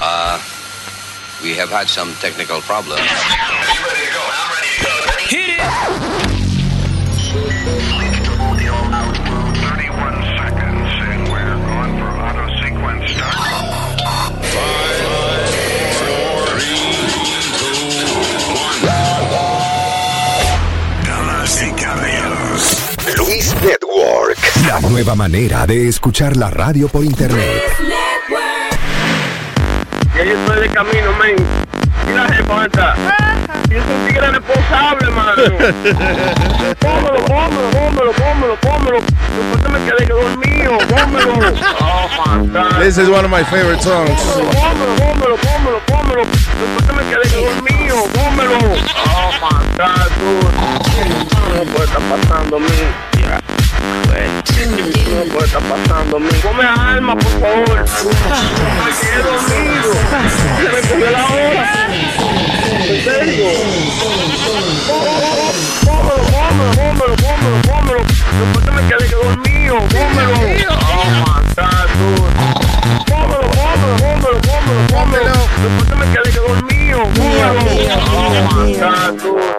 Uh, we have had some technical problems. Hit it! La nueva manera de escuchar la radio por internet. Camino, men. Y la jefa está. Yo soy un tigre responsable, mano. Pómelo, pómelo, pómelo, pómelo, pómelo. Después te me quedé que dormido. Pómelo. Oh, my God. This is one of my favorite songs. Pómelo, pómelo, pómelo, pómelo. Después te me quedé que dormido. Pómelo. Oh, my God, dude. Pasando. Puede estar pasando mí. Come alma, por favor. Me quedé dormido. Se me cogió la hora. ¿En serio? Pómelo, pómelo, pómelo, pómelo. Después que me quedé que dormido. Pómelo. Oh, my God. Pómelo, pómelo, pómelo, pómelo. Después que me quedé que dormido. Pómelo. Oh, my God, dude.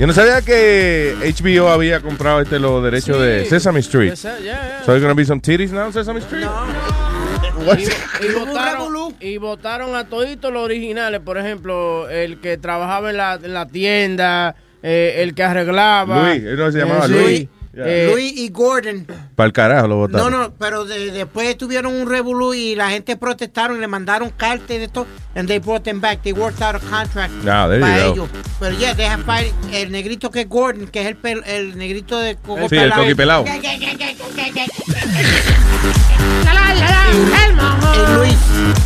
Yo no sabía que HBO había comprado este los derechos de Sesame Street. Esa- yeah, yeah. So gonna be some titties now, Sesame Street? What? Y, y votaron, y votaron a toditos los originales. Por ejemplo, el que trabajaba en la, en la tienda, eh, el que arreglaba. Luis, él no se llamaba Eh, sí. Luis. Eh, Luis y Gordon. Para el carajo lo No, votaron. no, pero de- después tuvieron un revolú y la gente protestaron, le mandaron cartas y de todo, and they brought them back. They worked out a contract Ah, there you para ellos. Pero ya, they have fight- el negrito que es Gordon, que es el, pel- el negrito de coco Sí, el coqui pelado. La la la la, el mojón. Y Luis,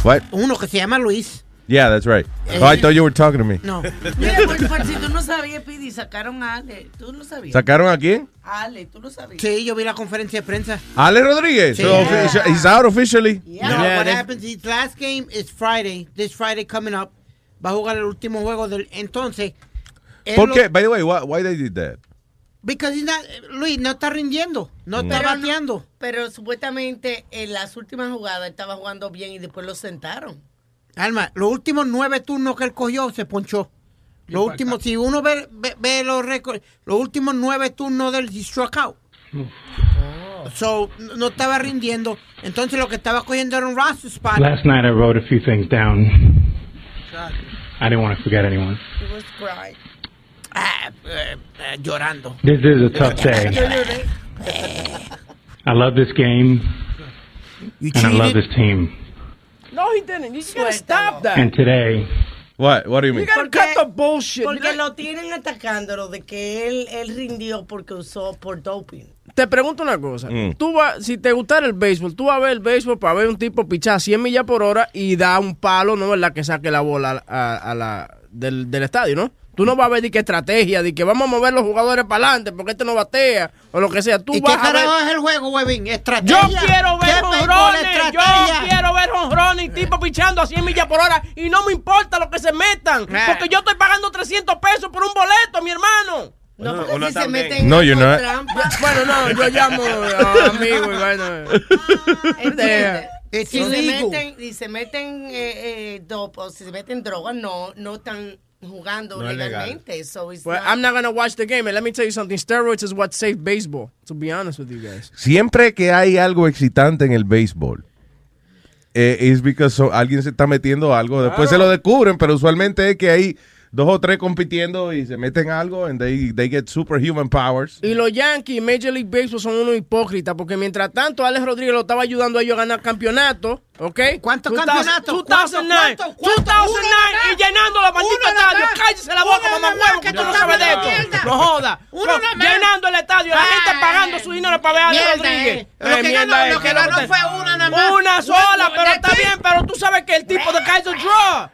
What? uno que se llama Luis. Yeah, that's right. Oh, I thought you were talking to me. No. Mira, por, por si tú no sabías, Pidi, sacaron a Ale. ¿Tú no sabías? ¿Sacaron a quién? Ale, ¿tú no sabías? Sí, yo vi la conferencia de prensa. Ale Rodríguez. Sí. So, offici- he's out officially. No, Yeah, what happens, his last game is Friday. This Friday coming up. Va a jugar el último juego del. Entonces. ¿Por lo- qué? By the way, why, why they did that? Because he's not, Luis, no está rindiendo. No está Pero no- bateando. Pero supuestamente en las últimas jugadas estaba jugando bien y después lo sentaron. Alma, los últimos nueve turnos que él cogió se ponchó. Los últimos, si uno ve, ve, ve los récords, los últimos nueve turnos del struck out. So, no estaba rindiendo. Entonces lo que estaba cogiendo era un roster spot. Last night I wrote a few things down. I didn't want to forget anyone. He was crying. Ah, eh, eh, llorando. This is a tough day. I love this game, You and I love this team. No, he didn't. You just gotta stop that. And today, What? What do you You mean? gotta cut the bullshit. Porque lo tienen atacándolo de que él, él rindió porque usó por doping. Te pregunto una cosa. Mm. Tú vas, si te gustara el béisbol, tú vas a ver el béisbol para ver un tipo pichar 100 millas por hora y da un palo, ¿no? ¿Verdad? Que saque la bola a, a la, del, del estadio, ¿no? Tú no vas a ver de qué estrategia, de que vamos a mover los jugadores para adelante porque este no batea o lo que sea. Tú ¿Y qué vas a ver. carajo es el juego? Yo ¿Estrategia? quiero ver ¿Qué jonrones. Yo quiero ver jonrones y tipo pichando a 100 millas por hora y no me importa lo que se metan. Porque yo estoy pagando 300 pesos por un boleto, mi hermano. No, porque si se meten No, en not. trampa. Bueno, no, yo llamo a amigos y. ¿Entiendes? It's Si se meten, si se meten eh, eh, dope o si se meten drogas, no, no están jugando No es legal. legalmente. So it's Well, not- I'm not gonna watch the game. And let me tell you something. Steroids is what saved baseball. To be honest with you guys. Siempre que hay algo excitante en el béisbol, eh, es because so- alguien se está metiendo algo. Después se lo descubren, pero usualmente es que hay dos o tres compitiendo y se meten algo and they, they get superhuman powers. Y los Yankees y Major League Baseball son unos hipócritas porque mientras tanto Alex Rodríguez lo estaba ayudando a ellos a ganar campeonatos, ¿ok? ¿Cuántos 2000 campeonatos? 2009, ¿Cuánto, cuánto, 2009 y llenando los malditos Uno nada estadios. más. Cállese la boca, mamá huevo, que tú no sabes de esto. No joda. Llenando el estadio, la gente pagando su dinero para ver a Alex Rodríguez. eh. Lo que ganó- es lo que ganó usted- fue una nada más. Una sola, pero está bien, pero tú sabes que el tipo de Kaiser Draw.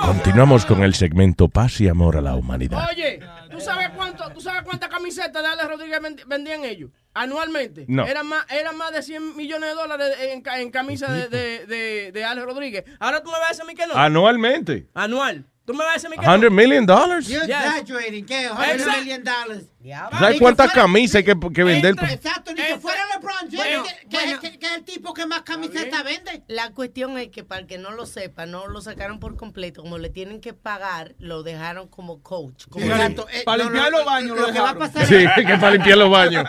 Continuamos con el segmento Paz y Amor a la Humanidad. Oye, ¿tú sabes cuánto, tú sabes cuántas camisetas de Alex Rodríguez vendían ellos? Anualmente. No. Eran más, eran más de 100 millones de dólares en, en camisas de, de, de, de Alex Rodríguez. Ahora tú me vas a decir a mí que no. Anualmente. Anual. Tú me vas a decir a mí que no. 100 million dollars. You're exaggerating. ¿Qué? 100 Exact- million dollars. ¿Sabes cuántas camisas hay que, que vender? Exacto, ni que fuera LeBron James, Bueno, que, que- bueno. que- que es el tipo que más camisetas vende. La cuestión es que para el que no lo sepa, no lo sacaron por completo. Como le tienen que pagar, lo dejaron como coach. Como Exacto. eh, Para limpiar lo- los baños Lo lo que va a pasar Sí, es- que para limpiar los baños.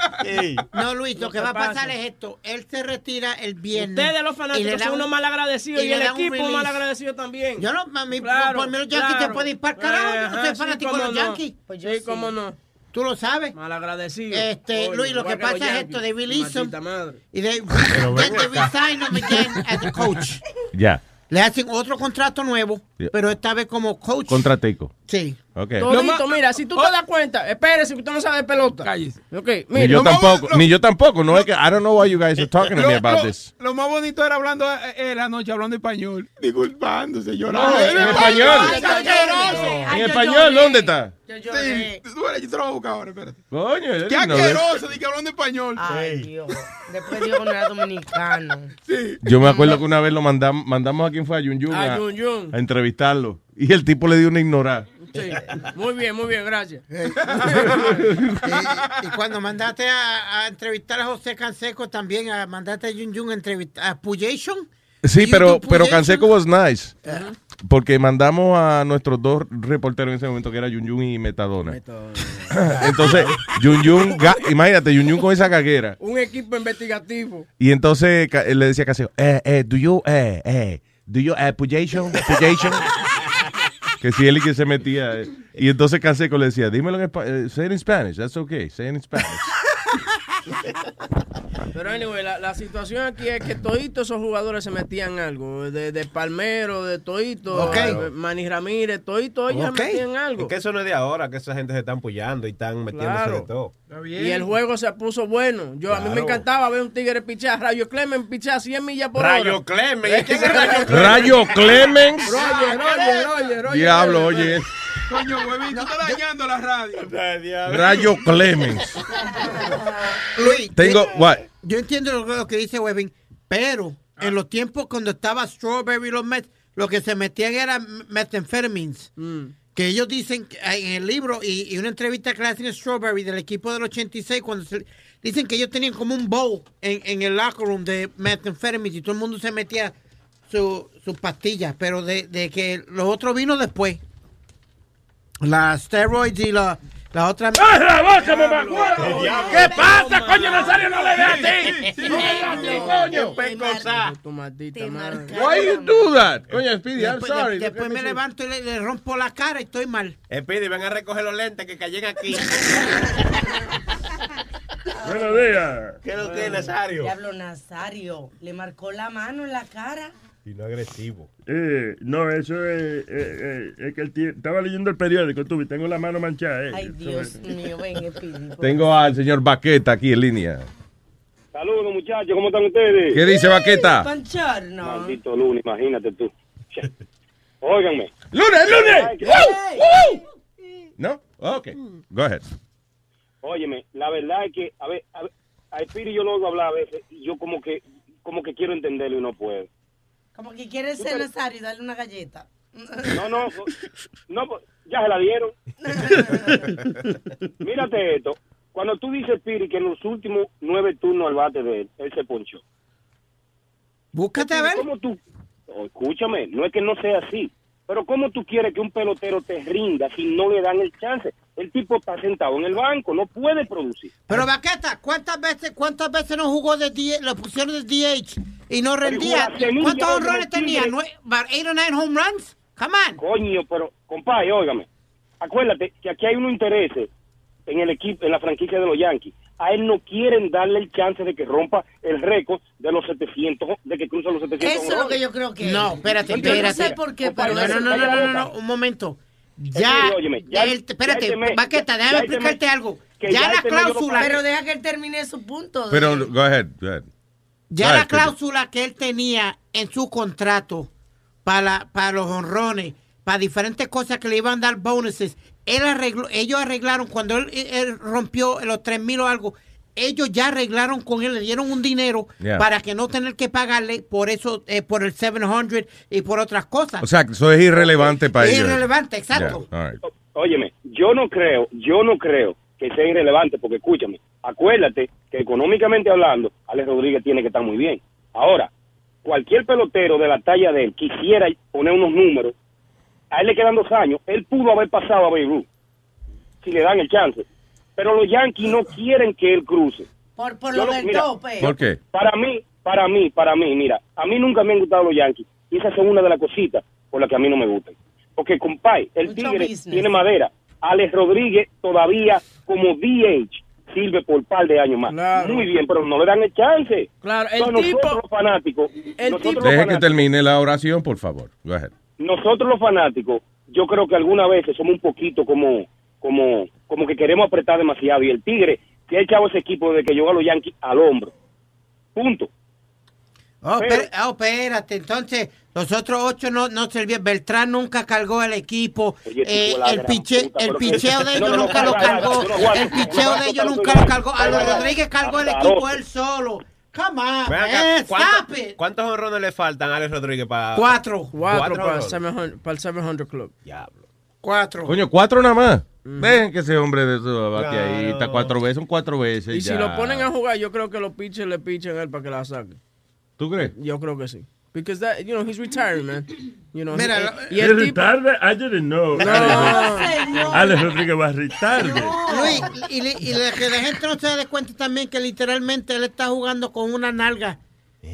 No, Luis, lo que ¿Qué va a pasar pasa? es esto. Él se retira el viernes. Ustedes los y le fanáticos son unos un- mal agradecidos y, el equipo release. mal agradecido también. Yo no, mami, por mí los Yankees claro. te pueden ir para el carajo. Yo no soy sí, fanático de los. Yankees. Pues yo sí. cómo no. Tú lo sabes. Mal agradecido. Este, Oye, Luis, lo que pasa es esto, him. Maldita madre. Y they, Pero then ven they acá. resign him again as a coach. Ya, Le hacen otro contrato nuevo, Yeah. pero esta vez como coach. contratico. Sí. Ok. Todito, mira, si tú te das cuenta, espérese que usted no sabe de pelota. Cállese. Ok, Ni mira. yo lo más- tampoco, lo- ni yo tampoco. No es que I don't know why you guys are talking to me about lo- this. lo más bonito era hablando eh, eh, la noche, hablando español. Disculpándose, llorando. No, en español. Yo En yo español. ¿dónde está? Yo Sí, lloré. tú eres- yo te lo voy a buscar ahora, espérate. Coño, yo Qué asqueroso, di que hablando español. Ay, Dios. Después dijo que no era dominicano. Sí. Yo me acuerdo que una vez lo mandamos, mandamos a quien fue a Yun Yun A a, Yun Yun. a entrevistarlo. Y el tipo le dio una ignorada. Sí. Muy bien, muy bien, gracias. y, y cuando mandaste a, a entrevistar a José Canseco, también a, mandaste a Jun Jun a entrevistar a Puyation. Sí, You pero, pero. Canseco was nice. Porque mandamos a nuestros dos reporteros en ese momento, que era Yun Yun y Metadona. Entonces, Yun Yun, imagínate, Yun Yun con esa caguera. Un equipo investigativo. Y entonces él le decía a Canseco, eh, eh, do you, eh, eh, do you, eh, Puyation, Puyation? Que si él que se metía. eh. Y entonces Canseco le decía, dímelo en español, say it in Spanish, that's okay, say it in Spanish. Pero anyway, la, la situación aquí es que toditos esos jugadores se metían algo. De, de Palmero, de Todito, Ok. eh, Manny Ramírez, Todito, ellos Ok. se metían algo. Es que eso no es de ahora, que esa gente se están apoyando y están metiéndose Claro. de todo. Y el juego se puso bueno. Yo A mí me encantaba ver un tigre pichar. Rayo Clemen pichar 100 millas por Rayo hora. Clemen, ¿y quién es Rayo Rayo Clemens. Roger, Roger, Roger, Roger. Diablo, oye. Coño, huevito, tú estás dañando la radio. Rayo Clemens. Luis, Tengo, yo, what? yo entiendo lo, que dice Webin, pero en los tiempos cuando estaba Strawberry y los Mets, lo que se metían era methamphetamines. Que ellos dicen que, en el libro y, y una entrevista que le hacen Strawberry del equipo del 86, cuando se- dicen que ellos tenían como un bowl en, en el locker room de methamphetamines y todo el mundo se metía su- sus pastillas, pero de, de que lo otro vino después. Las steroids y la, la otra... la boca, mamá! ¿Qué pasa, coño Nazario? No le dé Te Tu maldita madre. Why you do that? Coño, Speedy, I'm Después, sorry. de- después me levanto y le, le rompo la cara y estoy mal. Espidi, ven a recoger los lentes que cayen aquí. Buenos días. ¿Qué es lo que es, Nazario? Diablo Nazario. Le marcó la mano en la cara. Y no agresivo. Eh, no, eso es, eh, eh, es que el tío- estaba leyendo el periódico, tú, y tengo la mano manchada. eh. Ay, Dios mío, ven, Espíritu. Tengo al señor Baqueta aquí en línea. Saludos, muchachos, ¿cómo están ustedes? ¿Qué dice Baqueta? Panchorno. Maldito lunes, imagínate tú. Óiganme. ¡Lunes, lunes! ¡Woo! ¡Woo! ¿No? Ok. Go ahead. Óyeme, la verdad es que, a ver, a, ver, a Espíritu yo lo oigo hablar a veces y yo como que, como que quiero entenderlo y no puedo. Como que quiere ser Nazario y darle una galleta. No, no, no, pues, ya se la dieron. Mírate esto. Cuando tú dices, Piri, que en los últimos nueve turnos al bate de él, él se ponchó. Búscate a ver. ¿Cómo tú? Oh, escúchame, no es que no sea así. Pero ¿cómo tú quieres que un pelotero te rinda si no le dan el chance? El tipo está sentado en el banco, no puede producir. Pero Baqueta, ¿cuántas veces, cuántas veces no jugó de DH, lo pusieron de DH y no rendía? ¿Cuántos honrones tenía? Tigres- ¿Nue- about eight or nine home runs? Come on. Coño, pero, compadre, óigame. Acuérdate que aquí hay unos intereses en el equipo, en la franquicia de los Yankees. A él no quieren darle el chance de que rompa el récord de los 700, de que cruza los 700. Eso es lo que yo creo que No, espérate, Yo no espérate. sé por qué, pero No, no, no, no, no, un momento. Ya, espérate, Baqueta, ya déjame explicarte algo. Ya ya la cláusula, Pero deja que él termine su punto. Pero, go ahead, go ahead. Ya la cláusula que él tenía en su contrato para, para los honrones, para diferentes cosas que le iban a dar bonuses, él arregló, ellos arreglaron, cuando él, él rompió los tres mil o algo, ellos ya arreglaron con él, le dieron un dinero Yeah. para que no tener que pagarle por eso, eh, por el 700 y por otras cosas. O sea, que eso es irrelevante para Es ellos. irrelevante, exacto. Yeah, all right. Óyeme, yo no creo, yo no creo que sea irrelevante, porque escúchame, acuérdate que económicamente hablando, Alex Rodríguez tiene que estar muy bien. Ahora, cualquier pelotero de la talla de él quisiera poner unos números, a él le quedan dos años, él pudo haber pasado a Babe Ruth, si le dan el chance. Pero los Yankees no quieren que él cruce. Por, por lo lo- del mira, tope. ¿Por qué? Para mí, para mí, para mí, mira, a mí nunca me han gustado los Yankees. Y esas son una de las cositas por las que a mí no me gustan. Porque, compadre, el Mucho Tigre business. tiene madera. Alex Rodríguez todavía como DH sirve por un par de años más. Muy bien, pero no le dan el chance. Claro, el nosotros los fanáticos, nosotros, los Deje que termine la oración, por favor. Go ahead. nosotros los fanáticos, yo creo que algunas veces somos un poquito como, como, como que queremos apretar demasiado. Y el Tigre se ha echado ese equipo de que llegó a los Yankees al hombro. Punto. Oh, Pero- oh, espérate, entonces los otros ocho no, no servían. Beltrán nunca cargó el equipo. Oye, Eh, el, piche, puta, picheo de ellos nunca lo cargó. El picheo de ellos nunca lo cargó. A los Rodríguez cargó el equipo él solo. Come on, man, stop ¿cuántos, it. ¿Cuántos honrones le faltan a Alex Rodríguez para Cuatro. Cuatro para el honrones? 700, para el 700 Club. Diablo. Cuatro. Coño, cuatro nada más. Dejen que ese hombre de eso bate ahí. Está cuatro veces, son cuatro veces. Y si lo ponen a jugar, yo creo que los pitchers le pichan a él para que la saque. ¿Tú crees? Yo creo que sí. Because that, you know, he's retiring, man. You know, Mira, he- lo- y el tipo, retarde? I didn't know. señor. Alex Rodríguez va a retarde. Luis, y, le- y le- que la gente no se dé cuenta también que literalmente él está jugando con una nalga.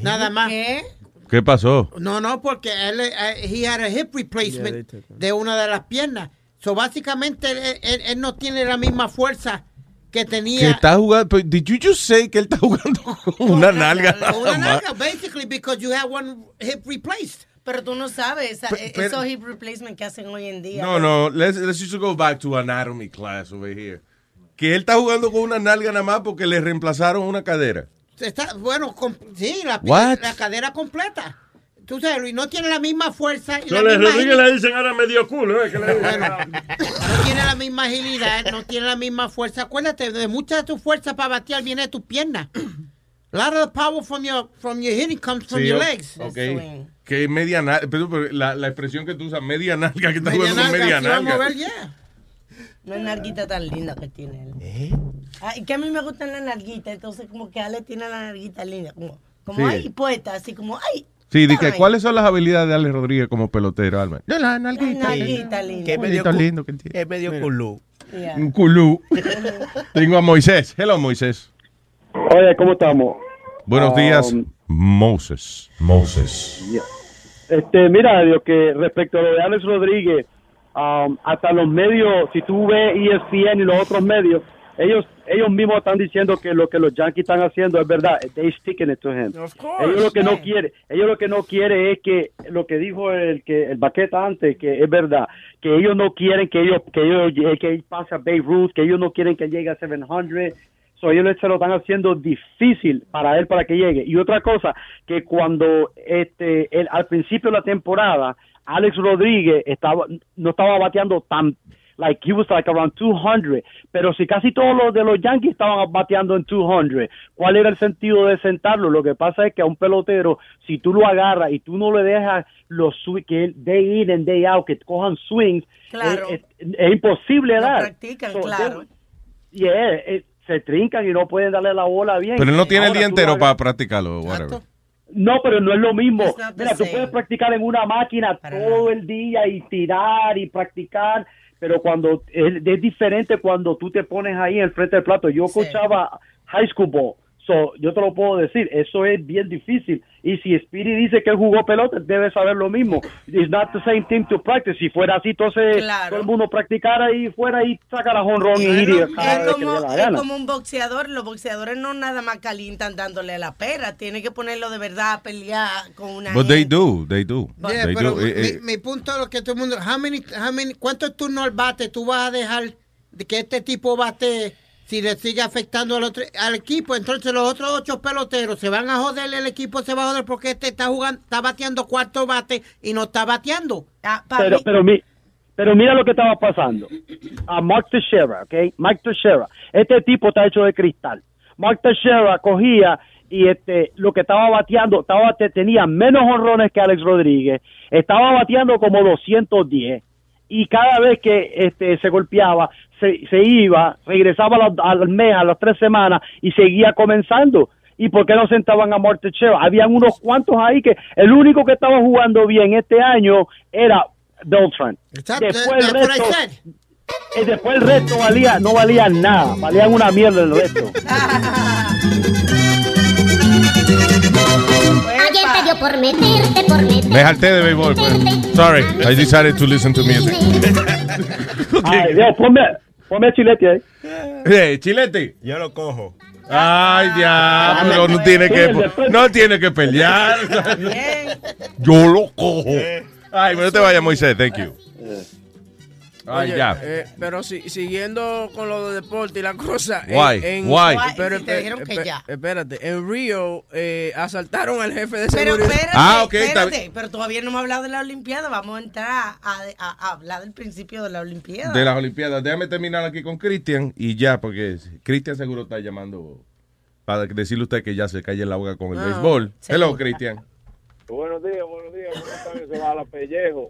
Nada más. ¿Qué? ¿Qué pasó? No, no, porque él, eh, he had a hip replacement de una de las piernas. So, básicamente, él, él- él no tiene la misma fuerza que Que tenía. está jugando. Did you just say que él está jugando con una nalga? con una nalga, basically, because you have one hip replaced. Pero tú no sabes esa- pero- esos hip replacement que hacen hoy en día. No, no, let's, let's just go back to anatomy class over here. Que él está jugando con una nalga nada más porque le reemplazaron una cadera. Está, bueno, sí, la, la cadera completa. Tú sabes, Luis, no tiene la misma fuerza. Y la Solo misma Rodríguez agilidad. le dicen ahora medio culo. ¿eh? Que le dicen. No tiene la misma agilidad, no tiene la misma fuerza. Acuérdate, de mucha de tu fuerza para batear viene de tus piernas. A lot of the power from your, from your hitting comes from Sí, your legs. ok. Que media nalga. Pero, pero la, la expresión que tú usas, media nalga, que está jugando con media así vamos a nalga. ver, yeah. Una narguita tan linda que tiene él. ¿Eh? Ah, y que a mí me gustan las narguitas, entonces como que Ale tiene la narguita linda, como, como Sí. ay, puesta, así como, ay, Sí, di que, ay, ¿cuáles son las habilidades de Alex Rodríguez como pelotero, Alma? No, la la narguita linda. Que medio, lindo que tiene. es medio culú. Yeah. Un culú. Tengo a Moisés. Hello, Moisés. Oye, ¿cómo estamos? Buenos Um, días, Moses. Moses. Este, mira, Dios, que respecto a lo de Alex Rodríguez, um, hasta los medios, si tú ves ESPN y los otros medios, ellos ellos mismos están diciendo que lo que los Yankees están haciendo es verdad. They sticking it to him. ellos lo que no quiere, ellos lo que no quiere es que lo que dijo el que el Baqueta antes, que es verdad, que ellos no quieren que ellos que ellos que él pase a Babe Ruth, que ellos no quieren que llegue a 700. So, ellos se lo están haciendo difícil para él para que llegue. Y otra cosa, que cuando este él, al principio de la temporada, Alex Rodríguez estaba no estaba bateando tan like he was like around 200. Pero si casi todos los de los Yankees estaban bateando en 200, ¿cuál era el sentido de sentarlo? Lo que pasa es que a un pelotero, si tú lo agarras y tú no le dejas los swing, que day in and day out, que cojan swings, Claro. es, es- es imposible dar. practican, So, claro. Yeah, eh, se trincan y no pueden darle la bola bien. Pero él no tiene el día entero para practicarlo. Whatever. no, pero no es lo mismo. It's not the Mira, tú puedes practicar en una máquina todo el día y tirar y practicar, pero cuando es, es diferente cuando tú te pones ahí en frente del plato. Yo coachaba high school ball, so yo te lo puedo decir, eso es bien difícil. Y si Speedy dice que él jugó pelota, debe saber lo mismo. It's not the same thing to practice. Si fuera así, entonces Claro. todo el mundo practicara y fuera y sacara jonrón y iría Es como, es como un boxeador. Los boxeadores no nada más calientan dándole a la pera. Tiene que ponerlo de verdad a pelear con una. But they do, they do. Yeah, They pero do. Eh, eh, mi, mi punto es lo que todo el mundo. How many, how many- ¿Cuántos turnos al bate tú vas a dejar de que este tipo bate si le sigue afectando al, otro, al equipo? Entonces los otros ocho peloteros se van a joder, el equipo se va a joder porque este está jugando, está bateando cuarto bate y no está bateando. pero, pero, mi- pero mira lo que estaba pasando. A Mark Teixeira, ¿ok? Mike Teixeira. Este tipo está hecho de cristal. Mark Teixeira cogía y este lo que estaba bateando, estaba te- tenía menos honrones que Alex Rodríguez. Estaba bateando como 210. Y cada vez que este se golpeaba, se, se iba, regresaba a la- al mes, a las tres semanas y seguía comenzando. ¿Y por qué no sentaban a Teixeira? Habían unos cuantos ahí que el único que estaba jugando bien este año era Beltran. Después el resto, said. eh, después el resto valía, no valía nada, valían una mierda el resto. por meterte, por meterte. me harté de béisbol. pues. Sorry, I decided to listen to music. Ay, Dios, ponme, ponme chilete ahí. Eh, chilete. Yo lo cojo. Ay, ya, pero no tiene que, no tiene que pelear. Yo lo cojo. Ay, pero no te vayas, Moisés, thank you. Ay, Oye, ya. eh, pero si, siguiendo con lo de deporte y la cosa. en- Why? Pero, Si te dijeron que ya. Espérate, en Río eh, asaltaron al jefe de Pero seguridad. espérate, Ah, ok, está espérate, pero todavía no me ha hablado de la Olimpiada. Vamos a entrar a, a- a hablar del principio de la Olimpiada. De las Olimpiadas. Déjame terminar aquí con Cristian y ya, porque Cristian seguro está llamando para decirle a usted que ya se calle la boca con el Ah, béisbol. Hello, Cristian. Buenos días, buenos días. ¿Cómo están? Se va a la pellejo.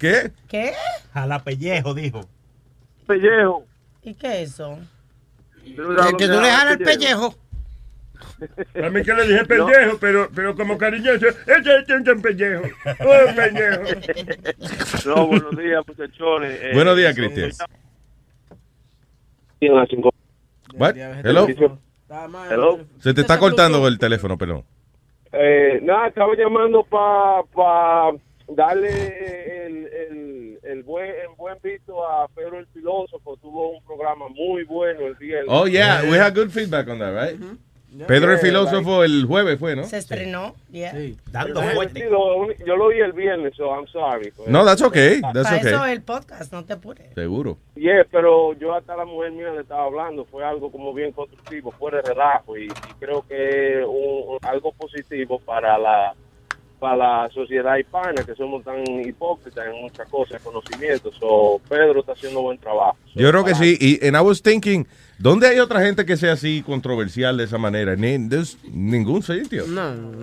¿Qué? ¿Qué? A la pellejo, dijo. Pellejo. ¿Y qué es eso? El que tú le jalas el pellejo. A mí que le dije pellejo, pero, pero como cariñoso, ese es un pellejo. Oh, pellejo. No, buenos días, muchachones. Eh, Buenos días, son- Cristian. Cinco- What? Hello. Hello. Se te está cortando el teléfono, perdón. Eh, nada, estaba llamando para pa darle el, el, el buen, el buen visto a Pedro el filósofo. Tuvo un programa muy bueno el viernes. Oh, yeah, we had good feedback on that, right? Pedro el filósofo el jueves fue, ¿no? Se estrenó. yeah. Dando Sí, fuerte. lo- Yo lo vi el viernes, so I'm sorry. No, that's okay, that's Para eso okay. es el podcast, no te apures. Seguro. Yeah, pero yo hasta la mujer mía le estaba hablando, fue algo como bien constructivo, fue de relajo y, y creo que un- algo positivo para la para la sociedad hispana, que somos tan hipócritas en muchas cosas, conocimientos. So, Pedro está haciendo buen trabajo. Yo creo que sí. Y and I was thinking, ¿dónde hay otra gente que sea así controversial de esa manera? Ni, ningún sitio.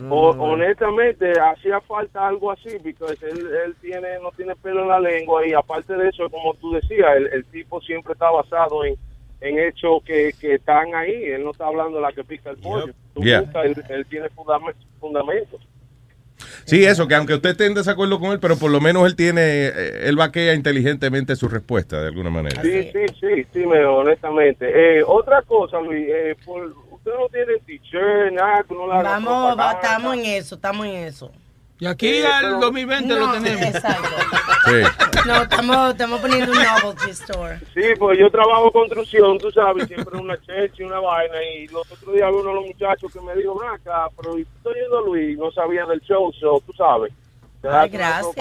O- honestamente, hacía falta algo así, porque él, él tiene no tiene pelo en la lengua y aparte de eso, como tú decías, el, el tipo siempre está basado en, en hechos que, que están ahí. Él no está hablando de la que pica el pollo. Tú Yeah. buscas, él, él tiene fundame- fundamentos. Sí, eso, que aunque usted esté en desacuerdo con él, pero por lo menos él tiene, eh, él vaquea inteligentemente su respuesta de alguna manera. Sí, sí, sí, sí, me, honestamente. Eh, otra cosa, Luis, eh, por, usted no tiene t-shirt, nada, que no haga Vamos, va- estamos en eso, estamos en eso. Y aquí Eh, al pero- 2020 lo No, tenemos. Exacto. Sí. No, estamos, estamos poniendo un novelty store. Sí, pues yo trabajo construcción, tú sabes, siempre una cheche y una vaina. Y los otros días uno de los muchachos que me dijo, ven acá, pero estoy yendo Luis, no sabía del show, so, tú sabes. Ay, gracias.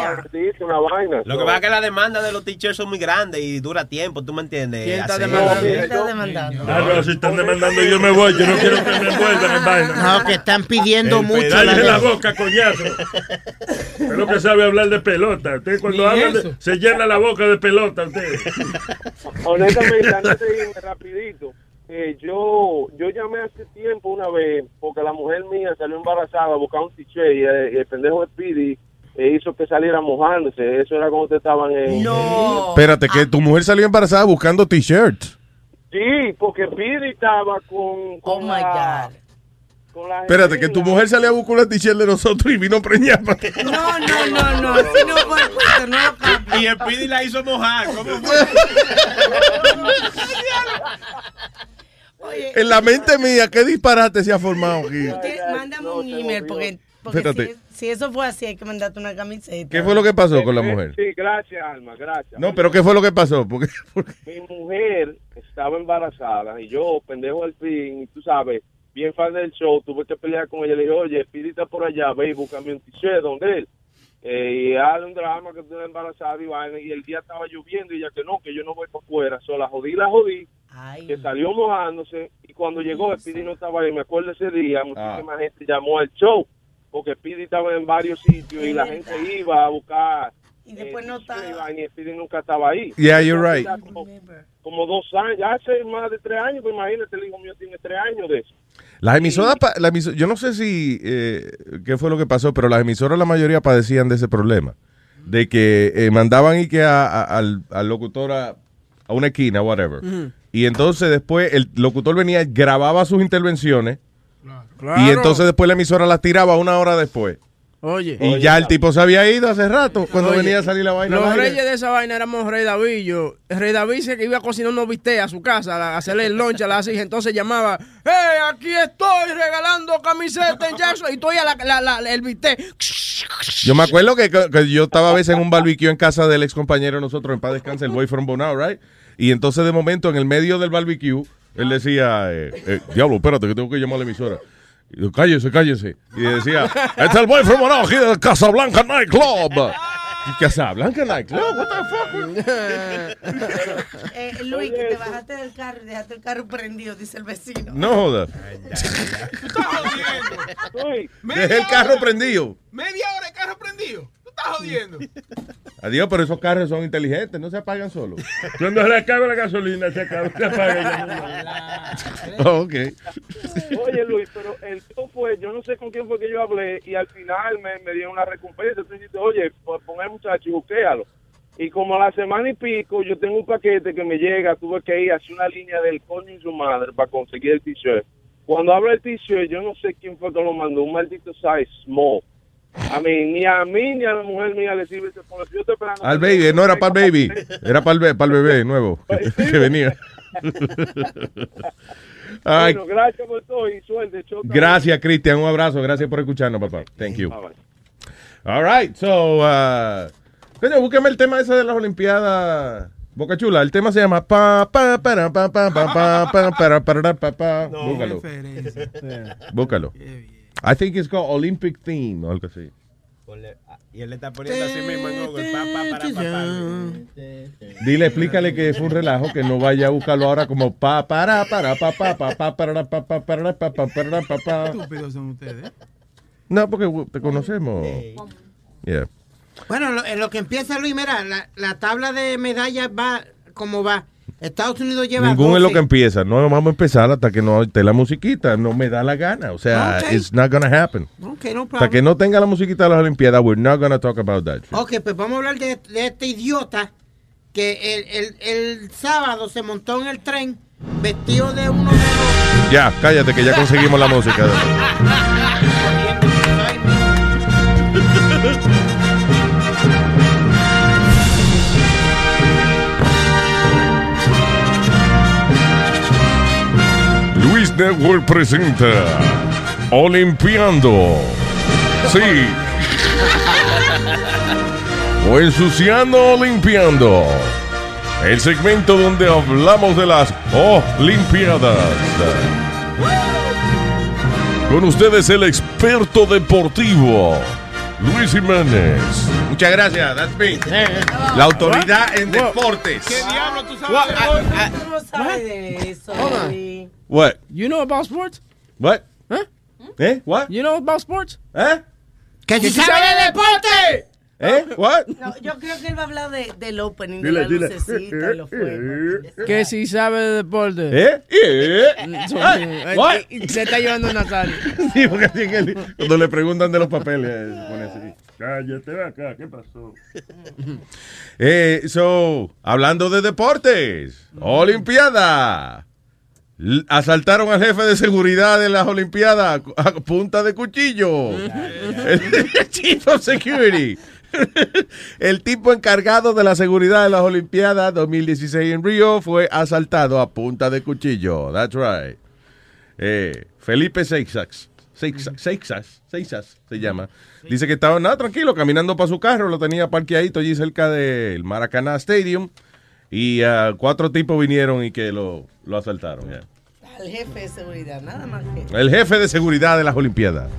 una vaina. Lo so. que pasa es que la demanda de los t-shirts son muy grandes y dura tiempo, ¿tú me entiendes? ¿Quién está demandando? ¿Quién está demandando? Ah, no, si están demandando yo me voy, yo no quiero que me envuelvan en vaina. No, que están pidiendo El mucho. la la boca, coñazo. Pero que sabe hablar de pelota. Usted cuando habla de- se llena la boca de pelota. Usted. Honestamente, antes de irme rapidito, eh, yo yo llamé hace tiempo una vez porque la mujer mía salió embarazada a buscar un t-shirt y, eh, y el pendejo de Speedy eh, hizo que saliera mojándose. Eso era cuando estaban en... Espérate, que tu mujer salió embarazada buscando t-shirts. Sí, porque Speedy estaba con... con Oh, my la- la Espérate, que tu mujer salió a buscar una t-shirt de nosotros y vino preñada. No, no, no, no. Si no fue no lo cambio. Y el Pidi la hizo mojar. ¿Cómo Oye, En la mente mía, ¿qué disparate se ha formado aquí? mándame un email porque, porque Espérate. si, si eso fue así hay que mandarte una camiseta. ¿Qué fue lo que pasó con la mujer? Sí, gracias, Alma, gracias. No, pero ¿qué fue lo que pasó? Porque, Mi mujer estaba embarazada y yo, pendejo al fin, y tú sabes, bien fan del show, tuve que pelear con ella. Le dije, oye, pídita por allá, ve y búscame un t-shirt donde él. Eh, y dale un drama que estoy embarazada y vaina, y el día estaba lloviendo y ella que no, que yo no voy para afuera. Solo la jodí, la jodí, que salió mojándose y cuando llegó Speedy no estaba ahí. Me acuerdo ese día, muchísima gente llamó al show porque Speedy estaba en varios sitios y la gente iba a buscar. Y después no estaba. Y Speedy nunca estaba ahí. Yeah, you're right. Como, como dos años, ya hace más de tres años, pues imagínate, el hijo mío tiene tres años de eso. Las emisoras, la yo no sé si, eh, qué fue lo que pasó, pero las emisoras la mayoría padecían de ese problema. De que eh, mandaban y que a- a- al, al locutor a, a una esquina, whatever. Y entonces después el locutor venía, grababa sus intervenciones. Claro. Y entonces después la emisora las tiraba una hora después. Oye. Y ya el tipo se había ido hace rato cuando Oye, venía a salir la vaina. Los reyes de esa vaina éramos Rey David. Yo, Rey David se que iba a cocinar unos bistecs a su casa, a hacerle el lunch a las hijas. Entonces llamaba, ¡Hey, aquí estoy regalando camiseta en Jackson! Y estoy a la, la- la- el bistec. Yo me acuerdo que, que- que yo estaba a veces en un barbecue en casa del ex compañero de nosotros, en paz descanse, el boy from Bonao, right? Y entonces de momento en el medio del barbecue, él decía, eh, eh, diablo, espérate que tengo que llamar a la emisora. Y yo, cállese, cállese. Y decía, este es el boy from Bonao, aquí de Casablanca Nightclub. ¿Y Casablanca Nightclub? What the fuck? Eh, Luis, que te bajaste del carro y dejaste el carro prendido, dice el vecino. No joda. Dejé el carro prendido. Media hora el carro prendido. Estás jodiendo. Adiós, pero esos carros son inteligentes, no se apagan solos. Cuando se le acaba la gasolina, se acaba, se apaga. Oh, ok. Oye, Luis, pero el tío fue, yo no sé con quién fue que yo hablé y al final me, me dio una recompensa. Dijiste, oye, pues pon el muchacho y buquéalo. Y como a la semana y pico, yo tengo un paquete que me llega, tuve que ir hacia una línea del coño y su madre para conseguir el t-shirt. Cuando hablo del t-shirt, yo no sé quién fue que lo mandó, un maldito size small. A mí, ni a mí ni a la mujer mía le sirve ese polo. Yo estoy esperando. Al baby, no era para el baby, era para el, be- para el bebé nuevo que, que venía. Ay, Bueno, gracias por todo y suerte. Chota. gracias, Cristian, un abrazo, gracias por escucharnos, papá. Thank you. All right, so, uh, coño, búsqueme el tema ese de las Olimpiadas. Boca Chula, el tema se llama pa pa para pa pa pa pa pa para para pa pa. Búscalo. Búscalo. I think it's called Olympic Theme o algo así. Y él le está poniendo así mismo en Google. Pa, pa, para, pa, pa. Dile, explícale que fue un relajo, que no vaya a buscarlo ahora como pa para para pa pa pa pa para pa pa para pa pa para pa pa. Estúpidos son ustedes. No, porque te conocemos. Yeah. Bueno, lo- en lo que empieza Luis, mira, la, la tabla de medallas va como va. Estados Unidos lleva Ningún es lo 12. que empieza. No vamos a empezar hasta que no esté la musiquita. No me da la gana. O sea, it's not gonna happen. Ok, no Hasta que no tenga la musiquita de las Olimpiadas, we're not gonna talk about that. Ok, pues vamos a hablar de, de este idiota que el, el, el sábado se montó en el tren vestido de uno de los... Ya, cállate que ya conseguimos la música. Network presenta Olimpiando. Sí. O ensuciando o limpiando. El segmento donde hablamos de las Olimpiadas. Con ustedes el experto deportivo, Luis Jiménez. Muchas gracias, that's me. La autoridad en deportes. ¿Qué diablo tú What? sabes? Tú no sabes de eso, Hold. What? You know about sports? What? Huh? ¿Eh? What? You know about sports? ¿Eh? ¡Que si sabe de deporte! ¿Eh? What? No, yo creo que él va a hablar de, del opening, Dile, de la dile. lucecita y los fuegos. Que si sabe de deporte. ¿Eh? ¿Eh? Son- Ay, what? y se está llevando Natal. Sí, porque así que cuando le preguntan de los papeles, eh, se pone así. Cállate, acá, ¿qué pasó? Eh, so, hablando de deportes, Olimpiada. L- Asaltaron al jefe de seguridad de las Olimpiadas a punta de cuchillo. El Chief of Security. El tipo encargado de la seguridad de las Olimpiadas 2016 en Río fue asaltado a punta de cuchillo. That's right. Eh, Felipe Seixas. Seixas, Seixas, Seixas se llama. Dice que estaba nada tranquilo caminando para su carro, lo tenía parqueadito allí cerca del Maracaná Stadium y ah, cuatro tipos vinieron y que lo, lo asaltaron. Al jefe de seguridad, nada más que. El jefe de seguridad de las Olimpiadas.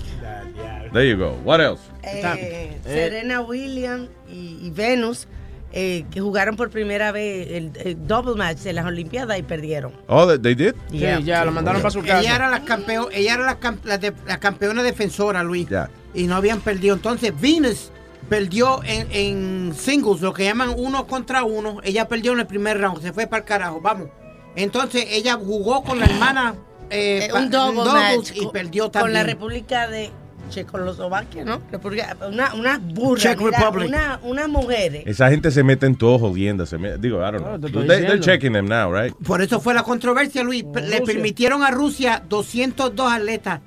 There you go. What else? Eh, Serena Williams y, y Venus, eh, que jugaron por primera vez el, el double match de las Olimpiadas y perdieron. Oh, they- they did? Sí, ya, lo mandaron para su casa. Ella era la, campeo, ella era la, la de- la campeona defensora, Luis. Ya. Y no habían perdido. Entonces, Venus perdió en, en singles, lo que llaman uno contra uno. Ella perdió en el primer round, se fue para el carajo, vamos. Entonces, ella jugó con la hermana eh, Eh, un double doubles match y con- perdió con también. la República de Checoslovaquia, ¿no? República, una, una burra, Czech mira, Republic. una, una mujer. Esa gente se mete en todo jodiendo. Se me- digo, I don't know. They- they're checking them now, right? Por eso fue la controversia, Luis. Le Rusia. permitieron a Rusia 202 atletas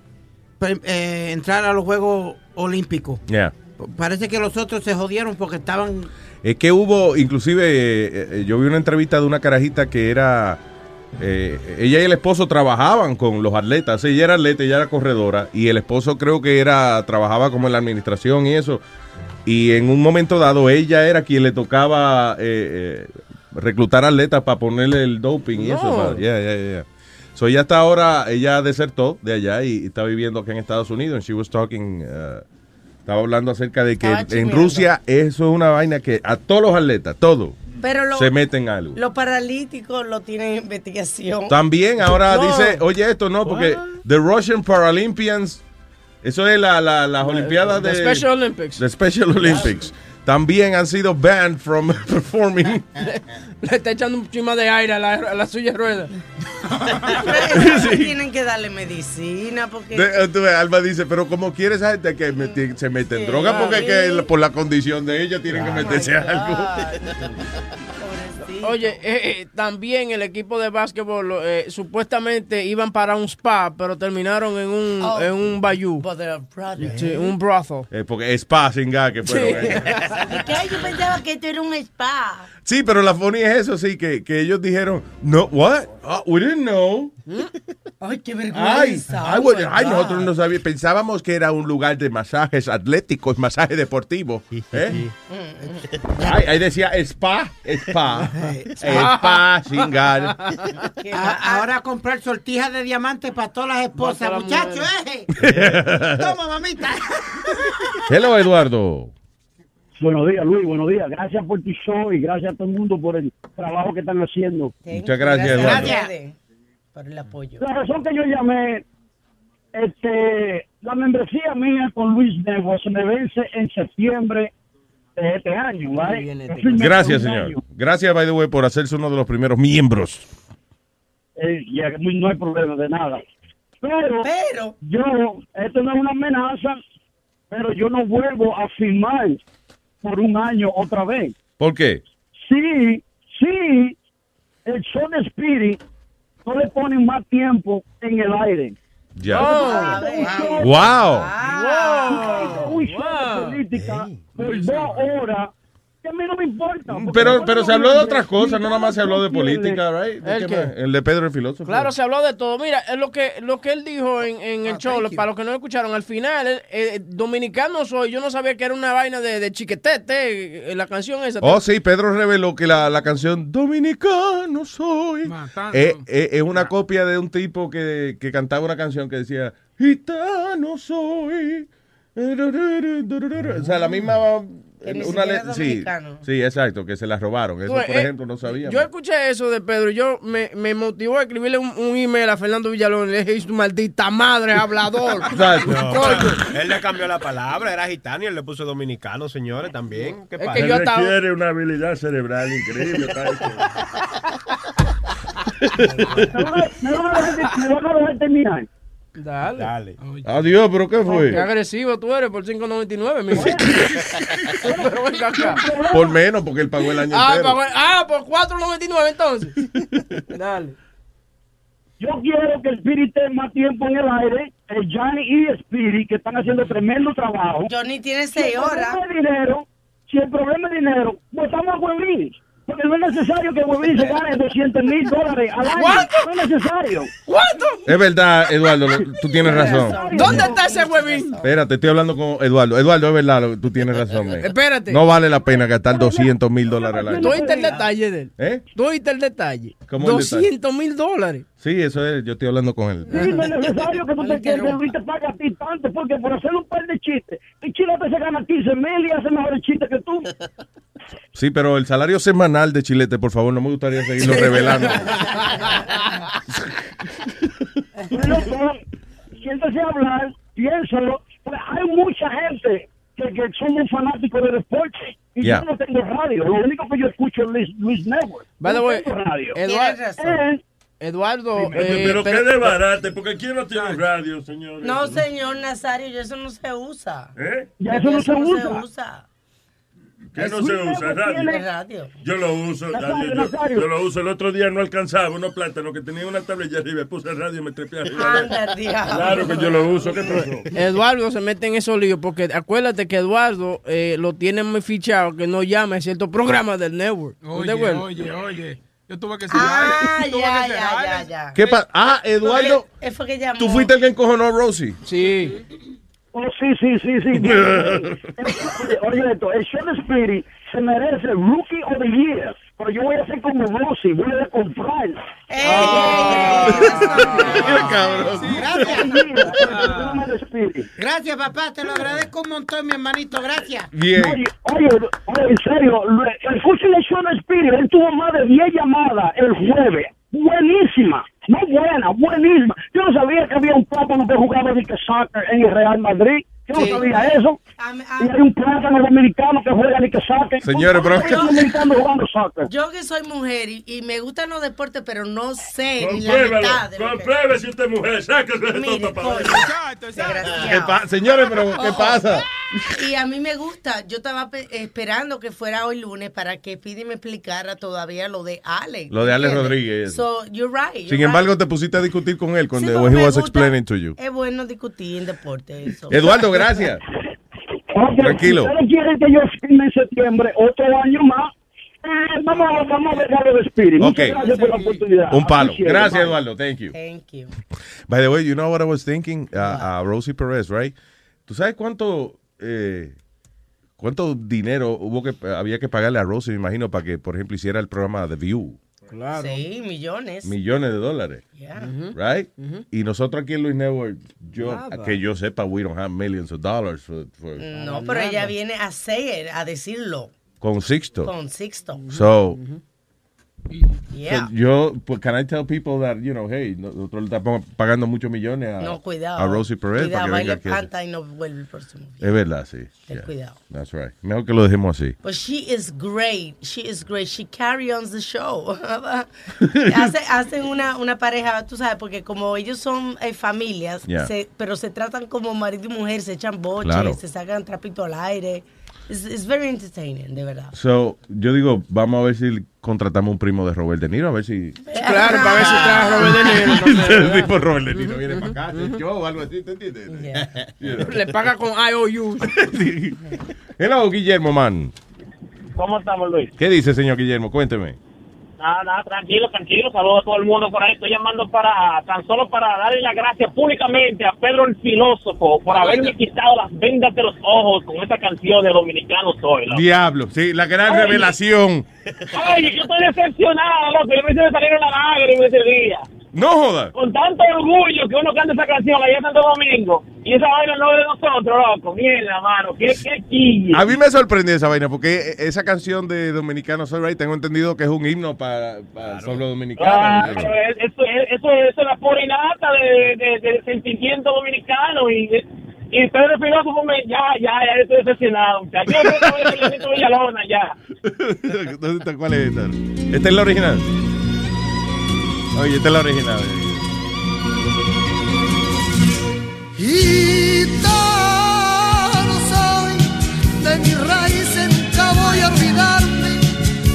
eh, entrar a los Juegos Olímpicos. Yeah. Parece que los otros se jodieron porque estaban... Es que hubo, inclusive, eh, eh, yo vi una entrevista de una carajita que era, eh, ella y el esposo trabajaban con los atletas, ella era atleta, ella era corredora, y el esposo creo que era, trabajaba como en la administración y eso, y en un momento dado ella era quien le tocaba eh, eh, reclutar atletas para ponerle el doping y eso. No. yeah, yeah, yeah. So ella hasta ahora, ella desertó de allá y, y está viviendo aquí en Estados Unidos, and she was talking... uh, estaba hablando acerca de que en. Rusia eso es una vaina que a todos los atletas, todos, Pero lo- se meten algo. Los paralíticos lo tienen en investigación. También ahora No. dice, oye esto no, porque The Russian Paralympians, eso es la, la- las Olimpiadas the de... Special Olympics. The Special Olympics. También han sido banned from performing. Le está echando un chima de aire a la, a la suya rueda. Tienen que darle medicina porque... De- tú ves, Alma dice, pero como quiere esa gente que meti- se mete en droga porque que por la condición de ella tienen que meterse algo. Oye, eh, eh, también el equipo de básquetbol eh, supuestamente iban para un spa, pero terminaron en un, Oh. en un bayou. Sí, un brothel. Eh, porque spa sin gas que fueron Sí. ellos. ¿Y qué? Yo pensaba que esto era un spa. Sí, pero la funny es eso, sí, que, que ellos dijeron, no, what? Ah, we didn't know. Ay, qué vergüenza. ay, bueno, ay, Oh my nosotros no sabíamos, pensábamos que era un lugar de masajes atléticos, masajes deportivos. ¿eh? Ay, ahí decía spa, spa, spa, sin gas. A- ahora a comprar sortijas de diamantes para todas las esposas. Para todas Muchachos, eh. Toma, mamita. Hello, Eduardo. Buenos días, Luis. Buenos días. Gracias por tu show y gracias a todo el mundo por el trabajo que están haciendo. Muchas gracias, Eduardo. Gracias por el apoyo. La razón que yo llamé, este, la membresía mía con Luis Network se me vence en septiembre de este año, Gracias, señor. año. Gracias, by the way, por hacerse uno de los primeros miembros. Eh, ya, no hay problema de nada. Pero, pero, yo, esto no es una amenaza, pero yo no vuelvo a firmar por un año otra vez. ¿Por qué? Sí, sí, el de Spirit no le ponen más tiempo en el aire. Ya. Ah, Wow. Un show de política. Por dos horas, que a mí no me importa. Pero, pero se habló de otras cosas, no nada más se habló de política, right? ¿De ¿El qué más? El de Pedro el filósofo. Claro, se habló de todo. Mira, es lo que lo que él dijo en, en el show, para los que no lo escucharon, al final, él, eh, dominicano soy, yo no sabía que era una vaina de, de chiquetete, eh, la canción esa. Oh, sí, Pedro reveló que la, la canción Dominicano soy eh, eh, es una copia de un tipo que, que cantaba una canción que decía Gitano soy. O sea, la misma Una le- sí, sí, exacto, que se la robaron. Eso, por eh, ejemplo, no sabíamos. Yo escuché eso de Pedro. Yo me, me motivó a escribirle un, un email a Fernando Villalón. Le dije, tu maldita madre, hablador. Exacto. No, Coño. él le cambió la palabra, era gitano y él le puso dominicano, señores, también. ¿Qué Es pasa? que yo estaba- requiere una habilidad cerebral increíble. Dale. Dale. Adiós, pero ¿qué Qué fue? agresivo tú eres por 5.99, mi Pero venga acá. Por menos, porque él pagó el año Ah, entero. pagó- ah, por 4.99 entonces. Dale. Yo quiero que el Spirit esté más tiempo en el aire. El Johnny y Spirit, que están haciendo tremendo trabajo. Johnny tiene Si el seis horas. problema es dinero, si el problema es dinero, votamos a Huevín. Porque no es necesario que Huevín se gane 200 mil dólares al año. ¿Cuánto? No es necesario. ¿Cuánto? Es verdad, Eduardo, tú tienes razón. ¿Dónde está ese huevín? Espérate, estoy hablando con Eduardo. Eduardo, es verdad, tú tienes razón. man. Espérate. No vale la pena gastar 200 mil dólares al ¿Tú año. oíste el detalle de él? ¿Eh? ¿Tú oíste el detalle? ¿Cómo el detalle? 200 mil dólares. Sí, eso es, yo estoy hablando con él. Sí, no es necesario que tú te quedes y te pague a ti tanto, porque por hacer un par de chistes, el chilete se gana 15 mil y hace mejores chistes que tú. Sí, pero el salario semanal de Chilete, por favor, no me gustaría seguirlo revelando. Bueno, pues, siéntese a hablar, piénsalo. Pues hay mucha gente que, que somos fanáticos del deporte. Y yo no tengo radio. Lo único que yo escucho es Luis, Luis Network. By the way, radio. Eduardo, Eduardo, Pero, eh, pero qué desbarate, porque aquí no tiene radio, señor. No, señor Nazario, ya eso no se usa. ¿Eh? Ya eso no se usa. usa. ¿Qué no se usa? Radio. Yo lo uso, Nazario, radio, yo, Nazario. yo lo uso. El otro día no alcanzaba unos plátanos que tenía una tablilla arriba, puse radio y me trepé arriba. Anda. Claro que yo lo uso, ¿qué pasó? Eduardo se mete en esos líos porque acuérdate que Eduardo eh, lo tiene muy fichado que no llame a ciertos programas del network. ¿No Oye, oye, oye. Yo tuve que ser Ah, tuve ya, que ya, ya, ya. ¿Qué pasa? Ah, Eduardo, Él fue que llamó. tú fuiste el que encojonó a Rosie. Sí. Oh, sí, sí, sí, sí. oye, oye, esto, el show de Spirit se merece Rookie of the Year. Pero yo voy a hacer como Rosy, voy a comprar. Gracias. Gracias, papá. Te lo agradezco un montón, mi hermanito. Gracias. Bien. Oye, oye, oye, en serio, el Show de Spirit, él tuvo más de 10 llamadas el jueves. Buenísima, no buena, buenísima. Yo no sabía que había un plátano que jugaba de que soccer en el Real Madrid. Yo no Sí. sabía eso. Y hay un plátano dominicano que juega de que soccer. Señores, pero- Un dominicano jugando soccer. Yo que soy mujer y, y me gustan los deportes, pero no sé ni la mitad compruebe si usted es mujer, sáquese de todo coño, ¿Qué desgraciado. pa- Señores, pero ¿qué Ojo. pasa? Y a mí me gusta, yo estaba pe- esperando que fuera hoy lunes para que Pidi me explicara todavía lo de Alex. Lo de Alex. Rodríguez. So, you're right. you're Sin right. embargo, te pusiste a discutir con él Sí, cuando porque he was gusta- explaining to you. Es bueno discutir en deporte eso. Eduardo, gracias. Tranquilo. Si quieren que yo firme en septiembre otro año más, eh, vamos, a- vamos a algo de Spirit. Ok. Muchas gracias por la oportunidad. Un palo. Gracias. Eduardo. Thank you. Thank you. By the way, you know what I was thinking? Uh, uh, Rosie Perez, right? ¿Tú sabes cuánto, eh, cuánto dinero hubo que había que pagarle a Rosie, me imagino, para que, por ejemplo, hiciera el programa The View? Claro. Sí, millones. Millones de dólares. Yeah. Right? Y nosotros aquí en Luis Network, yo, Nada. que yo sepa, we don't have millions of dollars for- for- No, pero ella viene a ser, a decirlo. con Sixto. Con Sixto. So, Yeah. so yo, pues, can I tell people that, you know, hey, nosotros le estamos pagando muchos millones a, No, cuidado. a Rosie Perez Cuidado, para que venga aquí. panta y no vuelve el próximo. Es verdad, sí. Ten Yeah. cuidado. That's right. Mejor que lo dejemos así. But she is great. She is great. She carry on the show. Hace, hacen una, una pareja, tú sabes, porque como ellos son eh, familias, Yeah. se- pero se tratan como marido y mujer, se echan boches, Claro. se sacan trapito al aire. It's, it's very entertaining, de verdad. So, yo digo, vamos a ver si contratamos un primo de Robert De Niro, a ver si... Claro, para ver si trae Robert De Niro. El tipo Robert De Niro viene para acá, show o algo así, ¿te entiendes? You know. Le paga con IOU. Hello, Guillermo, man. ¿Cómo estamos, Luis? ¿Qué dice, señor Guillermo? Cuénteme. Nada, nada, tranquilo, tranquilo. Saludos a todo el mundo por ahí. Estoy llamando para tan solo para darle las gracias públicamente a Pedro el filósofo por haberme quitado las vendas de los ojos con esta canción de Dominicano Soy. loco. Diablo, sí, la gran Ay. revelación. Ay, yo estoy decepcionado, loco. Yo me hice salir una lágrima ese día. No joda. Con tanto orgullo que uno canta esa canción allá en Santo Domingo. Y esa vaina no es de nosotros, loco. Mierda, mano. ¿Qué, qué chille? A mí me sorprendió esa vaina porque esa canción de Dominicano Soy Right tengo entendido que es un himno para, para el pueblo dominicano. Claro, eso, eso, eso, eso es la pura inata de, de, de sentimiento dominicano y, y Pedro Filósofo me, ya, ya, ya estoy decepcionado, muchachos. Yo creo que voy a Villalona ya. ¿Dónde está? ¿Cuál es esta? ¿Esta es la original? Oye, esta es la original. Gitano soy, de mi raíz nunca voy a olvidarme.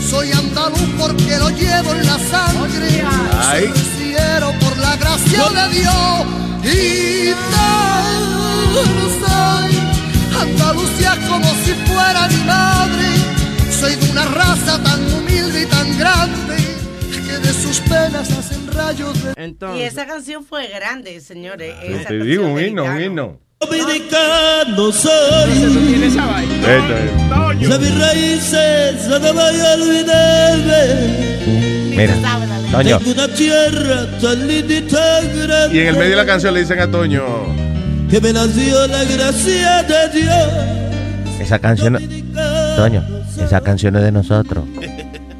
Soy andaluz porque lo llevo en la sangre. Ay. Soy cielo por la gracia de Dios. Gitano soy, Andalucía como si fuera mi madre. Soy de una raza tan humilde y tan grande que de sus penas hacen rayos de Y esa canción fue grande, señores. Yo Esa te digo, un himno, un himno. Dominicano soy. Esta es. De mis raíces no voy a olvidarme. Mira, Toño. Tengo una tierra tan linda y tan grande. Y en el medio de la canción le dicen a Toño, Que me nació la gracia de Dios. Esa canción, Toño, esa canción es de nosotros.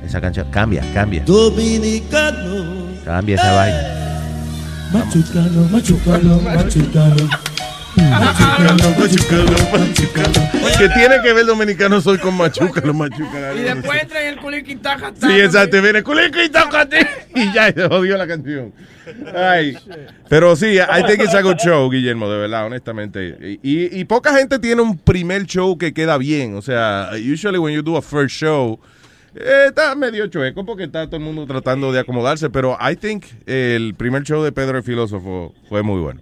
Esa canción, cambia, cambia, Dominicano. cambia esa vaina. Machucano, machucano, machucano. que tiene que ver dominicano soy con machuca, los machuca. Y después entra en el culiqui taca, Sí, exacto, viene. Y ya se jodió la canción. Ay. Pero sí, I think it's a good show, Guillermo, de verdad, honestamente. Y, y poca gente tiene un primer show que queda bien. O sea, usually when you do a first show, eh, está medio chueco porque está todo el mundo tratando de acomodarse. Pero I think el primer show de Pedro el Filósofo fue muy bueno.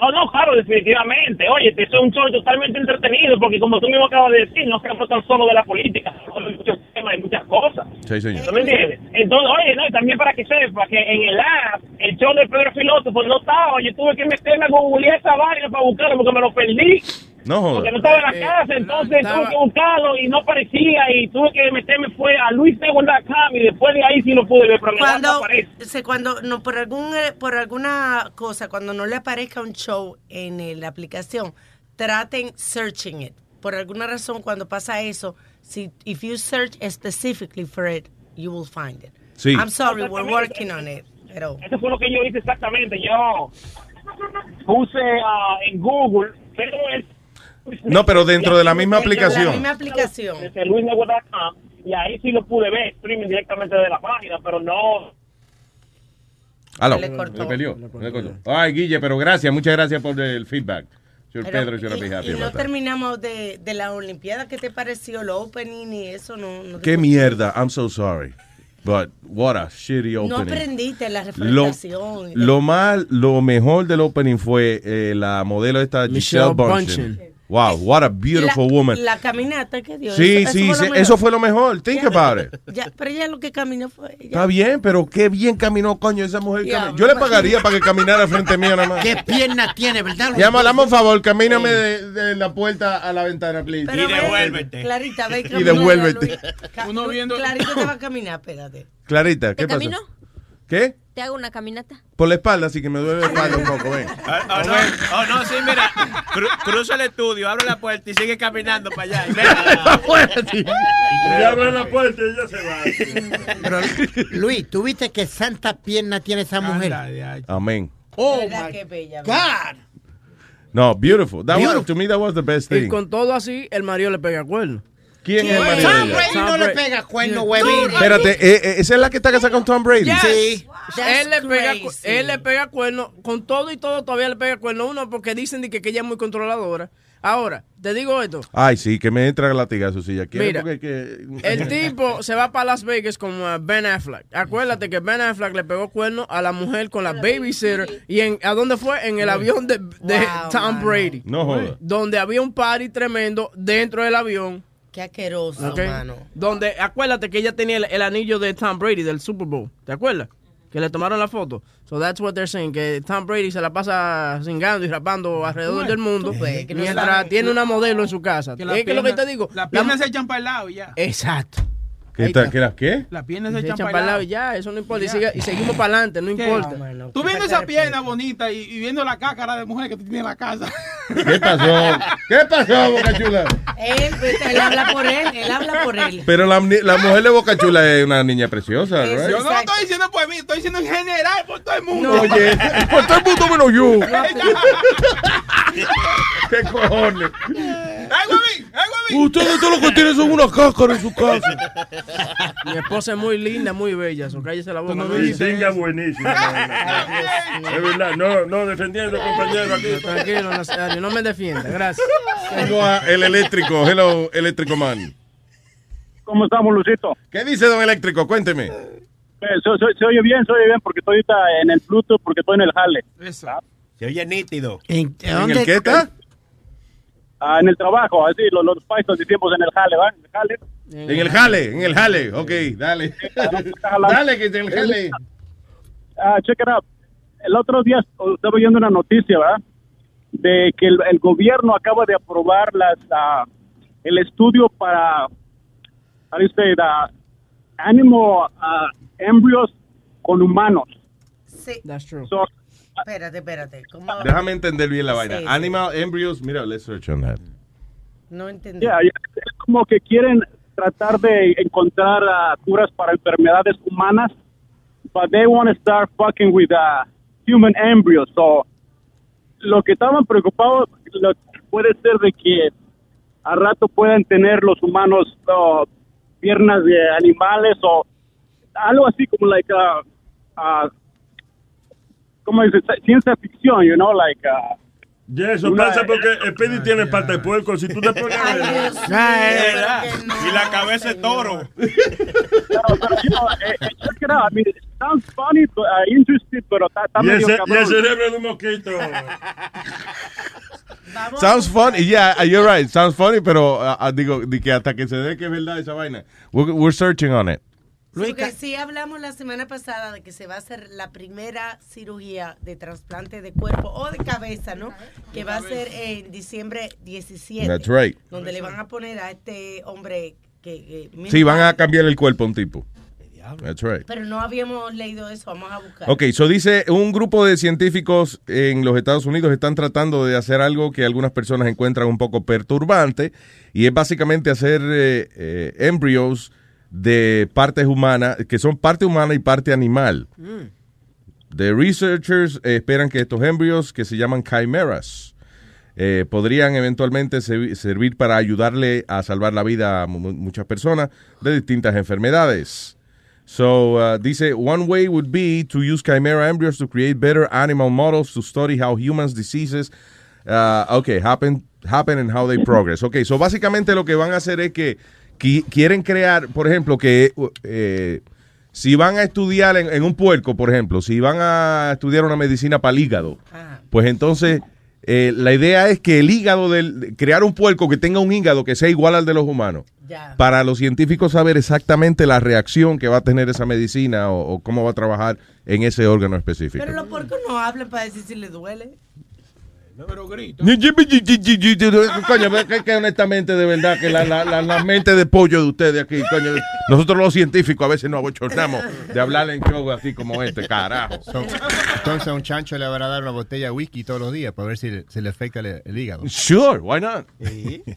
No, no, claro, definitivamente. Oye, este es un show totalmente entretenido porque como tú mismo acabas de decir, no se habla tan solo de la política, sino de muchos temas y muchas cosas. Sí, señor. ¿No me entiendes? Entonces, oye, no, y también para que sepa que en el app, el show de Pedro Filósofo no estaba, yo tuve que meterme a googlear esa vaina para buscarlo porque me lo perdí. No Porque no estaba en la casa, entonces tuve que buscarlo y no aparecía y tuve que meterme fue a luisnetwork.com y después de ahí sí lo pude ver, pero el app no Cuando, aparece. cuando no por algún eh, por alguna cosa cuando no le aparezca un show en eh, la aplicación traten searching it por alguna razón cuando pasa eso si if you search specifically for it you will find it Sí. I'm sorry we're working on it pero Eso fue lo que yo hice exactamente. Yo puse ah, en Google, pero es No, pero dentro de la misma Dentro de la aplicación. misma aplicación desde luisnetwork.com y ahí sí lo pude ver streaming directamente de la página, pero no Aló, Le cortó. le peleó, le cortó. Ay, Guille, pero gracias, muchas gracias por el feedback. Señor Pero- Pedro, señora y, Pijati, y no terminamos de, de la Olimpiada ¿qué te pareció lo opening y eso no no, Qué mierda, I'm so sorry. But what a shitty no opening. aprendiste la Lo, refrigeración lo mal, lo mejor del opening fue eh, la modelo esta Giselle Michelle Bundchen. Bündchen. Wow, what a beautiful la, woman. La caminata que dio. sí, eso, sí, eso sí, fue lo eso mejor. fue lo mejor. Think Ya- about it. ya, pero ella lo que caminó fue. ella- Está bien, pero qué bien caminó, coño, esa mujer. Ya, Yo le pagaría para que caminara frente mía nada más. ¿Qué pierna tiene, verdad? Dame un favor, camíname de, de la puerta a la ventana, please. Pero ve, Clarita, ve Y caminando, devuélvete. Uno viendo- Clarita te va a caminar, espérate. Clarita, ¿qué ¿Te pasa? camino? ¿Qué? Te hago una caminata. Por la espalda, así que me duele la espalda un poco, ven. Oh, no, oh, no, sí, mira. cru- cruza el estudio, abre la puerta y sigue caminando para allá. Y. Y abre la puerta y ella se va. Pero, Luis, ¿tú viste qué santa pierna tiene esa mujer? Amén. Oh, ¿Verdad my que bella? God. No, beautiful. That Beautiful. was, to me, that was the best Y thing. con todo así, el marido le pega cuerno. ¿Quién es el marido Tom de ella? Brady no le pega cuerno, huevín. Espérate, eh, eh, ¿esa es la que está casada con Tom Brady? Yes. Sí. Él le, pega, él le pega cuerno, con todo y todo todavía le pega cuerno uno porque dicen de que, que ella es muy controladora. Ahora, te digo esto, Ay, sí, que me entra el latigazo si ella quiere. Mira, porque que... el tipo se va para Las Vegas con uh, Ben Affleck. Acuérdate que Ben Affleck le pegó cuerno a la mujer con la babysitter. ¿Y en, a dónde fue? En el avión de, de Wow, Tom. Brady. No joda. Donde había un party tremendo dentro del avión. Qué asqueroso, ¿ok? mano. Donde, acuérdate que ella tenía el, el anillo de Tom Brady del Super Bowl. ¿Te acuerdas? Que le tomaron la foto. So that's what they're saying. Que Tom Brady se la pasa cingando y rapando alrededor del mundo. que mientras tiene una modelo en su casa. Que la es lo que pierna- te digo. Las la- piernas se echan para el lado y ya. Exacto. ¿Qué tal? ¿Qué las qué? Las piernas Se se echan echan para el lado para y ya, eso no importa. Y, Ya. sigue- y seguimos para adelante, no importa. Tú viendo esa pierna bonita y, y viendo la cácara de mujer que tú tienes en la casa. ¿Qué pasó? ¿Qué pasó, Boca Chula? Él, viste, él habla por él, él habla por él. Pero la, la mujer de Boca Chula es una niña preciosa, right? Yo no lo estoy diciendo por mí, estoy diciendo en general por todo el mundo. Oye, por todo el mundo menos yo. ¿Qué cojones? Ustedes todo lo que tienen son una cáscara en su casa. Mi esposa es muy linda, muy bella. So cállese la boca. no Y dice singa eso. buenísimo. Es verdad, no, no defendiendo compañero aquí. Tranquilo, Nazario, no me defienda, gracias. Tengo a el eléctrico. Hello, eléctrico man. ¿Cómo estamos, Lucito? ¿Qué dice don eléctrico? Cuénteme. Eh, se, se- se oye bien, se oye bien, porque estoy ahorita en el Bluetooth, porque estoy en el jale. Se oye nítido. ¿En, ¿En el qué está? Ah, en el trabajo, así, los, los paisas decimos en el jale, ¿va? En el jale. En el jale, en el jale. Ok, dale. dale, que es el jale. Ah, check it out. El otro día estaba viendo una noticia, ¿verdad? De que el, el gobierno acaba de aprobar las ah, el estudio para, how do you say, the animal ah, embryos con humanos. Sí. That's true. So, Espérate, espérate. ¿Cómo? Déjame entender bien la vaina. Sí, sí. Animal embryos, mira, let's search on that. No entendí. yeah, es como que quieren tratar de encontrar ah, curas para enfermedades humanas, but they want to start fucking with uh, human embryos. So, lo que estaban preocupados lo- puede ser de que a rato puedan tener los humanos oh, piernas de animales o algo así como like uh, uh, ¿cómo dice? Ciencia ficción, you know, like uh, Y eso pasa porque Speedy tiene pata de puerco. Si tú te pones a ver. Y la cabeza es toro. Pero, pero, you know, eh, eh, check it out. I mean, it sounds funny, but, uh, interesting, pero está, está Y medio ese, y cabrón. el cerebro de un mosquito. Sounds funny, yeah, you're right. Sounds funny, pero ah, ah, digo, di que hasta que se dé que es verdad esa vaina. We're, we're searching on it. Porque sí hablamos la semana pasada de que se va a hacer la primera cirugía de trasplante de cuerpo o de cabeza, ¿no? Que va a ser en diciembre 17. That's right. Donde le van a poner a este hombre que... que- Sí, van a cambiar el cuerpo a un tipo. That's right. Pero no habíamos leído eso, vamos a buscar. Ok, so dice, un grupo de científicos en los Estados Unidos están tratando de hacer algo que algunas personas encuentran un poco perturbante y es básicamente hacer eh, eh, embryos de partes humanas, que son parte humana y parte animal. The researchers eh, esperan que estos embrios, que se llaman chimeras, eh, podrían eventualmente servi- servir para ayudarle a salvar la vida a mu- muchas personas de distintas enfermedades. So, uh, dice, one way would be to use chimera embryos to create better animal models to study how humans diseases, uh, okay, happen, happen and how they progress. Okay, so básicamente lo que van a hacer es que qui- quieren crear, por ejemplo, que eh, si van a estudiar en, en un puerco, por ejemplo, si van a estudiar una medicina para el hígado, pues entonces eh, la idea es que el hígado del crear un puerco que tenga un hígado que sea igual al de los humanos. Para los científicos saber exactamente la reacción que va a tener esa medicina o, o cómo va a trabajar en ese órgano específico. Pero los puercos no hablan para decir si les duele. Pero grito. Coño, pero que, que honestamente, de verdad, que la, la, la, la mente de pollo de ustedes aquí, coño, nosotros los científicos a veces nos abochornamos de hablar en show así como este, carajo. Entonces a un chancho le habrá a dar una botella de whisky todos los días para ver si le, se le afecta el, el hígado. Sure, why not?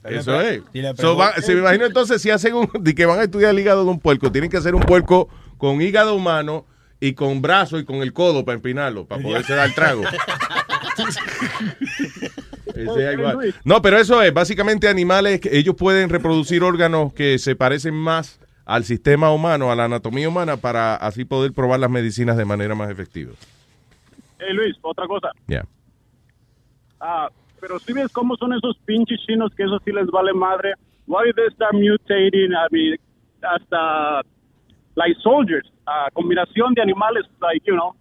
Eso es. So, va- se me imagino entonces si hacen un, de que van a estudiar el hígado de un puerco, tienen que hacer un puerco con hígado humano y con brazo y con el codo para empinarlo, para poderse dar trago. Igual. No, pero eso es, básicamente animales, que ellos pueden reproducir órganos que se parecen más al sistema humano, a la anatomía humana, para así poder probar las medicinas de manera más efectiva. Hey Luis, otra cosa. Yeah. Ah, pero si ves cómo son esos pinches chinos que eso sí les vale madre. Why they start mutating? I mean, hasta like soldiers, ah, combinación de animales, like you know.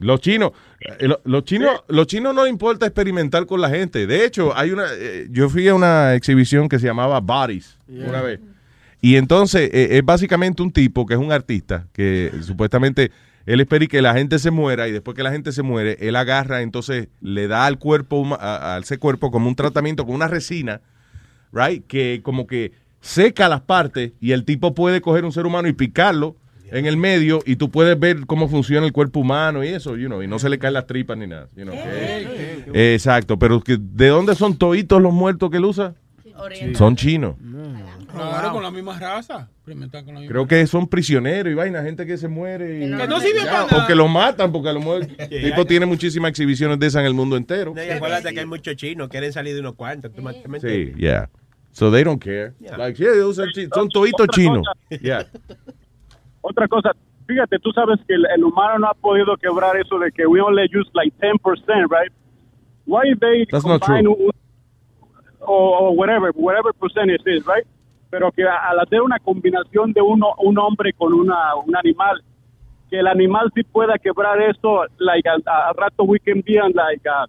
Los chinos, eh, lo- los chinos, los chinos no les importa experimentar con la gente. De hecho, hay una, eh, yo fui a una exhibición que se llamaba Bodies una vez. Y entonces eh, es básicamente un tipo que es un artista que supuestamente él espera que la gente se muera y después que la gente se muere, él agarra, entonces le da al cuerpo, huma- a, a ese cuerpo como un tratamiento con una resina, right? Que como que seca las partes y el tipo puede coger un ser humano y picarlo en el medio y tú puedes ver cómo funciona el cuerpo humano y eso, you know, y no se le caen las tripas ni nada. you know. Eh, Exacto, pero que, ¿de dónde son toditos los muertos que él usa? Son chinos. Claro, con la misma raza. Experimentan con la misma Creo que son prisioneros y vaina, gente que se muere. y- Que no sirve para O nada. que lo matan porque a lo mejor el tipo tiene muchísimas exhibiciones de esas en el mundo entero. No, y acuérdate que hay muchos chinos, quieren salir de unos cuantos. ¿tú me- tú me Sí, yeah. So they don't care. Yeah. Like, yeah, son toditos chinos. Yeah. Otra cosa, fíjate, tú sabes que el, el humano no ha podido quebrar eso de que we only use like 10%, right? Why they That's not combine true. un- o, o whatever, whatever percentage is, right? Pero que a- al hacer una combinación de uno, un hombre con una, un animal, que el animal sí pueda quebrar eso, like al al rato we can be on like uh,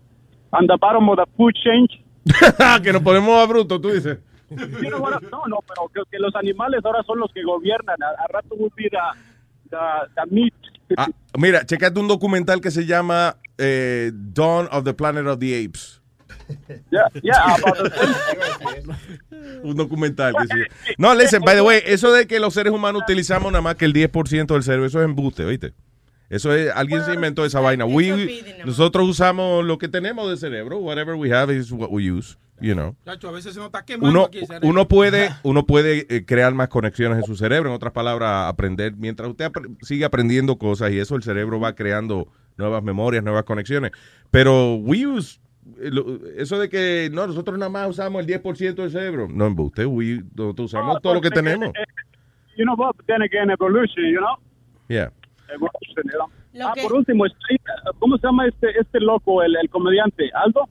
on the bottom of the food chain. que nos ponemos a bruto, tú dices. You know what? No, no, pero que, que los animales ahora son los que gobiernan. Al al rato will be the, the, the meat. Ah, mira, checate un documental que se llama eh, Dawn of the Planet of the Apes. Yeah, yeah, about the Un documental que sí. No, listen, by the way, eso de que los seres humanos utilizamos nada más que el 10% del cerebro, eso es embuste, ¿viste? Eso es, alguien se inventó esa vaina. We, nosotros usamos lo que tenemos de cerebro. Whatever we have is what we use, you know. Chacho, a veces se Uno, aquí uno puede, uno puede eh, crear más conexiones en su cerebro. En otras palabras, aprender. Mientras usted sigue aprendiendo cosas y eso, el cerebro va creando nuevas memorias, nuevas conexiones. Pero we use, eh, eso de que no, nosotros nada más usamos el 10% del cerebro. No embuste, we, nosotros usamos todo lo que tenemos. You know what? Then again, evolution, you know? Yeah. Evolution, you know? Ah, por último, este- ¿cómo se llama este, este loco, el, el comediante? ¿Aldo?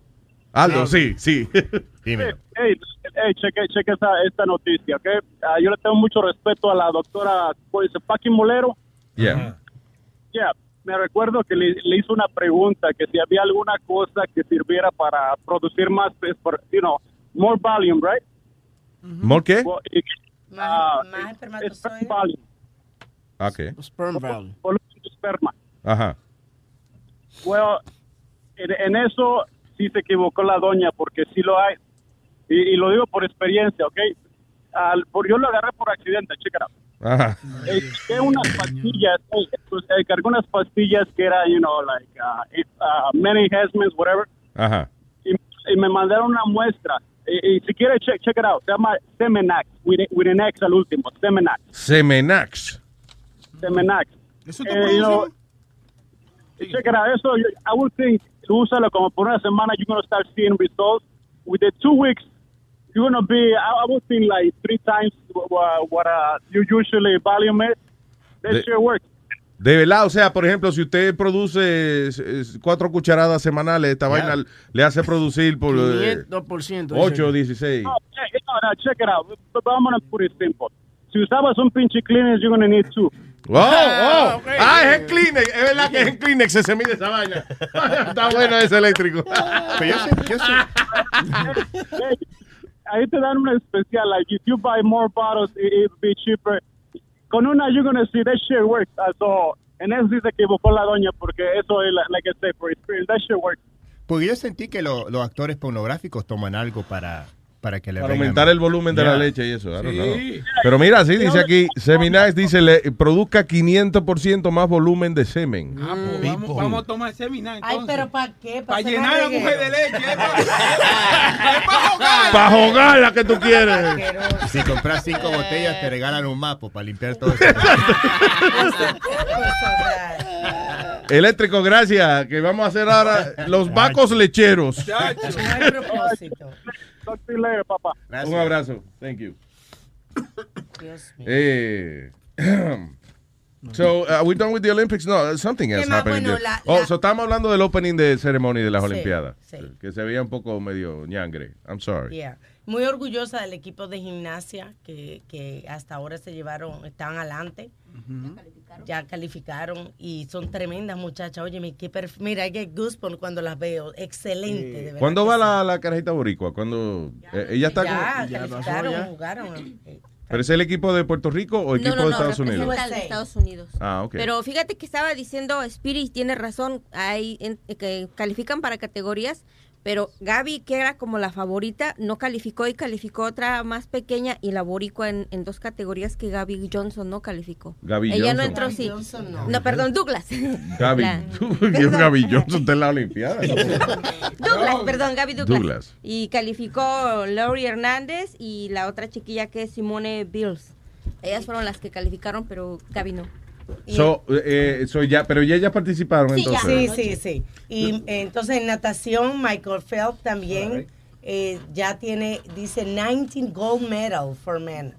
Aldo, sí, sí. Hey, hey, hey, cheque, cheque esta, esta noticia, ¿ok? Ah, yo le tengo mucho respeto a la doctora, ¿cómo dice? Paqui Molero. Yeah. Yeah, me recuerdo que le, le hizo una pregunta que si había alguna cosa que sirviera para producir más, pues, por, you know, more volume, right? ¿More qué? Well, y- ah, sperm volume, Ok. Sperm volume. volumen de esperma. Ajá. Well, en, en eso sí se equivocó la doña, porque sí lo hay. Y, y lo digo por experiencia, ¿ok? Al- por, yo lo agarré por accidente, checa. Ajá. Eh, unas pastillas, eh, pues, eh, cargué unas pastillas que era, you know, like, uh, it, uh, many enhancements, whatever. Ajá. y, y me mandaron una muestra. Y, y si quiere, check, check it out. Se llama Semenax, with, with an X al último. Semenax. Semenax. Semenax. ¿Eso Eh, you know, check it out. Eso, I would think, úsalo como por una semana, you're going to start seeing results. With the two weeks, you're going to be, I, I would think, like three times what, what uh, you usually volume it. That De- sure works. De verdad, o sea, por ejemplo, si usted produce eh, cuatro cucharadas semanales, esta vaina le hace producir por eh, 500%. 8 o 16. No, check, no, no, check it out. But I'm going to put it simple. Si usabas un pinche Kleenex, you're going to need two. Oh, oh. Ah, es en Kleenex. Es verdad que es en Kleenex se mide esa vaina. Está bueno ese eléctrico. Pero yo sé, yo sé. Ahí te dan una especial, like if you buy more bottles, it, it'll be cheaper. Con una, you're gonna see that shit works. Uh, so, en eso sí se equivocó la doña, porque eso es, like I said, for experience, that shit works. Porque yo sentí que lo- los actores pornográficos toman algo para, para que le Para aumentar el volumen de la leche y eso. I don't know. Sí. Pero mira, sí, dice aquí, Seminax dice, le produzca 500% más volumen de semen. Ah, pues vamos, vamos a tomar seminar Ay, pero ¿para qué? Para hacer llenar a la mujer de leche. Es para Para jugar la que tú quieres. Si compras cinco botellas, te regalan un mapa para limpiar todo eso. Eléctrico, gracias. Que vamos a hacer ahora los vacos lecheros. No hay propósito. Talk to you later, papá. Un abrazo. Thank you. Dios mío. Eh, so, are we done with the Olympics? No, something else happening Bueno, la- Oh, la- so estamos hablando del opening de ceremonia de las Sí, Olimpiadas. sí. Que se veía un poco medio ñangre. I'm sorry. Yeah. Muy orgullosa del equipo de gimnasia que, que hasta ahora se llevaron, están adelante. Ya calificaron y son tremendas muchachas. Oye, qué perf- mira, hay que goosebumps cuando las veo. Excelente, de verdad. ¿Cuándo va sí. la, la carajita boricua? ¿Cuándo? eh, ella está Ya, con... calificaron, jugaron. Eh, ¿Pero es el equipo de Puerto Rico o equipo no, no, de Estados Unidos? al de Estados Unidos. Ah, ok. Pero fíjate que estaba diciendo Spirit tiene razón, hay en- que califican para categorías, Pero Gaby, que era como la favorita, no calificó y calificó otra más pequeña y la boricua en, en dos categorías que Gaby Johnson no calificó. Gaby Ella no Johnson. entró, sí. Johnson no. perdón, Douglas. Gaby, La- Gaby Johnson está en la Olimpiada. Douglas, perdón, Gaby Douglas. Douglas. Y calificó Laurie Hernández y la otra chiquilla que es Simone Bills. Ellas fueron las que calificaron, pero Gaby no. So, eh, so ya, pero ya ellas participaron Sí, entonces. sí, sí, sí. Y entonces en natación, Michael Phelps también eh, ya tiene, dice 19 gold medal for men.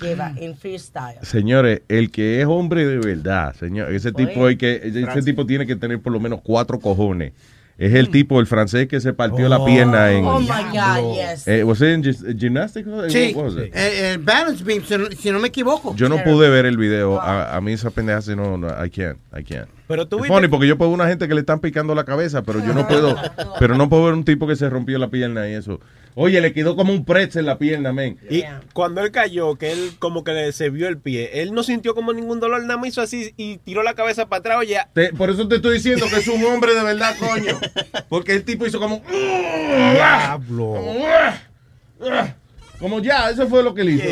Lleva en freestyle. Señores, el que es hombre de verdad, señor, ese tipo hay que, ese tipo tiene que tener por lo menos cuatro cojones. Es el tipo, el francés que se partió la pierna en. Oh my God, yes. Eh, was it in gis- gymnastics? Sí, What was it? el, el balance beam, si no, si no me equivoco. Yo no pude ver el video. A, a mí esa pendeja sí no, no, I can't, I can't. Pero tú viste- funny porque yo puedo ver una gente que le están picando la cabeza, pero yo no puedo, pero no puedo ver un tipo que se rompió la pierna y eso. Oye, le quedó como un pretzel en la pierna, men. Y cuando él cayó, que él como que le se vio el pie, él no sintió como ningún dolor, nada más hizo así y tiró la cabeza para atrás, oye. Te- por eso te estoy diciendo que es un hombre de verdad, coño. Porque el tipo hizo como... Diablo. Como ya, eso fue lo que él hizo.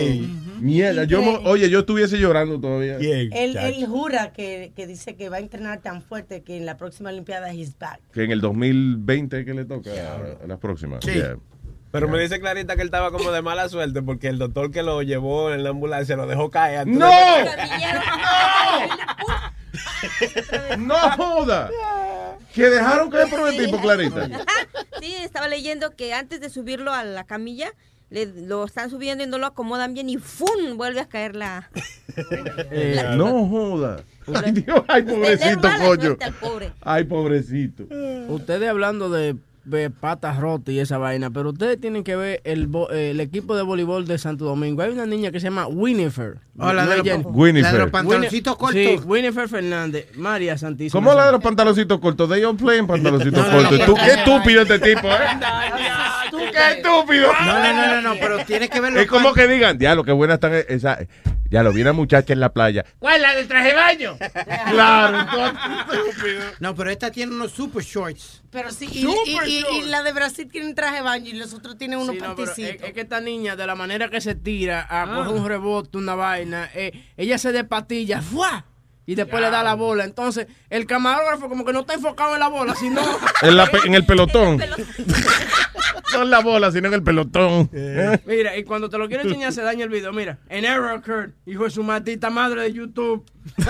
Mierda, yo, oye, yo estuviese llorando todavía. Él, él jura que, que dice que va a entrenar tan fuerte que en la próxima Olimpiada he's back. Que en el 2020 que le toca a, a la próxima. Sí. Yeah. Pero me dice Clarita que él estaba como de mala suerte porque el doctor que lo llevó en la ambulancia lo dejó caer. de- ¡No! ¡No joda! Que dejaron caer por el tipo, Clarita. Sí, estaba leyendo que antes de subirlo a la camilla, le, lo están subiendo y no lo acomodan bien y ¡fum! vuelve a caer la... Eh, no joda. Ay, Dios, ay, pobrecito, coño. pobre. Ay, pobrecito. Ustedes hablando de, de patas rotas y esa vaina, pero ustedes tienen que ver el, el equipo de voleibol de Santo Domingo. Hay una niña que se llama Winifred. Oh, la No de los- Jenny. Winifred. la de los pantaloncitos cortos. Sí, Winifred Fernández. María Santísima. ¿Cómo la de los pantaloncitos cortos? They all play en pantaloncitos No, no, no, cortos. no, Tú, no, qué estúpido este tipo, ¿eh? Tú qué estúpido. No, no, no, no, no, pero tienes que verlo. Es como que digan, ya lo que buena están esa, ya lo vi una muchacha en la playa. ¿Cuál? ¿La del traje de baño? Claro, No, pero esta tiene unos super shorts. Pero sí, y, Super y- y- y short. la de Brasil tiene un traje de baño y los otros tienen unos Sí, no, pero es, panticitos. es que esta niña, de la manera que se tira a Ah. coger un rebote, una vaina, eh, ella se despatilla, ¡fua! Y después le da la bola. Entonces, el camarógrafo como que no está enfocado en la bola, sino... En, la pe- en el pelotón. No en la bola, sino en el pelotón. Mira, y cuando te lo quiero enseñar se daña el video. Mira, an error occurred. Hijo de su maldita madre de YouTube.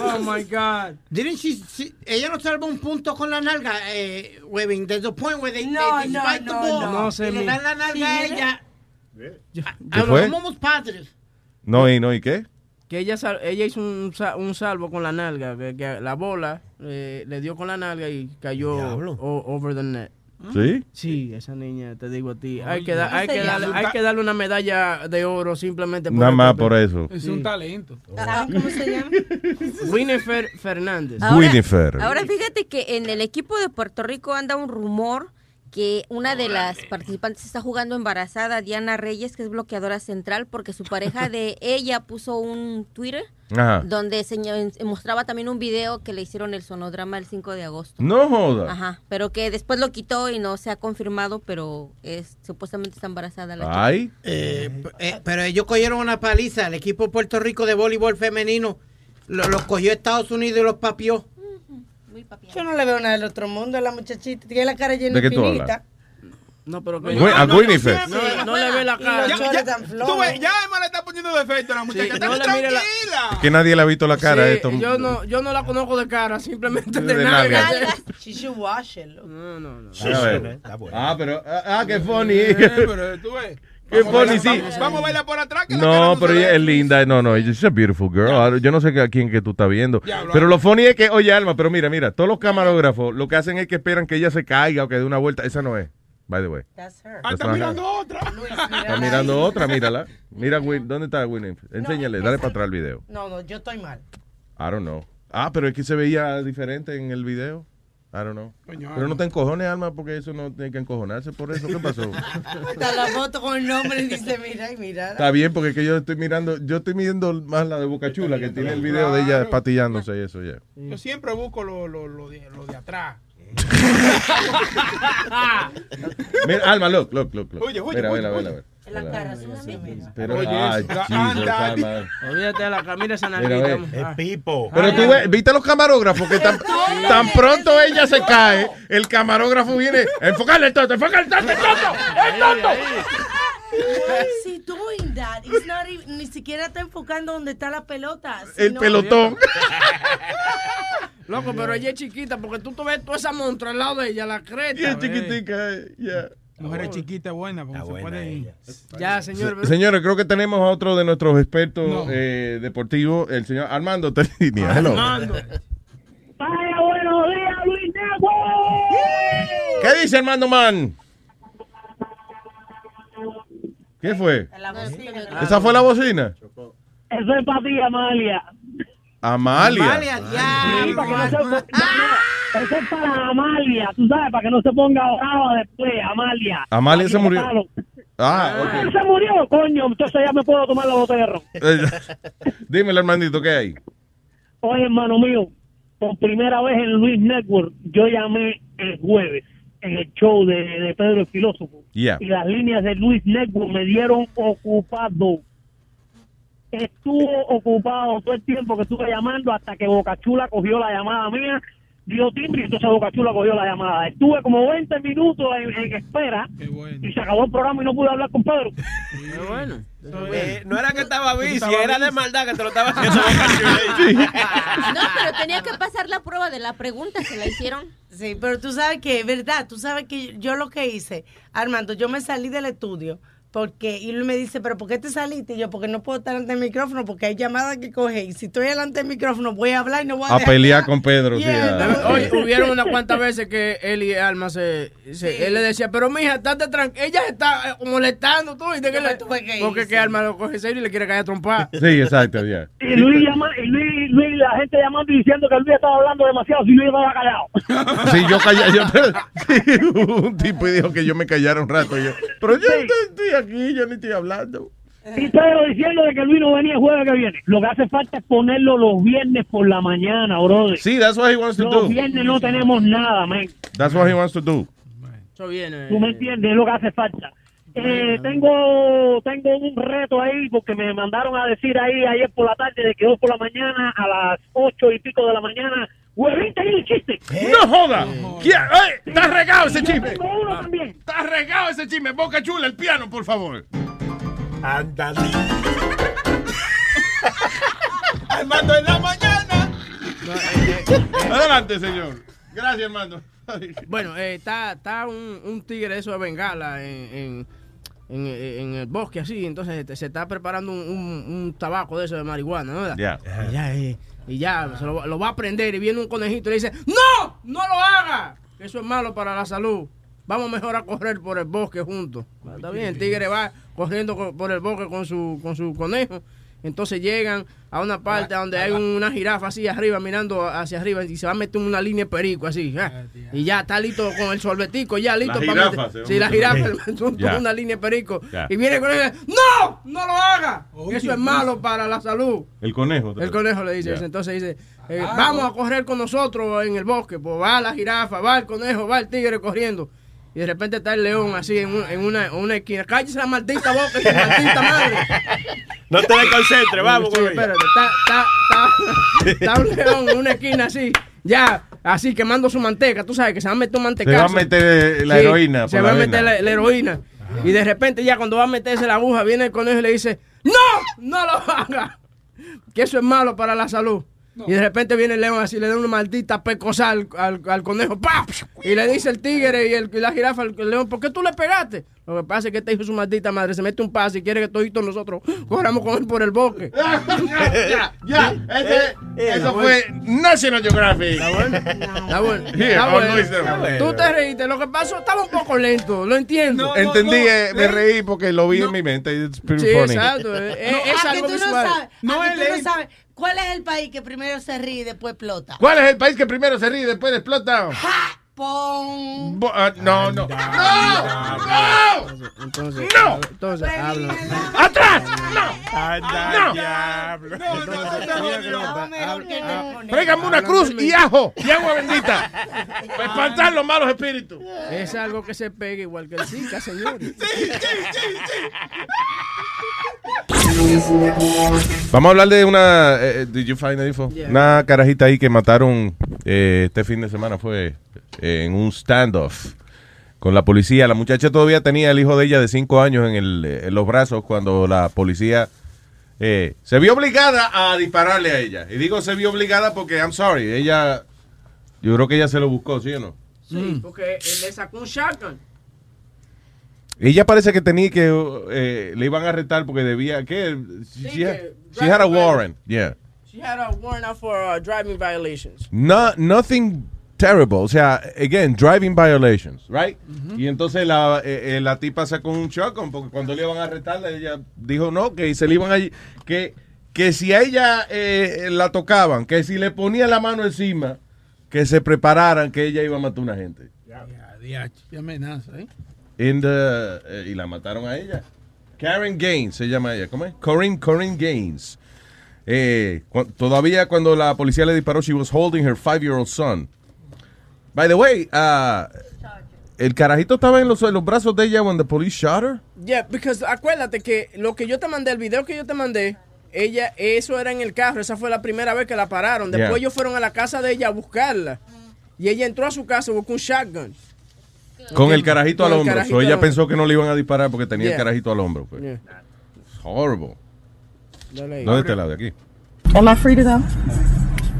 oh my God. Didn't she, she- ella no salva un punto con la nalga, eh, Webin. There's a point where they, No, they no, spike the no, ball no. No le dan la nalga Sí, a ella. ¿Qué Ah, fue? no, somos positive. No, y no, ¿y qué? Que ella, sal- ella hizo un, sa- un salvo con la nalga. Que, que la bola eh, le dio con la nalga y cayó o- over the net. ¿Sí? Sí, esa niña, te digo a ti. Hay que, ¿cómo da- hay que, darle, hay que darle una medalla de oro simplemente Nada el más papel. por eso. Es Sí. un talento. ¿Saben cómo se llama? Winifred Fernández. Ahora- Winifred. Ahora fíjate que en el equipo de Puerto Rico anda un rumor que una de las participantes está jugando embarazada, Diana Reyes, que es bloqueadora central, porque su pareja de ella puso un Twitter Ajá. donde seña- mostraba también un video que le hicieron el sonodrama el 5 de agosto. No joda. Ajá, pero que después lo quitó y no se ha confirmado, pero es supuestamente está embarazada la chica. Ay. Eh, eh, pero ellos cogieron una paliza. El equipo de Puerto Rico de voleibol femenino lo- los cogió Estados Unidos y los papió. Yo no le veo nada del otro mundo a la muchachita. Tiene la cara llena ¿De espinita. No, pero que Gwi- a Winifred. No, no le ve la cara. Ya, ya, tú ves, ya Emma le está poniendo defecto a la muchacha. Sí, no mire la- tranquila. Que nadie le ha visto la cara Sí, a esto. yo, no, yo no la conozco de cara, simplemente de, De nalga. She should wash it. No, no, no. A ver. Ah, pero. Ah, ah, qué funny. Eh, pero tú ves. Qué Vamos a funny, verla- sí. Vamos, vamos a verla por atrás. Que No, pero ella es linda. No, no, she's a beautiful girl. Ahora, Yo no sé a quién que tú estás viendo. Pero lo funny es que, oye, Alma, pero mira, mira, todos los camarógrafos lo que hacen es que esperan que ella se caiga o que dé una vuelta. Esa no es, by the way. That's her. Ah, está mirando her. otra. Luis, Está mirando otra, mírala. Mira, Win, ¿dónde está Winnie? Enséñale, dale para atrás el video. No, no, yo estoy mal. I don't know. Ah, pero es que se veía diferente en el video. I don't know. Coño, Pero no te encojones, Alma, porque eso no tiene que encojonarse por eso. ¿Qué pasó? Está la foto con el nombre y dice, mira, y mira. Está bien, porque es que yo estoy mirando, yo estoy midiendo más la de Boca Chula, que tiene el video de ella patillándose y eso ya. Yo siempre busco lo, lo, lo, de, lo de atrás. Mira, Alma, look, look, look. look. Oye, oye, Mira, oye, mira, oye. mira, mira. La cara sucia, mira. Pero, Oye, ay. Olvídate de la camisa esa nalguita. ve. Ah. Pipo. Pero tú ves, viste los camarógrafos que tan, tan pronto ella se cae, el camarógrafo viene enfocarle el toto, enfocarle el toto, el toto, el toto. Why is he doing that? He's not even- ni siquiera está enfocando donde está la pelota. El sino- pelotón. Loco, pero ella es chiquita porque tú te ves toda esa montra al lado de ella, la creta. Y es chiquitica, eh, ya. Mujer chiquita buena, porque se puede ir. Ya, señor. Se- Señores, creo que tenemos a otro de nuestros expertos eh, deportivos, el señor Armando Terlinia. Hello. Vaya, buenos días, Luis. ¿Qué dice Armando Man? ¿Qué fue? ¿Esa fue la bocina? Eso es para ti, Amalia. Amalia. Sí, para que no se- no, eso es para Amalia, tú sabes, para que no se ponga brava después, Amalia. Amalia se murió. Ah, ok. se murió, coño, entonces ya me puedo tomar la botella de ron. Eh, Dímelo, hermanito, ¿qué hay? Oye, hermano mío, por primera vez en Luis Network, yo llamé el jueves en el show de, de Pedro el Filósofo. Yeah. Y las líneas de Luis Network me dieron ocupado. Estuvo ocupado todo el tiempo que estuve llamando hasta que Bocachula cogió la llamada mía, dio timbre y entonces Bocachula cogió la llamada. Estuve como 20 minutos en, en espera y se acabó el programa y no pude hablar con Pedro. bueno. Eh, no era que estaba bici, era de maldad que te lo estaba haciendo. No, pero tenía que pasar la prueba de la pregunta, se la hicieron. Sí, pero tú sabes que, verdad, tú sabes que yo lo que hice, Armando, yo me salí del estudio porque, y él me dice, pero ¿por qué te saliste? Y yo, porque no puedo estar ante el micrófono, porque hay llamadas que coge, y si estoy delante del micrófono voy a hablar y no voy a, A dejar pelear nada. con Pedro. sí, Yeah, a- Oye, hubieron unas cuantas veces que él y Alma se, se- él le decía, pero mija, estate tranquila, ella está eh, molestando tú, y de que le- tuve que ir, porque sí. que Alma lo coge serio y le quiere caer a trompar. Sí, exacto, ya. Y Luis, llama, y Luis, Luis, la gente llamando y diciendo que Luis estaba hablando demasiado, si Luis estaba callado. Sí, yo callé. Yo, sí, hubo un tipo y dijo que yo me callara un rato. y yo, pero yo estoy, estoy aquí, yo ni estoy hablando. Y Pedro diciendo de que Luis no venía el jueves que viene. Lo que hace falta es ponerlo los viernes por la mañana, brother. Sí, that's what he wants to Los do. viernes no tenemos nada, man. That's what he wants to do. Eso viene. ¿Tú me entiendes? Es lo que hace falta. Eh, tengo tengo un reto ahí porque me mandaron a decir ahí ayer por la tarde de que hoy por la mañana a las ocho y pico de la mañana huevín tenía el chiste ¡No joda! ¡Está regado ese chisme! también ¡Está regado ese chisme! Boca chula, el piano, por favor. Ándale. Armando en la mañana. Adelante, señor. Gracias, hermano. Bueno, eh, está, está un, un tigre de eso de Bengala en, en, en- en el bosque así, entonces este, se está preparando un, un- un tabaco de eso de marihuana, ¿no? Ya. Y ya, eh, y ya se lo, lo va a prender y viene un conejito y le dice, ¡No! ¡No lo haga! Eso es malo para la salud. Vamos mejor a correr por el bosque juntos. Está bien, el tigre va corriendo co- por el bosque con su, con su conejo. Entonces llegan a una parte donde hay una jirafa así arriba, mirando hacia arriba, y se va a meter una línea de perico así. ah, Y ya está listo con el sorbetico, ya listo La para jirafa, meter. Sí, la jirafa, Ya. una línea de perico. Ya. Y viene con él y dice, ¡No! ¡No lo haga! Eso es malo para la salud. El conejo. El conejo le dice, Ya. dice, entonces dice, eh, vamos a correr con nosotros en el bosque. Pues va la jirafa, va el conejo, va el tigre corriendo. Y de repente está el león así en, un- en una, en una esquina. Cállese la maldita boca, su maldita madre. No te desconcentres, vamos, Sí, güey. espérate, está, está, está, está un león en una esquina así, ya, así quemando su manteca. Tú sabes que se va a meter un Se mantecazo. va a meter la Sí, heroína. Se va a meter la heroína. Y de repente ya cuando va a meterse la aguja, viene el conejo y le dice, ¡No! ¡No lo haga! Que eso es malo para la salud. Y de repente viene el león así, le da una maldita pecosa al, al- al conejo. ¡Pap! Y le dice el tigre y, el, y la jirafa al león, ¿por qué tú le pegaste? Lo que pasa es que este hijo de su maldita madre se mete un pase y quiere que toditos nosotros corramos con él por el bosque. ya, ya. Ese- eso fue National Geographic. Está bueno. Está bueno. Tú te reíste. Lo que pasó estaba un poco lento. Lo entiendo. Entendí, eh, me reí porque lo vi en mi mente. It's pretty Sí, funny. exacto. eh, eh, No, es a que algo tú no visual. sabes, No a que es tú no sabes cuál es el país que primero se ríe y después explota. ¿Cuál es el país que primero se ríe y después explota? Pon. Bo- ah, no, no. Entonces, No. entonces habla. ¡Atrás! Anda, No. diablo. Tráigame una cruz y ajo y agua bendita. Para espantar los malos espíritus. Es algo que se pega igual que el Zika, señor. Vamos a hablar de una. eh, did you find the info? Yeah. Una carajita ahí que mataron eh, este fin de semana fue eh, en un standoff con la policía. La muchacha todavía tenía el hijo de ella de 5 años en, el, eh, en los brazos cuando la policía eh, se vio obligada a dispararle a ella. Y digo se vio obligada porque, I'm sorry, ella. Yo creo que ella se lo buscó, ¿sí o no? Sí, porque él le sacó un shotgun. Ella parece que tenía que. eh, le iban a arrestar porque debía. ¿Qué? She, Sí, had- que she had a warrant, yeah. She had a warrant out for uh, driving violations. No, nothing terrible. O sea, again, driving violations, right? Y entonces la, eh, eh, la tipa sacó un shotgun porque cuando le iban a arrestarla, ella dijo no, que se le iban a... Que, que si a ella eh, la tocaban, que si le ponían la mano encima, que se prepararan que ella iba a matar a una gente. Ya, amenaza, ¿eh? In the- eh, y la mataron a ella. Karen Gaines se llama ella. ¿Cómo es? Corinne, Corinne Gaines. Eh, cu- todavía cuando la policía le disparó, she was holding her five-year-old son. By the way, ah, el carajito estaba en los, en los brazos de ella when the police shot her. Yeah, because acuérdate que lo que yo te mandé, el video que yo te mandé, ella, eso era en el carro, esa fue la primera vez que la pararon. Después Yeah. ellos fueron a la casa de ella a buscarla. Y ella entró a su casa buscó un shotgun. Con el carajito al hombro. carajito So ella pensó que no le iban a disparar porque tenía Yeah. el carajito al hombro. pues. Yeah. Horrible. Dale ahí. ¿Dónde está la de aquí? Am I free to go?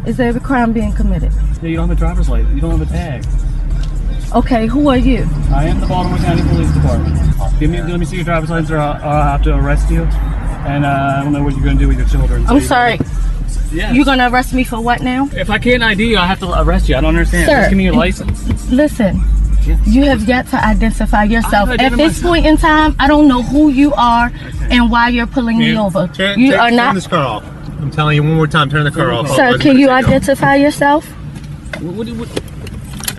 Is there a crime being committed? Yeah, you don't have a driver's license. You don't have a tag. Okay, who are you? I am the Baltimore County Police Department. Give me, let me see your driver's license, or I'll, I'll have to arrest you. And uh, I don't know what you're going to do with your children. So I'm you- sorry. Yes. You gonna arrest me for what now? If I can't ID you, I have to arrest you. I don't understand. Sir, Just give me your license. Listen, you have yet to identify yourself. At identify this point in time, I don't know who you are and why you're pulling me over. Turn, you turn- are turn not. this car off. I'm telling you one more time, turn the car off. Sir, oh, can you identify yourself?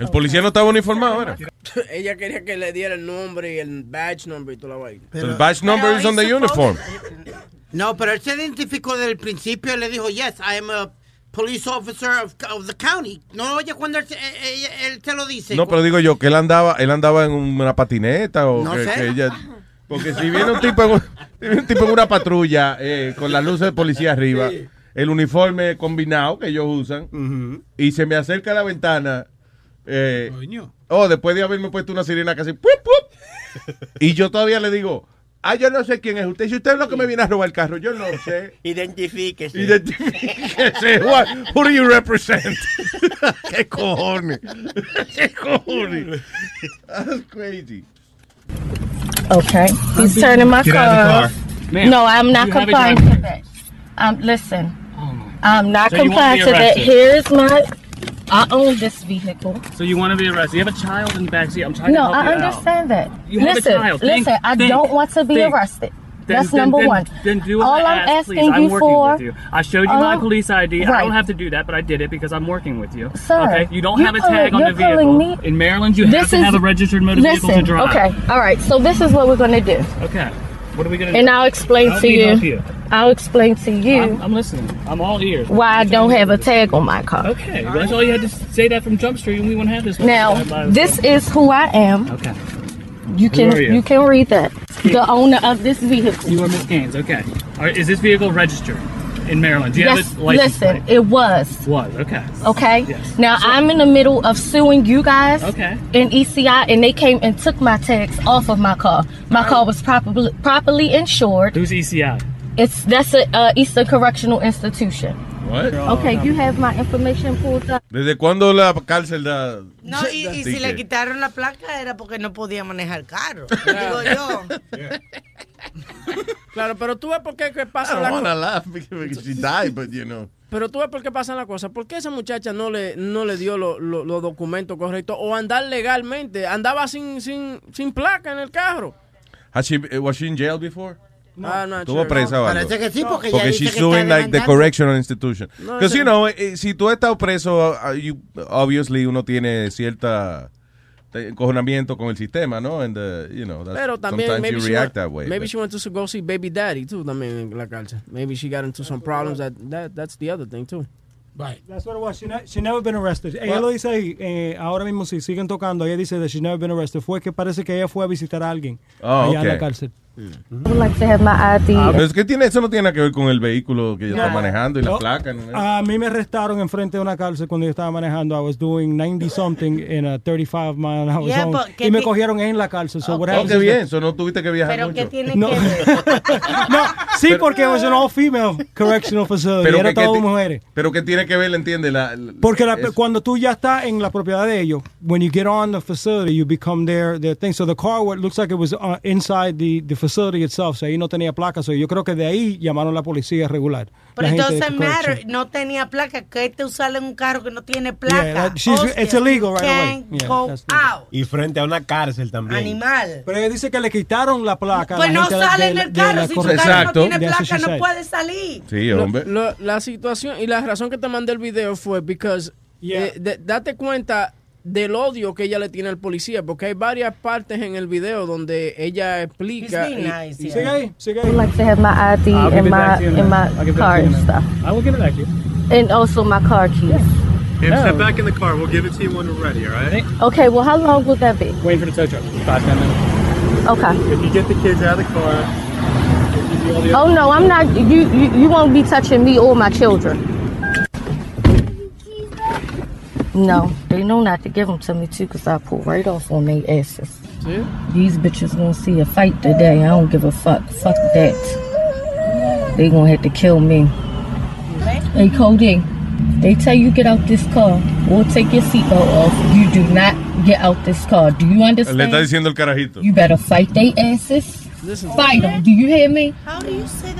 El policía no estaba uniformado, ¿era? ella quería que le diera el nombre y el badge number y toda la vaina. el badge number is on the uniform. No, pero él se identificó desde el principio. Le dijo, yes, I am a police officer of, of the county. No oye cuando él, se- eh, eh, él te lo dice. No, pero digo yo que él andaba, él andaba en una patineta o No que, sé. que ella. Porque si viene un tipo en, un- si viene un tipo en una patrulla eh, con las luces de policía arriba, el uniforme combinado que ellos usan, y se me acerca a la ventana. Eh, oh, después de haberme puesto una sirena casi. ¡pup, pup! y yo todavía le digo. Ah, yo no sé quién es usted. Si usted es lo que me viene a robar el carro, yo no sé. Identifíquese. Identifíquese. What, who do you represent? ¿Qué cojones? ¿Qué cojones? That's crazy. Okay. He's turning my Get car. out of the car. Ma'am, no, I'm not you have a complying to that. Um, listen, I'm not So you complying to that. arrested? Here's my. I own this vehicle. So you want to be arrested? You have a child in the backseat. I'm trying No, to help I you out. No, I understand that. You have a listen, child. Think, listen. I think, don't want to be think. arrested. Then- That's then- number then- one. Then do All what I I'm ask, asking please. I'm you working for. with you. I showed you my police ID. I don't have to do that, but I did it because I'm working with you. Sir, okay? You don't have a tag on the vehicle. me- In Maryland, you have to have a registered motor vehicle to drive. okay, all right. So this is what we're gonna do, Okay. What are we gonna do? and I'll explain to you. you. I'll explain to you I'm, I'm listening. I'm all ears. why I don't have a tag on my car. Okay, well, that's all you had to say that from Jump Street, and we wouldn't have this. Now, this is who I am. Okay. You can Who are you? you can read that. The owner of this vehicle. You are Miss Gaines. Okay. All right, is this vehicle registered in Maryland? Do you yes, have a license listen, plate? it was. Was okay. Okay. Yes. Now I'm in the middle of suing you guys Okay. in ECI, and they came and took my tags off of my car. My car was properly properly insured. Who's ECI? It's that's a uh, Eastern Correctional Institution. What? Okay, you have my information pulled up. ¿Desde cuándo la cárcel da? No, y, y si le quitaron la placa era porque no podía manejar carro. Digo yo. Claro, pero tú ves por qué que I pasa don't la laugh because she died, but you know. Pero tú ves por qué pasa la cosa. ¿Por qué esa muchacha no le, no le dio lo- lo- los documentos correctos o andar legalmente? Andaba sin, sin, sin placa en el carro. Has she, was she in jail before? I'm not Estuvo sure. presa o algo. Parece que sí, porque ya dice she's que suing like the correctional institution. No, Because, you know, eh, si tú has estado preso, uh, you- obviously uno tiene cierta encojonamiento con el sistema, ¿no? And, uh, you know, that's, Pero también sometimes maybe you she, react went, that way. maybe but- she went to go see baby daddy too también en la cárcel. Maybe she got into some problems that, that that's the other thing too. Right. That's what it was. She, ne- she never been arrested. Ella lo dice ahí, eh, ahora mismo si siguen tocando, ella dice that she never been arrested. Fue que parece que ella fue a visitar a alguien Oh, allá en la okay. Cárcel. I would like to have my ID. Ah, pero es que tiene, eso no tiene nada que ver con el vehículo que está No. manejando y la No. placa. ¿no? Ah, A mí me arrestaron enfrente de una cárcel cuando yo estaba manejando. I was doing 90 something in a 35 mile an hour Yeah, zone. ¿qué Y me cogieron en la cárcel. So what Oh, happens qué is bien, eso no tuviste que viajar Pero mucho. ¿qué tiene No. que ver? no, sí, porque it was an all-female correctional facility. Pero Era que- que todo mujeres. Pero que tiene que ver, ¿entiendes? La, la- Porque la- cuando tú ya estás en la propiedad de ellos, when you get on the facility, you become their, their thing. So the car what looks like it was uh, inside the, the facility itself. So ahí no tenía placa. So yo creo que de ahí llamaron a la policía regular. Pero entonces, matter, no tenía placa. ¿Qué te usarle en un carro que no tiene placa? Yeah, that- it's illegal right away. Yeah, go out. Y frente a una cárcel también. Animal. Pero ella dice que le quitaron la placa. Pues la no sale de en el carro. Si tu carro no tiene placa, no puede salir. Sí, Lo- hombre. lo- la situación y la razón que te mandé el video fue because eh, de- date cuenta del odio que ella le tiene al policía, porque hay varias partes en el video donde ella explica. Nice, y- yeah. Sigue ahí, sigue I ahí. like to have my ID I'll give and my in my. I'll car and stuff. I will give it back to you. and also my car keys. Here, Oh. step back in the car. We'll give it to you when we're ready, all right? Okay, well, how long will that be? Waiting for the tow truck. Five, ten minutes. Okay. If you get the kids out of the car, give you all the Oh no, I'm not. You you, you won't be touching me or my children. No, mm-hmm. they know not to give them to me too, cause I pull right off on their asses. Sí. These bitches gonna see a fight today. I don't give a fuck. Fuck that. They gonna have to kill me. Hey Cody, they tell you get out this car We'll take your seatbelt off. You do not get out this car. Do you understand? Le está understand? diciendo el carajito. You better fight they asses. Listen. Fight them. Do you hear me? How do you say that?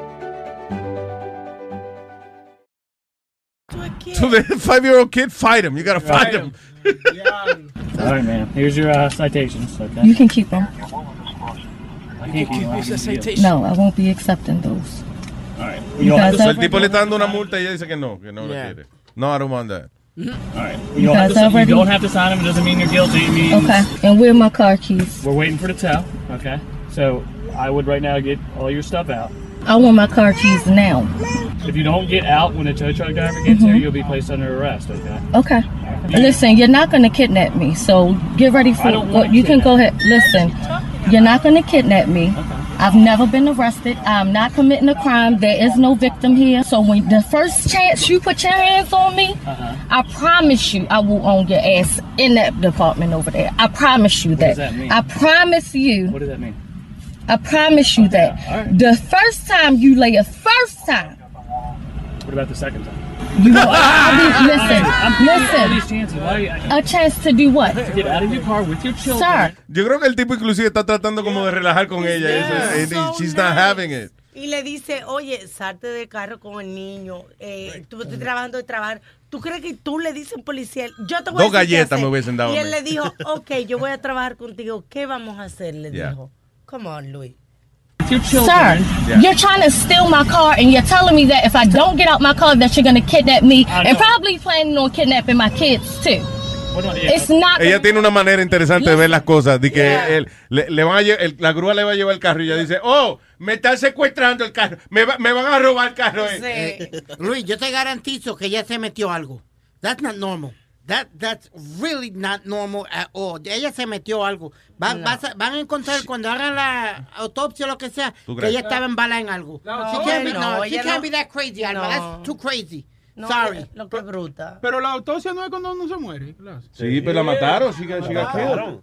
To the five-year-old kid, fight him. You gotta fight him. All right, man. Here's your uh, citations. Okay. You can keep them. I can't keep them. I'll give them to you. No, I won't be accepting those. All right. You You'll have guys to- So el tipo le está dando una multa y ella dice que no, que no Yeah. la quiere. No, I don't want that. All right. You You, don't have to, sign- you don't have to sign them. It doesn't mean you're guilty. It means Okay. And where are my car keys? we're waiting for the tow. Okay. So I would right now get all your stuff out. I want my car keys now. If you don't get out when the tow truck driver gets Mhm. here, you'll be placed under arrest. Okay. Okay. Listen, you're not going to kidnap me, so get ready for I don't go, You can go ahead. Listen, you're not going to kidnap me. Okay. I've never been arrested. I'm not committing a crime. There is no victim here. So when the first chance you put your hands on me, Uh-huh. I promise you I will own your ass in that department over there. I promise you What that. does that mean? I promise you. What does that mean? I promise you that. The first time you lay a first time, What about the second time? you know, I'll be, listen, I'm listen. A chance to do what? to get out of your car with your children. Sir, Yo creo que el tipo inclusive está tratando como de relajar con ella. Yeah. So she's not having it. Y le dice, oye, salte del carro con el niño. Eh, tú estás trabajando de trabajar. ¿Tú crees que tú le dices al policía, yo te voy Dos a decir galletas hacer"? me hubiesen dado Y él le dijo, ok, yo voy a trabajar contigo. ¿Qué vamos a hacer? Le Yeah. dijo. Come on, your Sir. Yeah. you're trying to steal my car and you're telling me that if I don't get out my car that you're going to kidnap me I and probably planning on kidnapping my kids too. Yeah, It's not Ella tiene una manera interesante de ver las cosas. De que Yeah. él- le, le van a lle- el- la grúa le va a llevar el carro y ella dice, oh, me están secuestrando el carro. Me, va- me van a robar el carro. eh". Sí. Luis, yo te garantizo que ella se metió algo. That's not normal. That, that's really not normal at all. Ella se metió algo. Van, vas a, van a encontrar cuando hagan la autopsia o lo que sea ¿Tú que ella estaba en bala en algo. No, she can't be, no, no, she can't no. be that crazy, Alma. No. That's too crazy. No, Sorry. Lo que bruta. Pero la autopsia no es cuando uno se muere. claro. Sí, pero la mataron. Got, she got killed.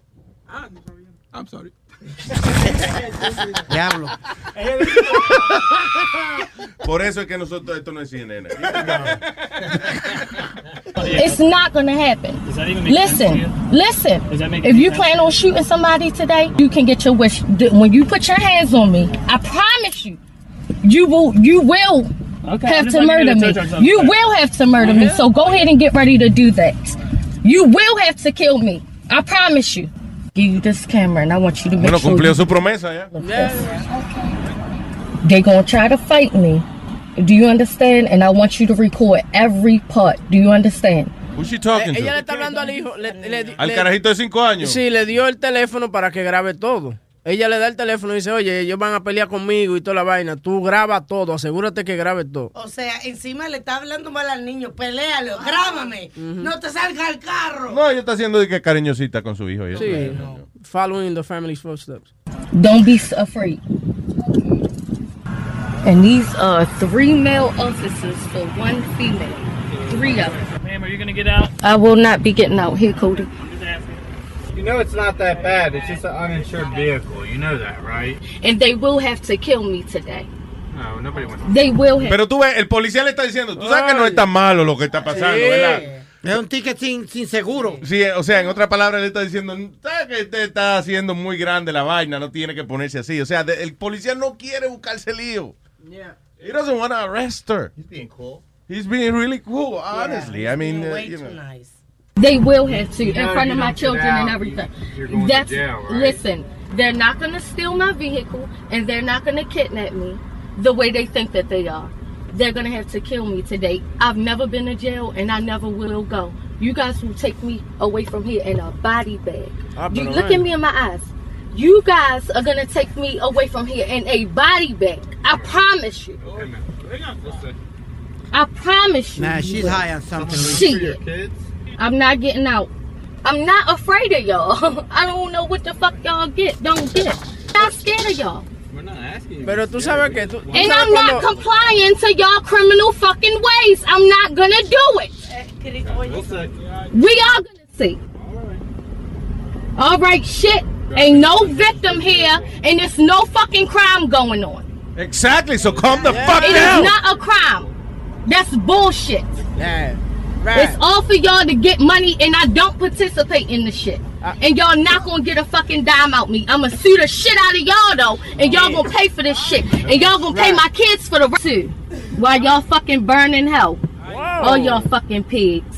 Ah, no sabía. I'm sorry. Diablo. Por eso es que nosotros esto no es CNN. It's not gonna happen. that even make sense to Listen, you? listen. Does that make If any you sense? plan on shooting somebody today, you can get your wish. When you put your hands on me, I promise you, you will, you will Okay, have to murder know me. the touch on You something. will have to murder me. Oh, so go ahead and get ready to do that. You will have to kill me. I promise you. Give you this camera, and I want you to make Bueno, sure cumplió you su promesa ya. they gonna try to fight me. Do you understand? And I want you to record every part. Do you understand? Who's she talking Eh, Ella le to? está hablando al hijo. le- le- Al le- carajito de 5 años. Sí, le dio el teléfono para que grabe todo. Ella le da el teléfono y dice, oye, ellos van a pelear conmigo y toda la vaina. Tú graba todo, asegúrate que grabe todo. O sea, encima le está hablando mal al niño. Peléalo, grábame. No te salga al carro. No, ella está haciendo de que cariñosita con su hijo. Sí, following the family's footsteps. Don't be s- afraid. And these are three male officers for one female. Three of them. Ma'am, are you gonna get out? I will not be getting out here, Cody. You know it's not that bad. It's just an uninsured vehicle. You know that, right? And they will have to kill me today. No, nobody wants. They will have. Pero tú ves, el policía le está diciendo, tú sabes que no es tan malo lo que está pasando, Sí. ¿verdad? Es un ticket sin, sin seguro. Sí, o sea, en otras palabras, le está diciendo, ¿sabes que usted está haciendo muy grande la vaina? No tiene que ponerse así. O sea, de- el policía no quiere buscarse lío. He doesn't want to arrest her. He's being cool. He's being really cool, honestly. I mean, uh, you know. They will have to in know, front of my children out, and everything. you're going to That's jail, right? listen. They're not going to steal my vehicle, and they're not going to kidnap me the way they think that they are. They're going to have to kill me today. I've never been to jail, and I never will go. You guys will take me away from here in a body bag. You look at me in my eyes. You guys are going to take me away from here in a body bag. I promise you. I promise you. Nah, she's high on something. Shit. I'm not getting out. I'm not afraid of y'all. I don't know what the fuck y'all get, don't get. Not scared of y'all. Pero tú sabes que tú, tú And I'm not cuando- complying to y'all criminal fucking ways. I'm not gonna do it. We are gonna see. All right, shit. Ain't no victim here, and there's no fucking crime going on. Exactly, so calm the fuck It is down. not a crime. That's bullshit. Yeah, Right. It's all for y'all to get money, and I don't participate in the shit. Uh, and y'all not gonna get a fucking dime out me. I'ma sue the shit out of y'all though, and y'all gonna pay for this shit, and y'all gonna pay my kids for the rest too, while y'all fucking burn in hell. All y'all fucking pigs.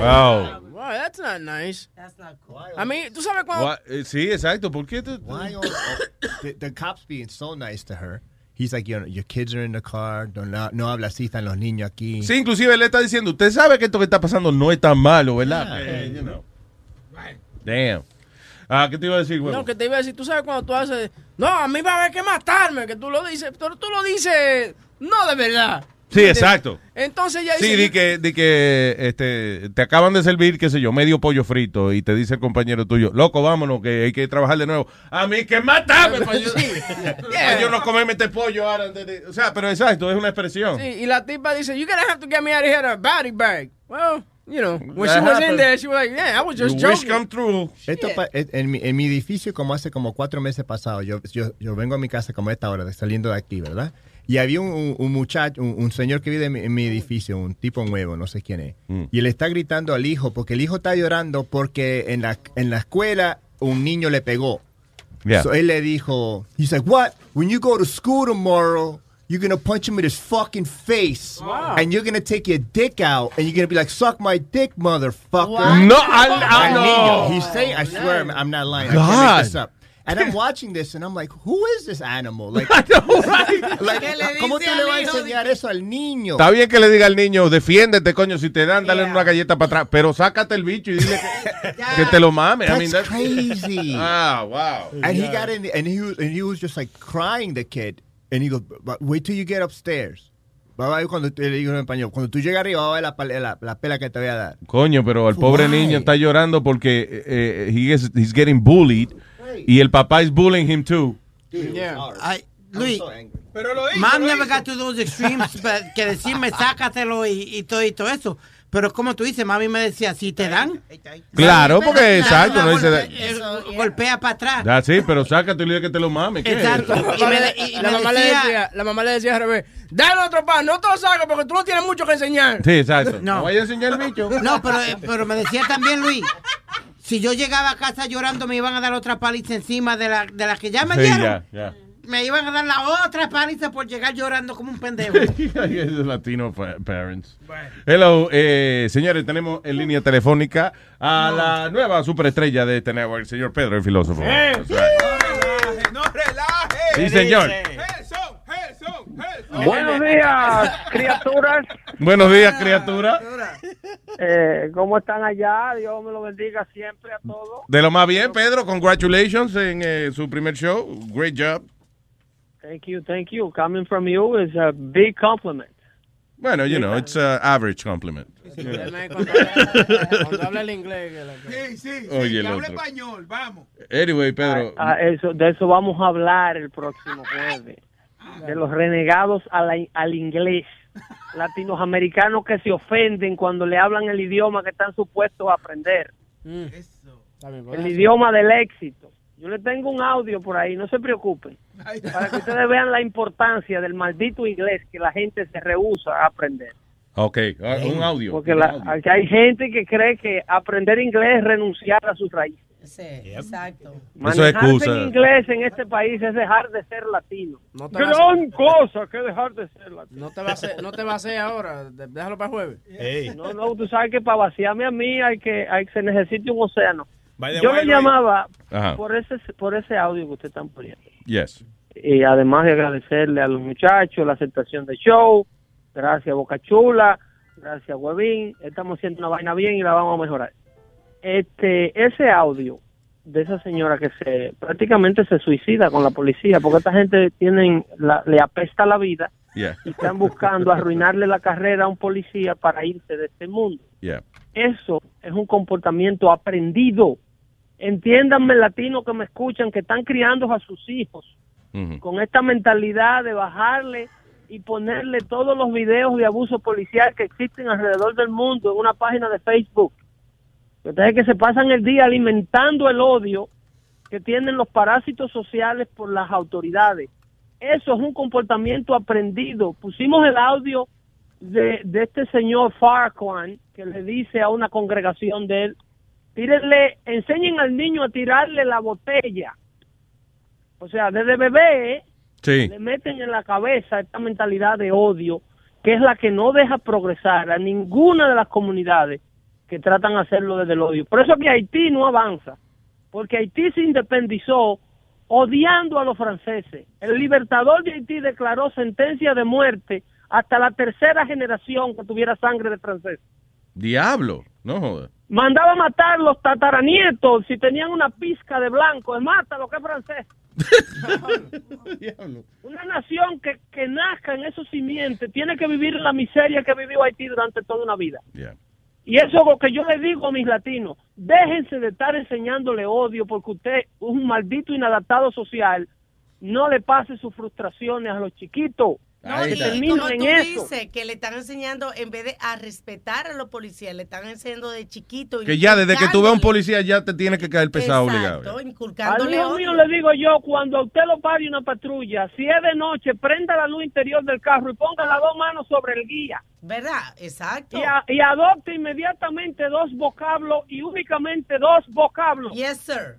Wow. Wow, that's not nice. That's not cool. I mean, tú sabes cuando... Eh, Sí, exacto. ¿Por qué tú? Why are the, the cops being so nice to her? He's like, you know, your kids are in the car. No, no, no habla así, están los niños aquí. Sí, inclusive le está diciendo, usted sabe que esto que está pasando no es tan malo, ¿verdad? Yeah. Eh, you know. Damn. Ah, ¿qué te iba a decir, huevo? No, que te iba a decir, tú sabes cuando tú haces, no, a mí va a haber que matarme, que tú lo dices, pero tú lo dices, no de verdad. Sí, exacto. Entonces ya Sí, dice, di que, di que este, te acaban de servir, qué sé yo, medio pollo frito y te dice el compañero tuyo, loco, vámonos, que hay que trabajar de nuevo. A mí que matarme para yo, para yo no comerme este pollo ahora. O sea, pero exacto, es una expresión. Sí, y la tipa dice, you're gonna have to get me out of here in a body bag. Well, you know, when That she was in there, she was like, yeah, I was just You wish joking. come true. Esto pa- en, en mi, en mi edificio, como hace como cuatro meses pasados, yo, yo, yo vengo a mi casa como a esta hora, de- saliendo de aquí, ¿verdad? Y había un, un- un muchacho, un, un señor que vive en mi, en mi edificio, un tipo nuevo, no sé quién es. Y él está gritando al hijo, porque el hijo está llorando porque en la, en la escuela un niño le pegó. Yeah. So él le dijo, he's like, what? When you go to school tomorrow, you're gonna punch him in his fucking face. And you're gonna take your dick out, and you're gonna be like, suck my dick, motherfucker. What? No, I- I- no. He's saying, I swear, I'm, I'm not lying. I can't God. make this up. And I'm watching this, and I'm like, who is this animal? Like, like, ¿Qué le ¿cómo tú le vas a enseñar eso al niño? Está bien que le diga al niño, defiéndete, coño, si te dan, dale una galleta para atrás, pero sácate el bicho y dile que, que te lo mame. I That's mean, that's crazy. Ah, wow. And he got in, and he was, and he was just like crying, the kid. And he goes, "But wait till you get upstairs. Va a ver cuando te le digo en español, cuando tú llegas arriba, va a ver la, pal- la, la pela que te voy a dar. Coño, pero el pobre Why? niño está llorando porque eh, he is, he's getting bullied y el papá is bullying him too. I, Luis, Pero lo hizo, Mom lo never hizo. got to those extremes, but que decirme sácatelo y, y todo y todo eso. Pero como tú dices, mami me decía, si te dan, Claro, porque exacto, no dice. golpea para atrás. Ah, sí, pero sácate y que te lo mames. ¿qué? Exacto. Y me y la, mamá le decía- decía, la mamá le decía al revés, dale otro pan, no te lo saques porque tú no tienes mucho que enseñar. Sí, exacto. No. No vaya a enseñar el bicho. No, pero, eh, pero me decía también Luis, si yo llegaba a casa llorando me iban a dar otra paliza encima de la, de la que ya me Sí, dieron. ya, ya. Me iban a dar la otra paliza por llegar llorando como un pendejo. Esos Latino pa- parents. Hello, eh, señores, tenemos en línea telefónica a la nueva superestrella de este network, el señor Pedro, el filósofo. Right. No relaje. Sí, señor. Buenos días, criaturas. Buenos días, criatura. Eh, ¿Cómo están allá? Dios me lo bendiga siempre a todos. De lo más bien, Pedro, congratulations en eh, su primer show. Great job. Thank you, thank you. Coming from you is a big compliment. Bueno, you know, it's an average compliment. Cuando habla el inglés. Sí, sí, Oye, que hable otro. español, vamos. Anyway, Pedro. Ah, eso, de eso vamos a hablar el próximo jueves. De los renegados a la- al inglés. Latinoamericanos que se ofenden cuando le hablan el idioma que están supuestos a aprender. El idioma del éxito. Yo le tengo un audio por ahí, no se preocupen. Para que ustedes vean la importancia del maldito inglés que la gente se rehúsa a aprender. Ok, ah, un audio. Porque un la- audio. aquí hay gente que cree que aprender inglés es renunciar a sus raíces. Sí, exacto. Eso es Manejarse excusa. en inglés en este país es dejar de ser latino. No te vas cosa que dejar de ser latino. No te va a hacer, no te va a hacer ahora, déjalo para jueves. No, no, tú sabes que para vaciarme a mí hay que, hay, se necesita un océano. Yo way, le llamaba Ajá. por ese, por ese audio que ustedes están poniendo. Yes. Y además de agradecerle a los muchachos la aceptación del show. Gracias, Boca Chula. Gracias, Huevín. Estamos haciendo una vaina bien y la vamos a mejorar. Este, ese audio de esa señora que se prácticamente se suicida con la policía porque esta gente tienen la- le apesta la vida Yeah. y están buscando arruinarle la carrera a un policía para irse de este mundo. Yeah. Eso es un comportamiento aprendido. Entiéndanme, latinos que me escuchan, que están criando a sus hijos Ujú. con esta mentalidad de bajarle y ponerle todos los videos de abuso policial que existen alrededor del mundo en una página de Facebook. Ustedes que se pasan el día alimentando el odio que tienen los parásitos sociales por las autoridades. Eso es un comportamiento aprendido. Pusimos el audio de, de este señor Farquhar que le dice a una congregación de él, tírenle, enseñen al niño a tirarle la botella. O sea, desde bebé Sí. le meten en la cabeza esta mentalidad de odio que es la que no deja progresar a ninguna de las comunidades que tratan de hacerlo desde el odio. Por eso que Haití no avanza, porque Haití se independizó odiando a los franceses. El libertador de Haití declaró sentencia de muerte hasta la tercera generación que tuviera sangre de francés. Diablo. No joda. Mandaba a matar los tataranietos si tenían una pizca de blanco. Es mata lo que es francés. Una nación que, que nazca en esos simientes tiene que vivir la miseria que vivió Haití durante toda una vida. Yeah. Y eso es lo que yo le digo a mis latinos. Déjense de estar enseñándole odio porque usted un maldito inadaptado social. No le pase sus frustraciones a los chiquitos. No, que y, como tú dices, que le están enseñando, en vez de a respetar a los policías, le están enseñando de chiquito. Que ya desde que tú veas un inculcándole- policía ya te tiene que caer pesado Exacto, obligado. Al inculcándole hijo odio. mío le digo yo, cuando a usted lo pare una patrulla, si es de noche, prenda la luz interior del carro y ponga las dos manos sobre el guía. ¿Verdad? Exacto. Y, a- y adopte inmediatamente dos vocablos y únicamente dos vocablos. Yes, sir.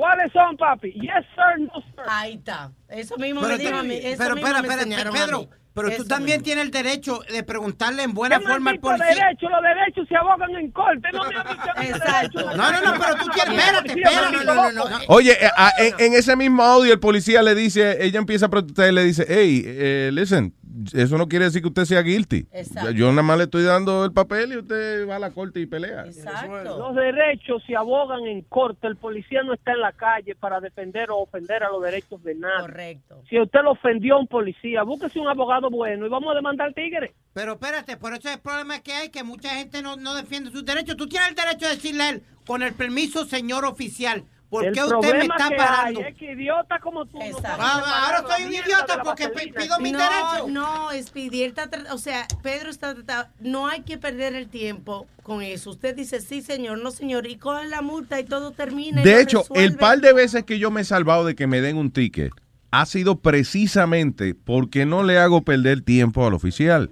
¿Cuáles son, papi? Yes, sir, no, sir. Ahí está. Eso mismo Pero, me dijo a mí. Eso pero, mismo espera, me espera, enseñaron a Pedro, mí. pero tú Eso también mismo. tienes el derecho de preguntarle en buena ¿Qué forma al policía. derecho? Los derechos se abogan en corte. No me a Exacto. derecho. No, no, no, pero tú tienes, espérate, espérate. No, no, no. Oye, eh, ah, en, en ese mismo audio el policía le dice, ella empieza a protestar y le dice, hey, eh, listen, eso no quiere decir que usted sea guilty. Exacto. Yo nada más le estoy dando el papel y usted va a la corte y pelea. Exacto. Los derechos se abogan en corte. El policía no está en la calle para defender o ofender a los derechos de nadie. Correcto. Si usted lo ofendió a un policía, búsquese un abogado bueno y vamos a demandar tigre. Pero espérate, por eso el problema que hay, que mucha gente no, no defiende sus derechos. Tú tienes el derecho de decirle a él, con el permiso, señor oficial, ¿Por el qué usted me está que parando? hay es que idiota como tú. no Ah, ahora soy un idiota porque pido mi no, derecho. No, está tra- o sea, Pedro está tratando, no hay que perder el tiempo con eso. Usted dice, sí, señor, no, señor, y coge la multa y todo termina. De hecho, el par de veces que yo me he salvado de que me den un ticket ha sido precisamente porque no le hago perder tiempo al oficial.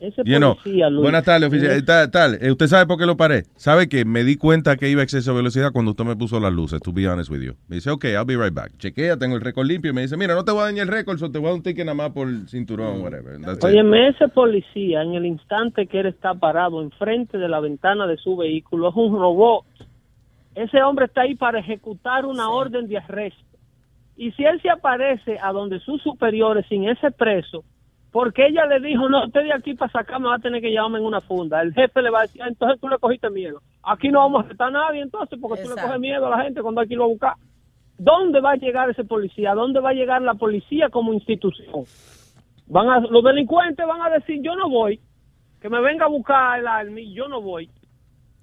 Ese You know, policía, Luis, buenas tardes, oficial. Eh, Tal, tal. Eh, ¿Usted sabe por qué lo paré? ¿Sabe que me di cuenta que iba a exceso de velocidad cuando usted me puso las luces? To be honest with you. Me dice, ok, I'll be right back. Chequea, tengo el récord limpio. Y me dice, mira, no te voy a dañar el récord, so te voy a dar un ticket nada más por el cinturón, whatever. That's it. Ese policía, en el instante que él está parado enfrente de la ventana de su vehículo, es un robot. Ese hombre está ahí para ejecutar una orden de arresto. Y si él se aparece a donde sus superiores sin ese preso, porque ella le dijo, no, usted de aquí para sacarme va a tener que llevarme en una funda. El jefe le va a decir, "Ah, entonces tú le cogiste miedo. Aquí no vamos a arrestar a nadie entonces, porque tú le coges miedo a la gente cuando hay que irlo a buscar. ¿Dónde va a llegar ese policía? ¿Dónde va a llegar la policía como institución? Van a, los delincuentes van a decir, yo no voy, que me venga a buscar el arma y yo no voy.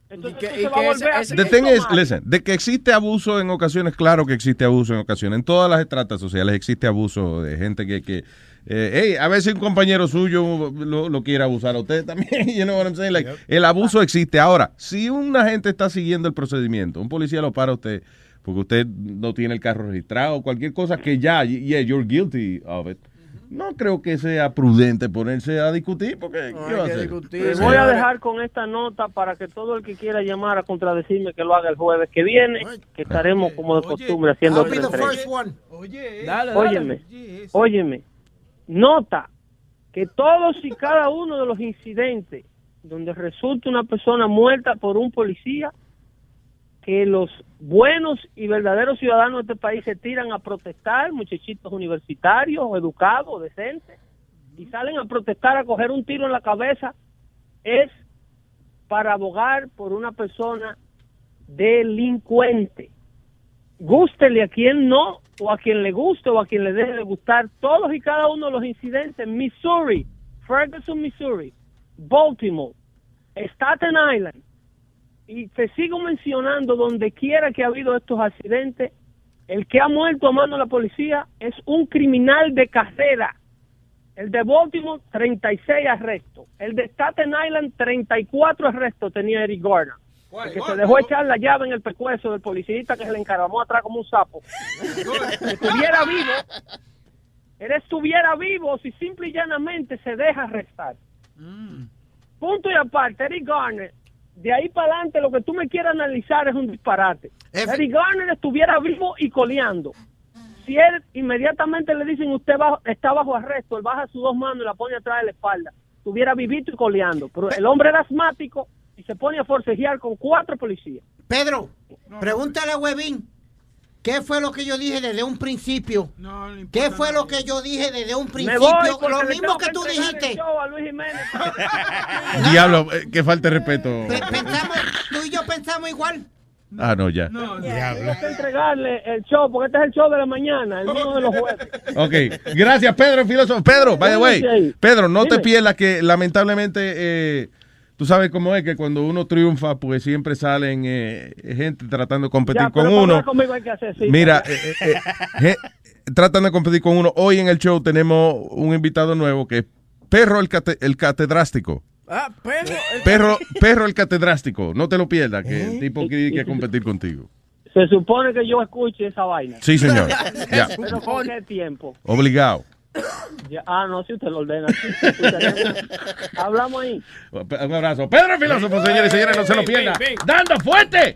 Entonces va The thing is, listen, de que existe abuso en ocasiones, claro que existe abuso en ocasiones. En todas las estratas sociales existe abuso de gente que, que eh, hey, a veces un compañero suyo lo, lo quiere abusar a usted también. You know what I'm saying? Like, el abuso existe. Ahora, si una gente está siguiendo el procedimiento, un policía lo para a usted porque usted no tiene el carro registrado, cualquier cosa que ya, yeah, you're guilty of it. No creo que sea prudente ponerse a discutir porque ¿qué va a hacer? Voy a dejar con esta nota para que todo el que quiera llamar a contradecirme que lo haga el jueves que viene, que estaremos como de costumbre haciendo first one. Dale, dale. Óyeme, óyeme, nota que todos y cada uno de los incidentes donde resulta una persona muerta por un policía, que los buenos y verdaderos ciudadanos de este país se tiran a protestar, muchachitos universitarios, educados, decentes, y salen a protestar, a coger un tiro en la cabeza, es para abogar por una persona delincuente. Gústele a quien no, o a quien le guste, o a quien le deje de gustar, todos y cada uno de los incidentes, Missouri, Ferguson, Missouri, Baltimore, Staten Island, y te sigo mencionando donde quiera que ha habido estos accidentes, el que ha muerto a mano de la policía es un criminal de carrera. El de Baltimore, 36 arrestos. El de Staten Island, 34 arrestos tenía Eric Garner. Que se dejó echar la llave en el pescuezo del policista que se le encaramó atrás como un sapo. Si estuviera vivo, él estuviera vivo si simple y llanamente se deja arrestar. Punto y aparte, Eric Garner, de ahí para adelante lo que tú me quieras analizar es un disparate. Eric Garner estuviera vivo y coleando. Si él inmediatamente le dicen usted bajo- está bajo arresto, él baja sus dos manos y la pone atrás de la espalda. Estuviera vivito y coleando. Pero el hombre era asmático y se pone a forcejear con cuatro policías. Pedro, pregúntale a Webin. ¿Qué fue lo que yo dije desde un principio? ¿Qué fue lo que yo dije desde un Me principio? Lo mismo que tú dijiste. show a Luis Jiménez. Diablo, eh, que falta de respeto. Pensamos, tú y yo pensamos igual. Ah, no, ya. Tengo que entregarle el show porque este es el show de la mañana, el mío de los jueves. Ok, gracias Pedro, filósofo. Pedro, by the way. Pedro, no te Dime. pierdas que lamentablemente eh, tú sabes cómo es que cuando uno triunfa, pues siempre salen eh, gente tratando de competir Ya, con uno. que hacer. Mira, eh, eh, eh, je- tratan de competir con uno. Hoy en el show tenemos un invitado nuevo que es Perro el, cate- el catedrástico. Ah, perro. el- Perro, perro el catedrástico. No te lo pierdas, que el tipo quiere que competir contigo. Se supone que yo escuche esa vaina. Sí, señor. Ya. Pero ¿por qué tiempo? Obligado. Ya- ah, no, si usted lo ordena. Hablamos ahí. Un abrazo. Pedro filósofo, señores y señores, no se lo pierdan. Dando fuerte.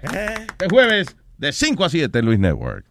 El jueves de 5 a 7 en Luis Network.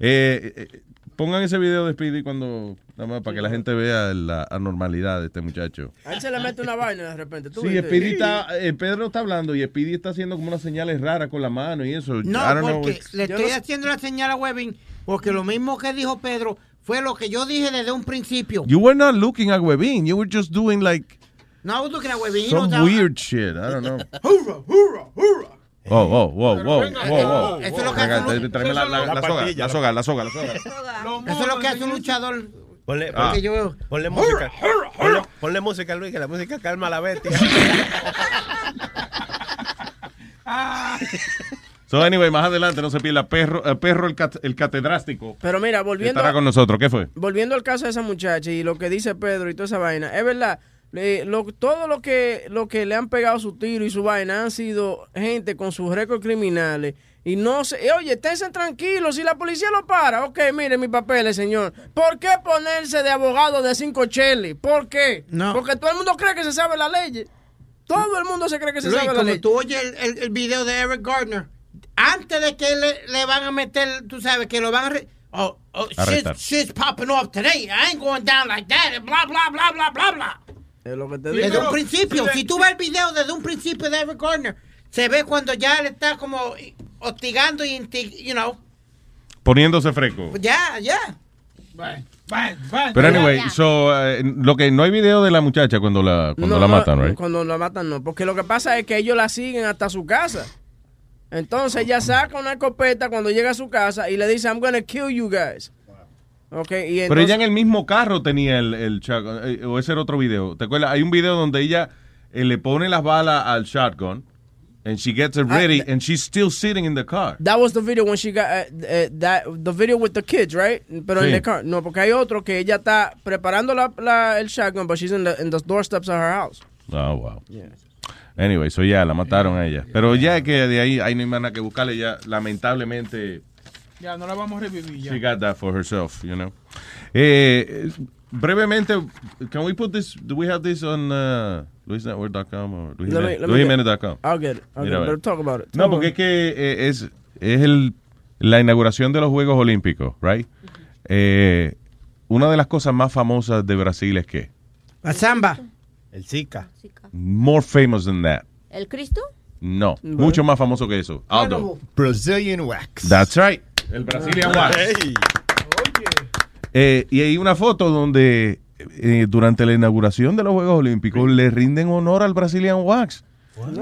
Eh, eh, pongan ese video de Speedy cuando, nada más para que la gente vea la anormalidad de este muchacho. A él se le mete una vaina de repente. ¿tú Sí? Speedy está, eh, Pedro está hablando y Speedy está haciendo como unas señales raras con la mano y eso. No, I don't know, porque le estoy no- haciendo la señal a Webin, porque lo mismo que dijo Pedro fue lo que yo dije desde un principio. You were not looking at Webin. You were just doing like No, I was looking at Webin. some no, weird shit. I don't know. Hurra, hurra, hurra. Oh, oh, venga, wow, wow. eso es lo que hace un- tráeme la, la, soga, la soga, la soga, la soga. Eso es lo que hace un luchador. Ponle, Ah. Porque yo veo. ponle música. Ponle, ponle música, Luis, que la música calma a la bestia. So, anyway, más adelante no se pierda perro, eh, perro el, cat- el catedrástico. Pero mira, volviendo, Estará con nosotros. ¿Qué fue? volviendo al caso de esa muchacha y lo que dice Pedro y toda esa vaina, es verdad, le- lo- todo lo que, lo que le han pegado su tiro y su vaina han sido gente con sus récords criminales. Y no sé, eh, oye, esténse tranquilos, si la policía lo para, ok, mire mis papeles, señor. ¿Por qué ponerse de abogado de cinco cheles? ¿Por qué? Porque todo el mundo cree que se sabe la ley. Todo el mundo se cree que se Luis, sabe la como ley. tú oyes el, el- el video de Eric Gardner, antes de que le, le van a meter, tú sabes, que lo van a... re- oh, oh, shit's popping off today. I ain't going down like that. and Blah, blah, blah, blah, blah, blah. Es lo que te Desde un principio, si tú ves el video desde un principio de Eric Gardner, se ve cuando ya él está como hostigando y, you know, Poniéndose fresco. ya, ya. Pero anyway, so, eh, lo que no hay video de la muchacha cuando la, cuando No, la no, matan, right? Cuando la matan, no. Porque lo que pasa es que ellos la siguen hasta su casa. Entonces ella saca una escopeta cuando llega a su casa y le dice, I'm gonna kill you guys. Okay, y Pero ella en el mismo carro tenía el, el shotgun, eh, o ese era otro video. ¿Te acuerdas? Hay un video donde ella eh, le pone las balas al shotgun and she gets it Ah, ready and she's still sitting in the car. That was the video when she got uh, uh, that the video with the kids, right? Pero Sí. en the car. No, porque hay otro que ella está preparando la, la- el shotgun, but she's in the, in the doorsteps of her house. Oh, wow. Anyway, so ya la mataron a ella. Pero ya que de ahí, ahí no hay más nada que buscarle. Ya, lamentablemente, Ya, no la vamos a revivir ya. she got that for herself, you know. Eh, brevemente, can we put this, do we have this on uh, luisnetwork.com or luisjimenez.com? I'll get it. I'll get it. But talk about it. No, porque es que eh, es, es el, la inauguración de los Juegos Olímpicos, right? Eh, una de las cosas más famosas de Brasil es que, La samba. El Zika. more famous than that. ¿El Cristo? No, mucho más famoso que eso. Aldo. Brazilian wax. That's right. El Brazilian Wax. Eh, y hay una foto donde eh, durante la inauguración de los Juegos Olímpicos le rinden honor al Brazilian Wax.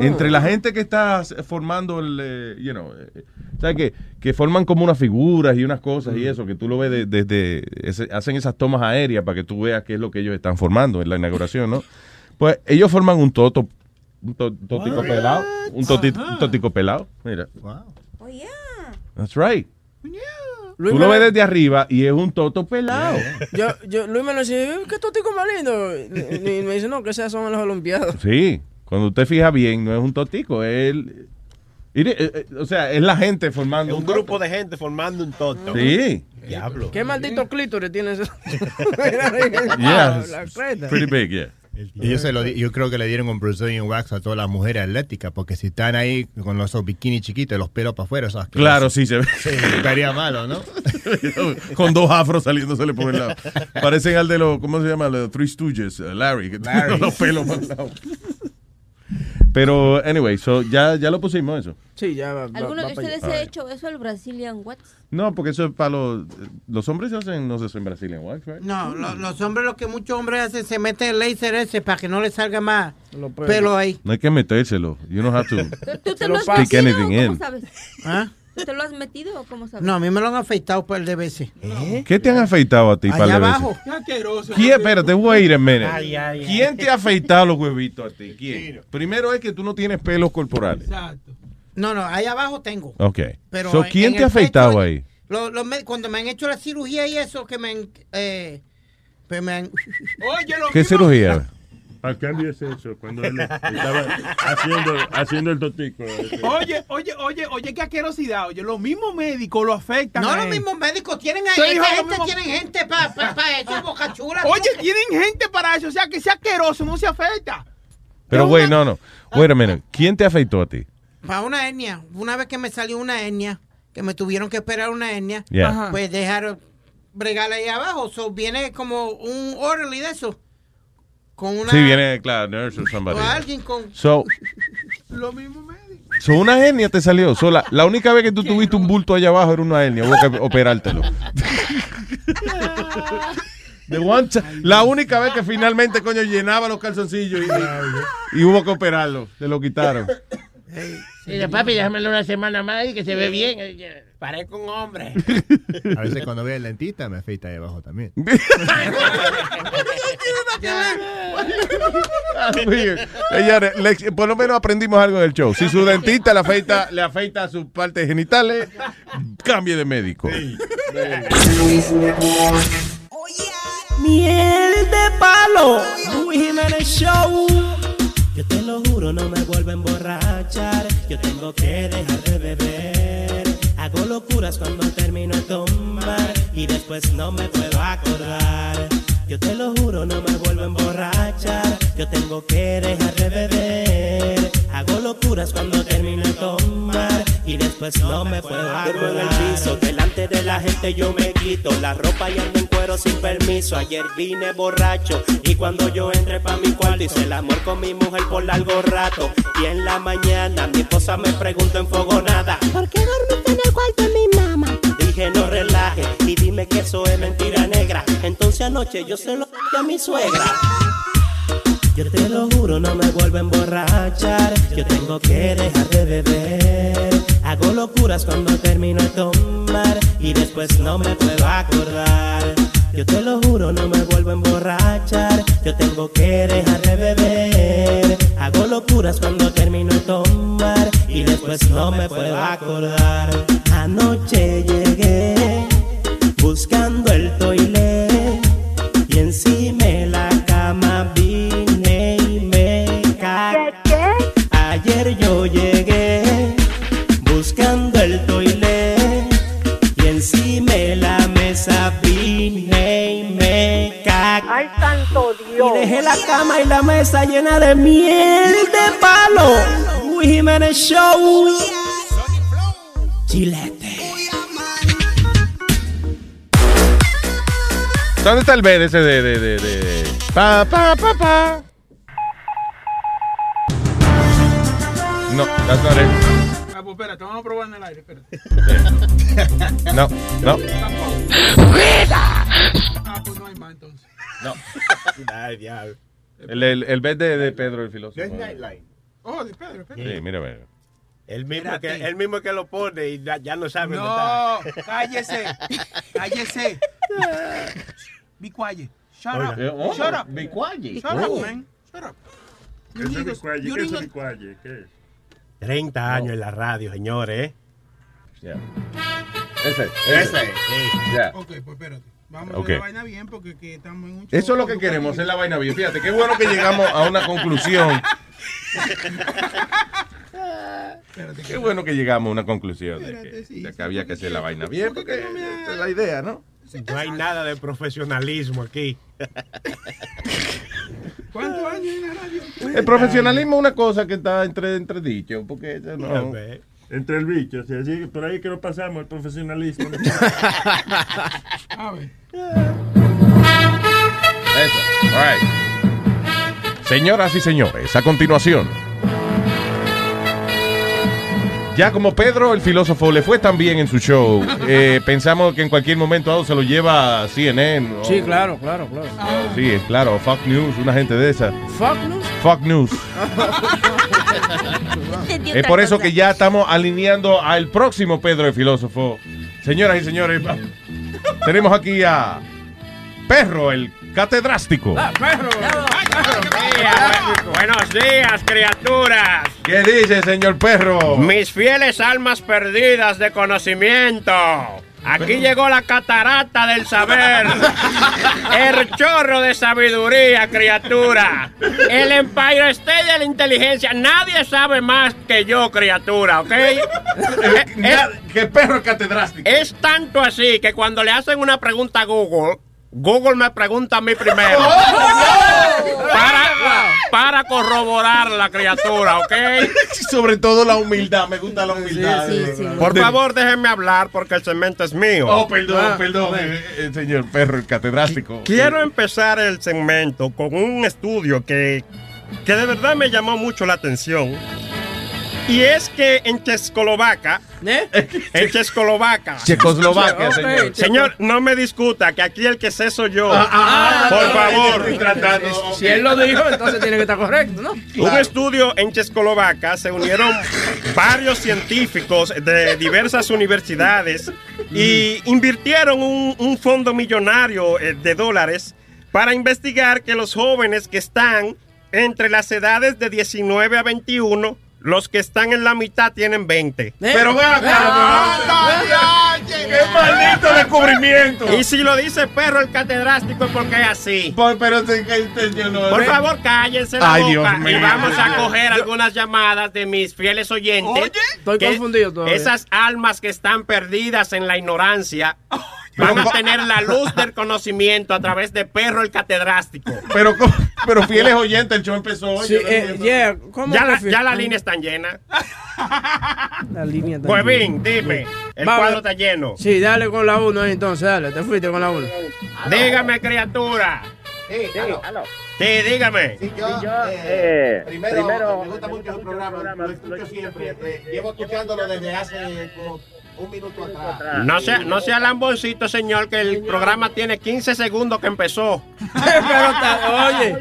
Entre la gente que está formando el, eh, you know, eh, ¿sabes qué? Que forman como unas figuras y unas cosas y eso, que tú lo ves de- desde, ese- hacen esas tomas aéreas para que tú veas qué es lo que ellos están formando en la inauguración, ¿no? Pues ellos forman un toto, un to- totico pelado, un, toti- un totico pelado, mira. Oh, yeah. That's right. Luis Tú lo ves desde arriba y es un toto pelado. Yo, yo, Luis me lo dice, ¿qué totico más lindo? Y, y me dice, no, que esas son las Olimpiadas. Sí, cuando usted fija bien, no es un totico, es el... Eh, eh, o sea, es la gente formando Un un, grupo de gente formando un toto. Sí. Diablo. ¿Qué maldito clítoris tiene ese? Yeah, pretty big, yeah. Y yo, se lo di- yo creo que le dieron un Brazilian wax a todas las mujeres atléticas, porque si están ahí con los bikinis chiquitos, los pelos para afuera. Claro, sí se ve. Sí, estaría malo, ¿no? Con dos afros saliéndosele por el lado. Parecen al de los, ¿cómo se llama? Los Three Stooges, eh, Larry, que Larry. los pelos por el lado. Pero, anyway, so, ya, ya lo pusimos eso. Sí, ya va. ¿Alguno va de ustedes ha hecho eso, el Brazilian Wax? No, porque eso es para los... Los hombres se hacen, no sé, en Brazilian Wax, right? No, lo- los hombres, lo que muchos hombres hacen, se meten el laser ese para que no le salga más pelo ahí. No hay que metérselo. You don't have to ¿Tú te lo has stick metido anything o cómo in. sabes? ¿Ah? ¿Tú te lo has metido o cómo sabes? No, a mí me lo han afeitado por el de veces. ¿Qué te han afeitado a ti, Allá par de veces? abajo. Qué asqueroso. ¿Quién, espérate, wait a. Ay, ay, ay. ¿Quién te ha afeitado los huevitos a ti? ¿Quién? Primero es que tú no tienes pelos corporales. Exacto. No, no, ahí abajo tengo. Ok. Pero So, en- ¿Quién en te el ha afeitado pecho, ahí? Lo- cuando me han hecho la cirugía y eso, que me han... Eh, pues me han Oye, lo ¿Qué mismo- cirugía? ¿A cambio es eso? Cuando él estaba haciendo, haciendo el totico. Oye, oye, oye, oye, qué asquerosidad. Oye, los mismos médicos lo afectan. No, a los mismos médicos tienen Esta lo gente mismo- tienen gente para pa, pa eso, boca chula. Oye, tienen gente para eso. O sea, que sea asqueroso, no se afecta. Pero, güey, no, no. Wait a minute. ¿Quién te afeitó a ti? Para una hernia. Una vez que me salió una hernia, que me tuvieron que esperar una Yeah. Ajá. pues dejaron bregar ahí abajo. So, viene como un orderly de eso. Con una... Sí, viene, claro, nurse or somebody. O alguien con... So, Lo mismo médico. so una hernia te salió. So, la, la única vez que tú tuviste un bulto allá abajo era una hernia. Hubo que operártelo. The one la única vez que finalmente, coño, llenaba los calzoncillos y, y hubo que operarlo. Se lo quitaron. Mira, papi, déjamelo una semana más y que se ve bien. Parezco un hombre. A veces cuando voy al dentista me afeita ahí abajo también. Señores, le- por lo menos aprendimos algo en el show. Si su dentista le afeita, le afeita sus partes genitales, cambie de médico. Miel de palo, Luis Jiménez Show. Yo te lo juro, no me vuelvo a emborrachar. Yo tengo que dejar de beber. Hago locuras cuando termino de tomar y después no me puedo acordar. Yo te lo juro, no me vuelvo a emborrachar. Yo tengo que dejar de beber. Hago locuras cuando termino de tomar y después no me puedo acordar. en el piso, delante de la gente yo me quito la ropa y ando en cuero sin permiso. Ayer vine borracho y cuando yo entré pa' mi cuarto hice el amor con mi mujer por largo rato. Y en la mañana mi esposa me preguntó enfogonada. ¿Por qué dormiste y dime que eso es mentira negra. Entonces anoche yo se lo dije a mi suegra. Yo te lo juro, no me vuelvo a emborrachar. Yo tengo que dejar de beber. Hago locuras cuando termino de tomar y después no me puedo acordar. Yo te lo juro, no me vuelvo a emborrachar. Yo tengo que dejar de beber. Hago locuras cuando termino de tomar y después no me puedo acordar. Anoche llegué buscando el toilet y encima de la cama vine y me cagué. Ayer yo llegué buscando el toilet y encima de la mesa vine y me cagué. Ay, santo Dios. Y dejé la cama y la mesa llena de miel de palo. Luis Jiménez Show. Chilete. ¿Dónde está el B de ese de, de, de, de- Pa, pa, pa, pa. No, that's not it. Ah, pues espérate, vamos a probar en el aire, espérate. No, no. Ah, pues no hay más entonces. No. Ay, diablo. El, el, el B de, de Pedro el filósofo. Oh, de Pedro, Pedro. Sí, mira, mira. El mismo, que, el mismo que lo pone y ya, ya no sabe No, dónde está. cállese. Cállese. Be quiet. Shut Oiga. up. Eh, oh, Shut up. be quiet. Shut Oh. up, man. Shut up. Need es bicualle, ¿qué es bicualle? ¿Qué es? 30 años en la radio, señores. ¿eh? Ese, Ese, ese. sí. Ya. Ok, pues espérate. Vamos a Ok. hacer la vaina bien porque que estamos en un show. Eso es lo que queremos, hacer la vaina bien. Fíjate, qué bueno que llegamos a una conclusión. Qué bueno que llegamos a una conclusión de que, de que había que hacer la vaina bien, porque esa es la idea, ¿no? No hay nada de profesionalismo aquí. ¿Cuántos años en la radio? El profesionalismo es una cosa que está entre, entre dichos, porque eso no... Entre el bicho, así, por ahí que no pasamos el profesionalismo. A ver. Eso. All right. Señoras y señores, a continuación. Ya como Pedro, el filósofo, le fue tan bien en su show, eh, pensamos que en cualquier momento dado se lo lleva a CNN. o- Sí, claro, claro, claro. Sí, es claro, Fox News, una gente de esa. Fuck news. Fox News. Es por eso que ya estamos alineando al próximo Pedro el filósofo. Señoras y señores, tenemos aquí a Perro el catedrástico. Buenos días, criaturas. ¿Qué dice, señor Perro? Mis fieles almas perdidas de conocimiento. Aquí llegó la catarata del saber. El chorro de sabiduría, criatura. El Empire State de la inteligencia. Nadie sabe más que yo, criatura, ¿ok? que perro el catedrástico. Es tanto así que cuando le hacen una pregunta a Google, Google me pregunta a mí primero. Para, corroborar la criatura, ¿ok? Sobre todo la humildad, me gusta la humildad. Por favor, déjenme hablar porque el cemento es mío. Oh, perdón, Ah, perdón, bueno. eh, eh, señor Perro el catedrástico. Quiero empezar el segmento con un estudio que, que de verdad me llamó mucho la atención. Y es que en Checoslovaquia, ¿Eh? en Checoslovaquia, Checoslovaquia, señor. Señor, no me discuta que aquí el que sé soy yo. ah, Por no, favor. estoy tratando. Si él lo dijo, entonces tiene que estar correcto, ¿no? Un estudio en Checoslovaquia se unieron varios científicos de diversas universidades y invirtieron un, un fondo millonario eh, de dólares para investigar que los jóvenes que están entre las edades de 19 a 21, los que están en la mitad tienen 20. Pero ven acá. ¡Qué maldito descubrimiento! Y si lo dice perro el catedrástico es porque es así. pero te- te- yo no- Por favor, cállense la Ay, boca Dios y mío. vamos a coger algunas llamadas de mis fieles oyentes. Estoy que confundido todavía. Esas almas que están perdidas en la ignorancia van a tener la luz del conocimiento a través de perro el catedrástico. Pero, pero fieles oyentes, el show empezó hoy. Sí, yo eh, yeah, ¿cómo Ya la, ya la línea está llena. La línea está Huevín, dime. El Vamos. cuadro está lleno. Sí, dale con la 1 entonces, dale, te fuiste con la 1. Dígame, criatura. Sí, aló. Sí, dígame. yo, eh, primero, primero- me gusta mucho su programa, lo escucho siempre. eh, llevo escuchándolo desde hace como un minuto atrás. No sea, no sea lamboncito, señor, que el programa tiene 15 segundos que empezó. oye.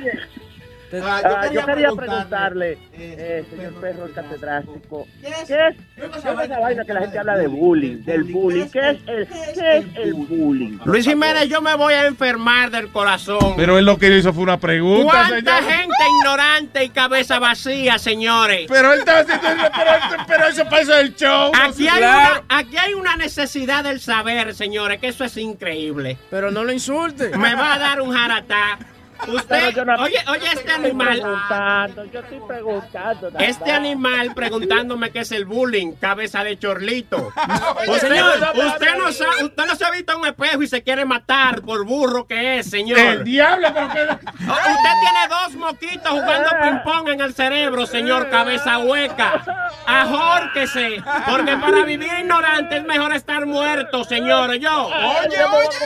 Ah, yo quería preguntarle, eh, señor Perro el catedrático, ¿qué es, qué es esa vaina que la gente habla de bullying, del bullying? ¿Qué es el, qué es el bullying? Luis Jiménez, yo me voy a enfermar del corazón. Pero él lo que hizo fue una pregunta, ¿Cuánta señor. gente ignorante y cabeza vacía, señores? Pero él estaba haciendo eso, pero, pero eso pasa del show. Aquí hay, Claro. una, aquí hay una necesidad del saber, señores, que eso es increíble. Pero no lo insulte. Me va a dar un jaratá. Usted, oye, oye, este animal. preguntando, yo estoy preguntando. nada Este animal preguntándome qué es el bullying, cabeza de chorlito. usted, señor, usted no sabe, usted no se ha visto un espejo y se quiere matar por burro que es, señor. El diablo, pero que... Usted tiene dos moquitos jugando ping-pong en el cerebro, señor cabeza hueca. Ajórquese, porque para vivir ignorante es mejor estar muerto, señor. Yo. Oye, oye.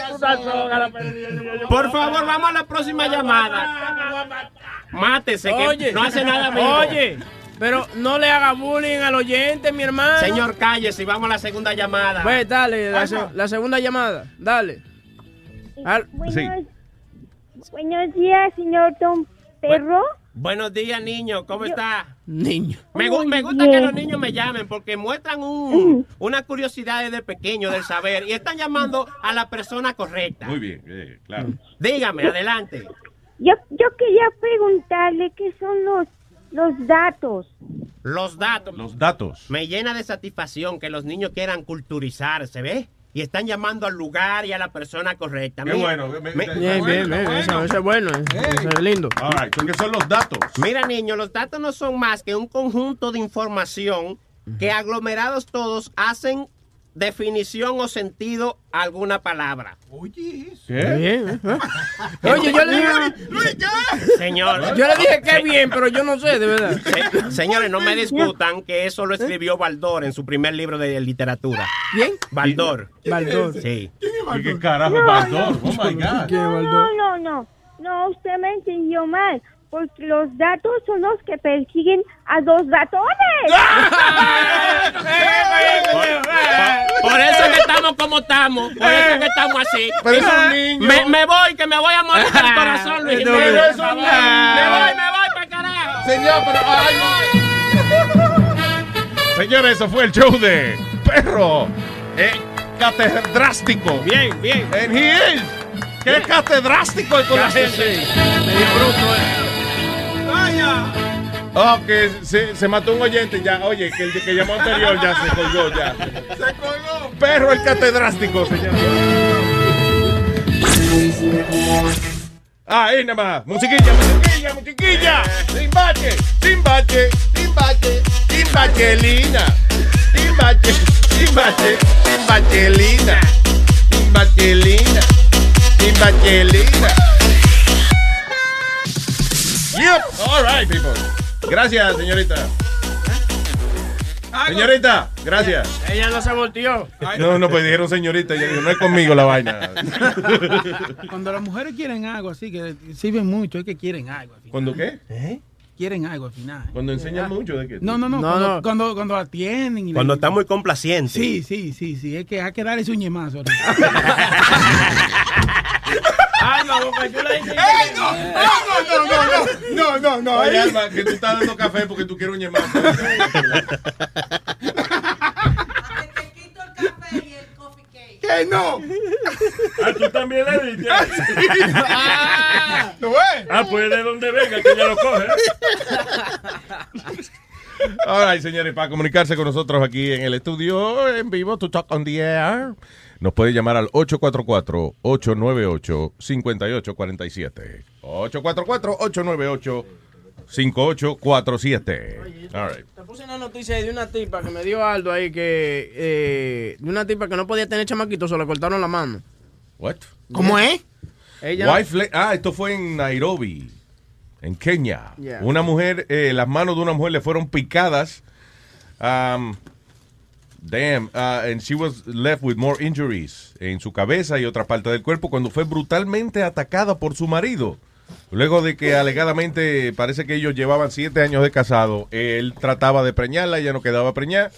Por favor, vamos a la próxima llamada. Mátese, que Oye, no hace nada mismo. Oye, pero no le haga bullying al oyente, mi hermano. Señor, cállese y vamos a la segunda llamada. Pues dale, la, se- la segunda llamada, dale. Al- Buenos, buenos días, señor Don Perro. Buenos días, niño. ¿Cómo está? Niño. Me, gu- Muy me gusta bien. que los niños me llamen porque muestran un, una curiosidad desde pequeño del saber y están llamando a la persona correcta. Muy bien, eh, claro. Dígame, adelante. Yo, yo quería preguntarle qué son los, los datos. Los datos. Los datos. Me llena de satisfacción que los niños quieran culturizarse, ¿ves? Y están llamando al lugar y a la persona correcta. Qué bueno, me- me- Bien, bien, bien. Eso, eso es bueno, eso es lindo. All right, ¿qué son los datos? Mira, niño, los datos no son más que un conjunto de información que aglomerados todos hacen definición o sentido a alguna palabra. Oye, eso. Bien, ¿eh? Oye, yo le dije, Señor. yo le dije que bien, pero yo no sé, de verdad. Se- señores, no me discutan que eso lo escribió Baldor en su primer libro de literatura. ¿Bien? Baldor. Baldor. Sí. ¿Y qué carajo es Baldor? Oh my God. No, no, no, no. No, usted me entendió mal. Porque los datos son los que persiguen a dos ratones. Por eso es que estamos como estamos. Por eso es que estamos así. Pero es un niño. Me, me voy, que me voy a morir del corazón, Luis. Pero es un niño. Me voy, me voy para carajo. Señor, pero... ay, Señores, eso fue el show de Perro eh, Catedrástico. Bien, bien. And he is. ¡Qué catedrástico Casi gente! sí. Medio bruto, eh. Vaya. Oh, que se, se mató un oyente ya. Oye, que el que llamó anterior ya se colgó ya. Se colgó. Perro el catedrástico, señor. Ahí nada más. Musiquilla, musiquilla, musiquilla. Sin bache, sin bache, sin bache, sin bachelina. Sin bache, sin bache, sin bachelina. Sin bachelina. Sin bachelina. Yep. All right, people. Gracias, señorita. Señorita, gracias. Ella no se volteó. No, no, pues dijeron señorita. Yo digo, no es conmigo la vaina. Cuando las mujeres quieren algo así, que sirven mucho, es que quieren algo. ¿Cuándo qué? quieren algo al final. Cuando enseñan mucho de qué. No, no, no. No, cuando, no. Cuando, cuando atienden. Y Cuando le- está muy complaciente. Sí, sí, sí, sí. Es que hay que darle su ñemazo. Ay, no, Boca Chula dice ¡Ey, no! No, no, no, no, no, no, no. Oye, Alma, que tú estás dando café porque tú quieres un ñemazo. ¡Que no! Ah, tú también le diste. Ah, ¿Lo ves? Ah, pues de donde venga que ya lo coge. All right, señores, para comunicarse con nosotros aquí en el estudio en vivo, to talk on the air, nos puede llamar al 844-898-5847. 844-898-5847. All right. Te puse una noticia ahí de una tipa que me dio Aldo ahí que. Eh, de una tipa que no podía tener chamaquito, se le cortaron la mano. What? ¿Cómo es? Ella. Wife ah, esto fue en Nairobi, en Kenia. Yeah. Una mujer, eh, las manos de una mujer le fueron picadas. Um, damn, uh, and she was left with more injuries en su cabeza y otra parte del cuerpo cuando fue brutalmente atacada por su marido. Luego de que alegadamente parece que ellos llevaban siete años de casado, él trataba de preñarla, ella no quedaba preñada.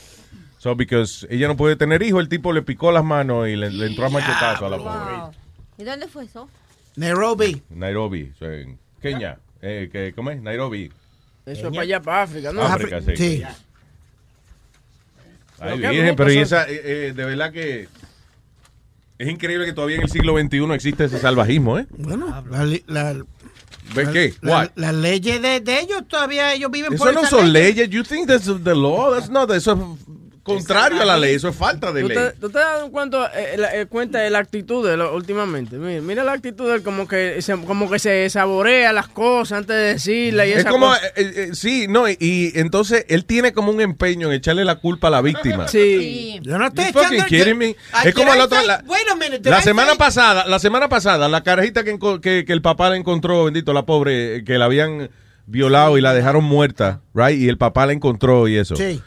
So, because ella no puede tener hijos, el tipo le picó las manos y le, le entró a machetazo a la pobre. ¿Y dónde fue eso? Nairobi. Nairobi, o sea, en Kenia. Eh, que, ¿Cómo es? Nairobi. Eso es para allá, para África, ¿no? África, sí. Sí. Ay, Pero virgen, pero y esa, eh, eh, de verdad que es increíble que todavía en el siglo XXI existe ese salvajismo, ¿eh? Bueno, la, li- la, ¿Ves qué? la- las leyes de, de ellos todavía ellos viven Eso por no esa son ley. leyes. You think that's the law? That's not. Eso es contrario a la ley. Eso es falta de ¿Tú ley. te, tú te das cuenta, eh, la- eh, cuenta de la actitud de él últimamente? Mira, mira la actitud de él como que, se, como que se saborea las cosas antes de decirlas. Y Es esa como, cosa. eh, eh, sí, no, y, y entonces él tiene como un empeño en echarle la culpa a la víctima. Sí. Yo no estoy fucking echando- kidding me? Es como la otra- la- Wait a minute, La semana say- pasada, la semana pasada, la carajita que, enco- que, que el papá la encontró, bendito, la pobre, eh, que la habían violado y la dejaron muerta, right? Y el papá la encontró y eso. Sí.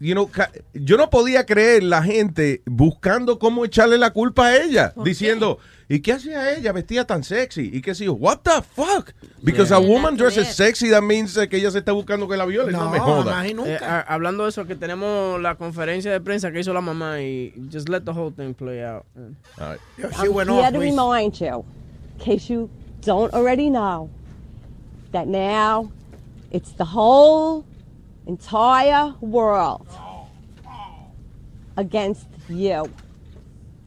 You know, ca- yo no podía creer la gente buscando cómo echarle la culpa a ella, diciendo, ¿y qué hacía ella vestida tan sexy? ¿Y qué sé yo? What the fuck? Because a woman dresses sexy, that means que ella se está buscando que la violen. No, me joda. Eh, a- hablando de eso, que tenemos la conferencia de prensa que hizo la mamá y just let the whole thing play out. All right. went I'm off, here to please. remind you, in case you don't already know, that now it's the whole entire world against you.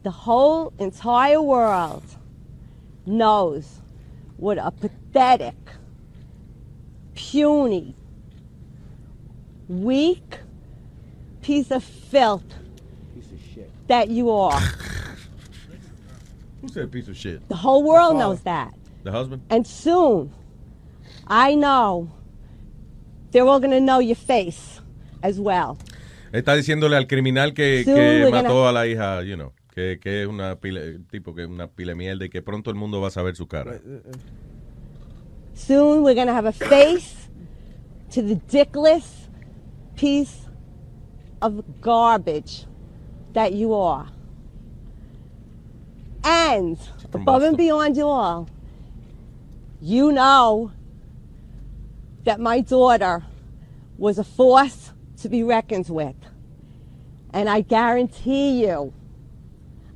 The whole entire world knows what a pathetic, puny, weak piece of filth that you are. Who said piece of shit? The whole world knows that. The husband? And soon, I know they're all going to know your face as well. Está diciéndole al criminal que, Soon que we're mató gonna- a la hija, you know, que, que es una pila, tipo que es una pila de mierda y que pronto el mundo va a saber su cara. Soon, we're going to have a face to the dickless piece of garbage that you are. And above and beyond you all, you know that my daughter was a force to be reckoned with. And I guarantee you,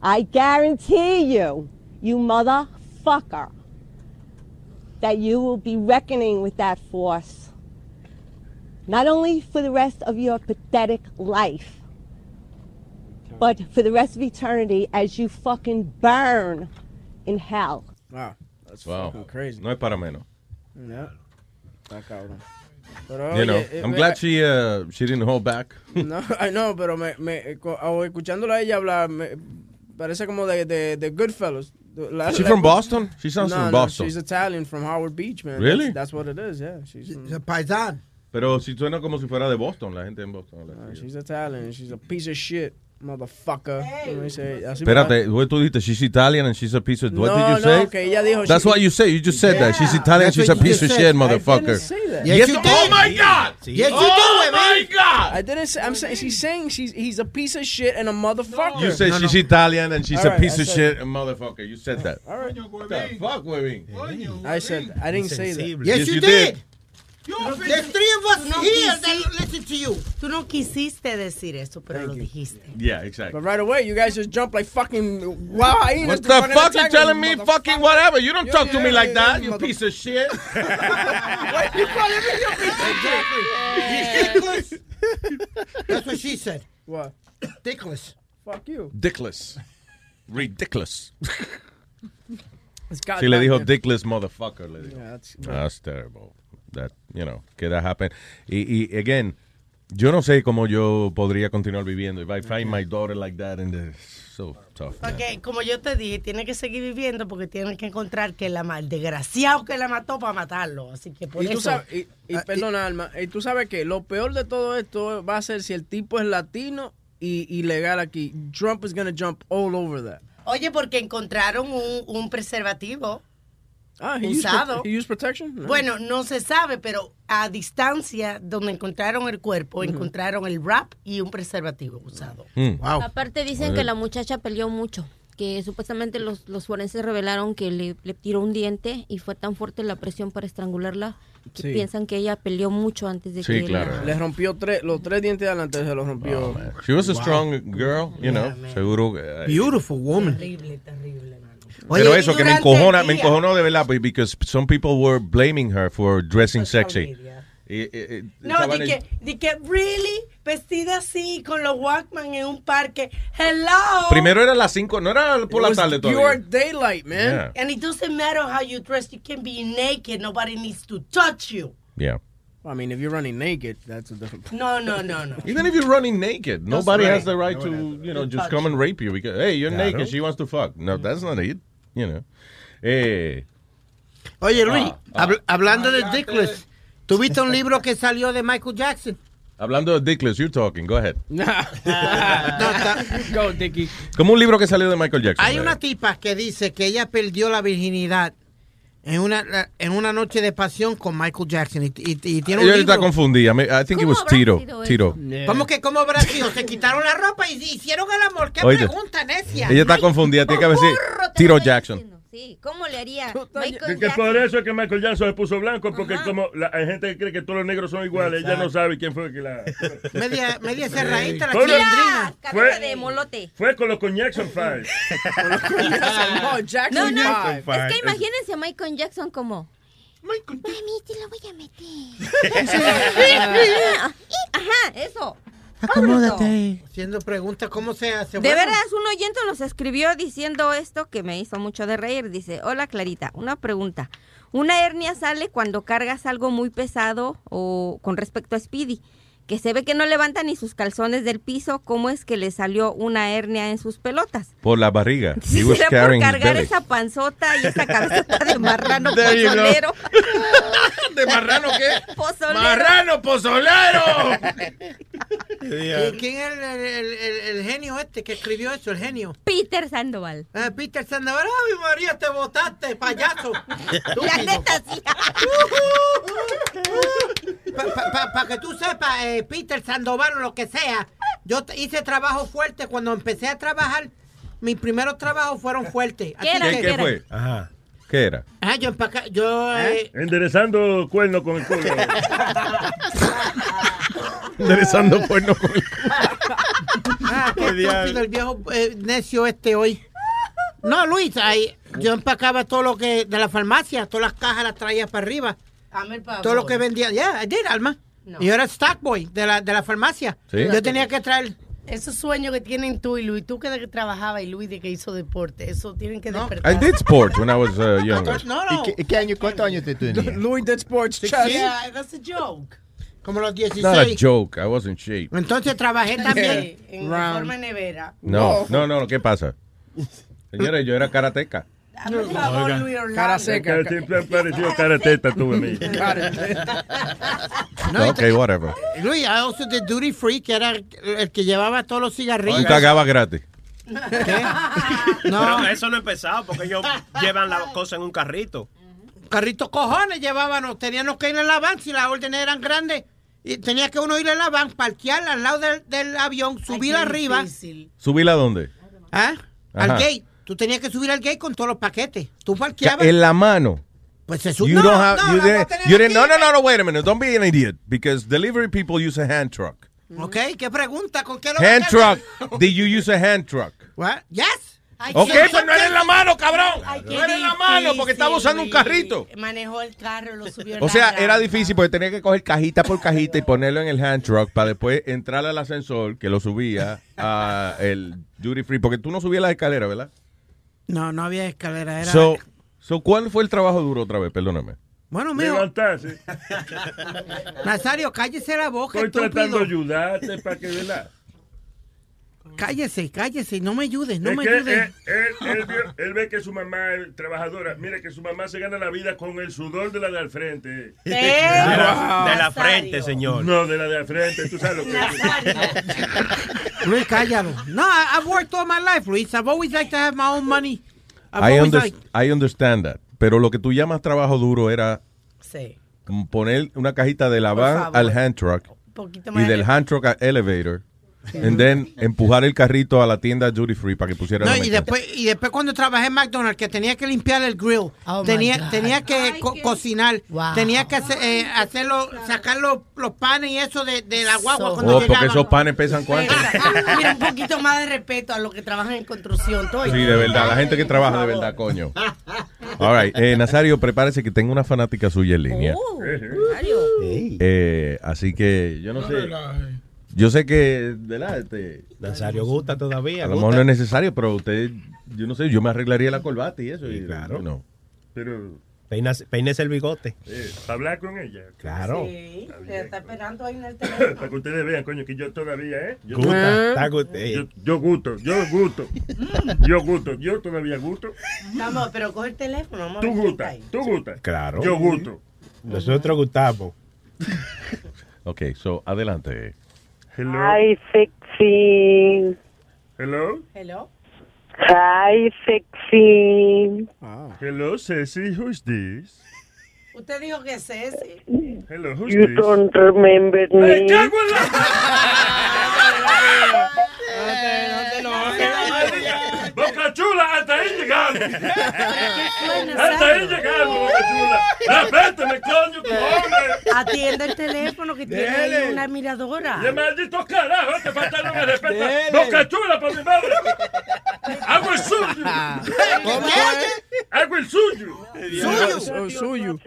I guarantee you, you motherfucker, that you will be reckoning with that force. Not only for the rest of your pathetic life, but for the rest of eternity as you fucking burn in hell. Wow, that's Wow. fucking crazy. No es para menos. Yeah. Está cabrón. Pero, You know, oye, eh, I'm me- glad she, uh, she didn't hold back. No, I know, pero me, me, co- o escuchándola a ella hablar, me parece como de, de, de Goodfellas. La- she la- from Boston? She sounds no, from no, Boston. she's Italian from Howard Beach, man. Really? That's, that's what it is, yeah. She's, from, a paisan. Pero si suena como si fuera de Boston, la gente en Boston. habla uh, she's Italian. She's a piece of shit, motherfucker. Let me say- así- Espérate, what tú dijiste? She's Italian and she's a piece of... What No, did you no, say? que ella dijo That's she- what you say. You just said that. She's Italian, That's she's a piece of shit, motherfucker. didn't say that. Yes, you did. Oh my God! Yes, you Oh do, my. God! I didn't say. I'm saying she's saying she's he's a piece of shit and a motherfucker. You said she's Italian and she's All a piece of shit, and motherfucker. You said that. All right. What the fuck, Webin? I said I didn't say that. Yes, you did. There's three of us Tú no here quisiste- that listen to you. Tú no quisiste decir eso, pero lo dijiste. Yeah, exactly. But right away, you guys just jump like fucking wild hyenas. What to the fucking fuck you telling me, me fucking whatever? You don't talk to me like that, you piece of shit. Why you calling me your piece of shit? Ridiculous. That's what she said. What? Dickless. Fuck you. Dickless. Ridiculous. It's Si le dijo dickless motherfucker, le dijo. Yeah, that's- ah, That's terrible. That, you know, que that happen. Y, y again, yo no sé cómo yo podría continuar viviendo. If I find my daughter like that, and it's so tough. man. Porque, como yo te dije, tiene que seguir viviendo porque tiene que encontrar que la mal desgraciado que la mató para matarlo. Así que por Y tú eso. sabes, y, y perdona, Alma, y tú sabes que lo peor de todo esto va a ser si el tipo es latino y ilegal aquí. Trump is gonna jump all over that. Oye, porque encontraron un, un preservativo Ah, he used, usado. pro- he used protection? No. Bueno, no se sabe, pero a distancia donde encontraron el cuerpo, encontraron el wrap y un preservativo usado. Aparte dicen que la muchacha peleó mucho, que supuestamente los, los forenses revelaron que le, le tiró un diente y fue tan fuerte la presión para estrangularla que Sí. piensan que ella peleó mucho antes de Sí, que claro. la- Le rompió tres, los tres dientes de adelante, se los rompió. She was a strong girl, you know. Seguro. eh, Beautiful woman. Terrible, terrible. Pero eso que me encojona, me encojonó de verdad, because some people were blaming her for dressing sexy. Y- y- y- No, di que, di que, really, vestida así, con los Walkman en un parque. Hello. Primero era las 5, no era por It la tarde todavía. daylight, man. Yeah. And it doesn't matter how you dress, you can be naked, nobody needs to touch you. Yeah. I mean, if you're running naked, that's a different. No, no, no, no. Even if you're running naked, nobody right. has the right to, you know, just come and rape you because, hey, you're Claro. naked, she wants to fuck. No, that's not it, you know. Eh, Oye, Luis, Ah, habl- hablando de Dickless, ¿tuviste un libro que salió de Michael Jackson? hablando de Dickless, you're talking, go ahead. Go, Dickie. Como un libro que salió de Michael Jackson. Hay una tipa que dice que ella perdió la virginidad en una, en una noche de pasión con Michael Jackson y, y- y tiene un Ella libro. está confundida. I think it was Tito. Tito. ¿Cómo que cómo habrá sido? Se quitaron la ropa y hicieron el amor. ¿Qué pregunta, necia? Ella está confundida, tiene que decir Tito Jackson. Sí, ¿cómo le haría Michael que Jackson? por eso es que Michael Jackson se puso blanco, porque como la, hay gente que cree que todos los negros son iguales, ella no sabe quién fue que la... Media, media cerradita la chilindrina. Cabeza de molote. Fue con los con Jackson Five. no, Jackson No, no, Five. es que imagínense a Michael Jackson como... Mami, te lo voy a meter. Ajá, eso. Acomódate. Haciendo preguntas, ¿cómo se hace? De Bueno, veras, un oyente nos escribió diciendo esto que me hizo mucho de reír. Dice, hola Clarita, una pregunta. Una hernia sale cuando cargas algo muy pesado o con respecto a Speedy, que se ve que no levanta ni sus calzones del piso. ¿Cómo es que le salió una hernia en sus pelotas? Por la barriga. Será por cargar esa panzota y esa cabezota de marrano pozolero. ¿De marrano qué? Pozolero. ¡Marrano pozolero! ¿Y ¿Quién es el, el- el- el genio este que escribió eso? El genio. Peter Sandoval. Ah, Peter Sandoval. ¡Ay, María, te botaste, payaso! La neta, sí. Para que tú sepas, eh, Peter Sandoval o lo que sea, yo hice trabajo fuerte cuando empecé a trabajar. Mis primeros trabajos fueron fuertes. ¿Qué era? que- ¿Qué, qué fue? Ajá. ¿Qué era? Ah, yo empaca- yo eh, Enderezando cuerno con el culo. Enderezando cuerno con el Ah, qué estúpido el viejo eh, necio este hoy. No, Luis, ahí, yo empacaba todo lo que de la farmacia, todas las cajas las traía para arriba. El favor. Todo lo que vendía. Yeah, I did, Alma. No. Y yo era stock boy de la, de la farmacia. Sí. Yo tenía que traer. Esos sueños que tienen tú y Luis, tú que de que trabajaba y Luis de que hizo deporte, eso tienen que despertar. I did sports when I was uh, younger. No, no. ¿Y qué, qué año, cuántos años te tenías? Louis did sports. Yeah, that's a joke. Como los It's not a 16. joke. I wasn't shape. Entonces trabajé también. En Round. forma nevera. No, no, no. ¿Qué pasa? Señores, yo era karateca. El favor, Luis. Cara seca. Siempre tú a mí. No, ok, whatever. Luis, I also did duty free, que era el, que llevaba todos los cigarrillos. Y cagaba gratis. No, Pero eso no ha empezado porque ellos llevan la cosa en un carrito. carritos cojones llevábamos, teníamos que ir en la van si las órdenes eran grandes. Y tenía que uno ir en la van, parquear al lado del, del avión, subir qué arriba. difícil. ¿Subirla a dónde? ¿ah? Al Ajá. gate. Tú tenías que subir al gate con todos los paquetes. Tú parqueabas. En la mano. Pues se You don't have, you didn't, you didn't, no, no, no, no, wait a minute. Don't be an idiot. Because delivery people use a hand truck. Ok, ¿qué pregunta? ¿Con qué lo Hand truck. Did you use a hand truck? What? Yes. Ok, pues no era en la mano, cabrón. No era en la mano porque estaba usando un carrito. Manejó el carro, lo subió en O la sea, era difícil porque tenía que coger cajita por cajita y ponerlo en el hand truck para después entrar al ascensor que lo subía a el duty free. Porque tú no subías las escaleras, ¿verdad? No, no había escalera. Era... So, so, ¿cuál fue el trabajo duro otra vez? Perdóname. bueno, mijo, Levantarse. Nazario, cállese la boca, Estoy tratando de ayudarte para que ¿verdad? Cállese, cállese, no me ayudes, no es me ayudes. él, él- él vio- él ve que su mamá es trabajadora. Mire que su mamá se gana la vida con el sudor de la de al frente. De la, de la frente, señor. No, de la de al frente. Tú sabes lo que es. Luis, cállalo. No, I, I've worked all my life, Luis. I've always liked to have my own money. I've I, under- liked- I understand that. Pero lo que tú llamas trabajo duro era Sí. poner una cajita de la van favor. al hand truck poquito y del de- hand truck al elevator. And then empujar el carrito a la tienda duty free para que pusiera No, la y después, y después cuando trabajé en McDonald's, que tenía que limpiar el grill, Oh, tenía, tenía que co- cocinar, Wow. tenía que hacer, eh, hacerlo, sacar los, los panes y eso de, de la guagua cuando Oh, porque esos panes pesan cuánto. Mira, un poquito más de respeto a los que trabajan en construcción. Toy. Sí, de verdad, la gente que trabaja de verdad, coño. All right, eh, Nazario, prepárese que tengo una fanática suya en línea. Oh, Eh, así que yo no sé. Yo sé que, ¿verdad? Este, Nazario gusta todavía. a lo gusta. mejor no es necesario, pero usted, yo no sé, yo me arreglaría la corbata y eso. y, claro. No. Pero, Peinas- Peínese el bigote. eh, para hablar con ella. Claro. Sí, te está esperando ahí en el para teléfono. que ustedes vean, coño, que yo todavía, ¿eh? Yo, Gusta, está eh. yo, yo gusto, yo gusto. Yo gusto, yo todavía gusto. Vamos, pero coge el teléfono. Vamos a Tú está ahí. tú gustas. Claro. Yo gusto. Nosotros gustamos. Ok, so, adelante. Hello. Hi, sexy. Hello. Hello. Hi, sexy. Ah. Hello, Ceci, who's this? Usted dijo que Ceci. Hello, who's You this? don't remember me. ¡Me cago en la... Boca Chula, hasta ahí llegamos. Hasta ahí llegamos, Boca Chula. Respétame, coño, tu hombre. Atiende el teléfono que tiene ahí Dele. una miradora. ¡De maldito carajo! Te falta no me respeto. ¡Boca Chula, por mi madre! ¡Hago el suyo! ¿Cómo ¡Hago el suyo! Suyo. Suyo.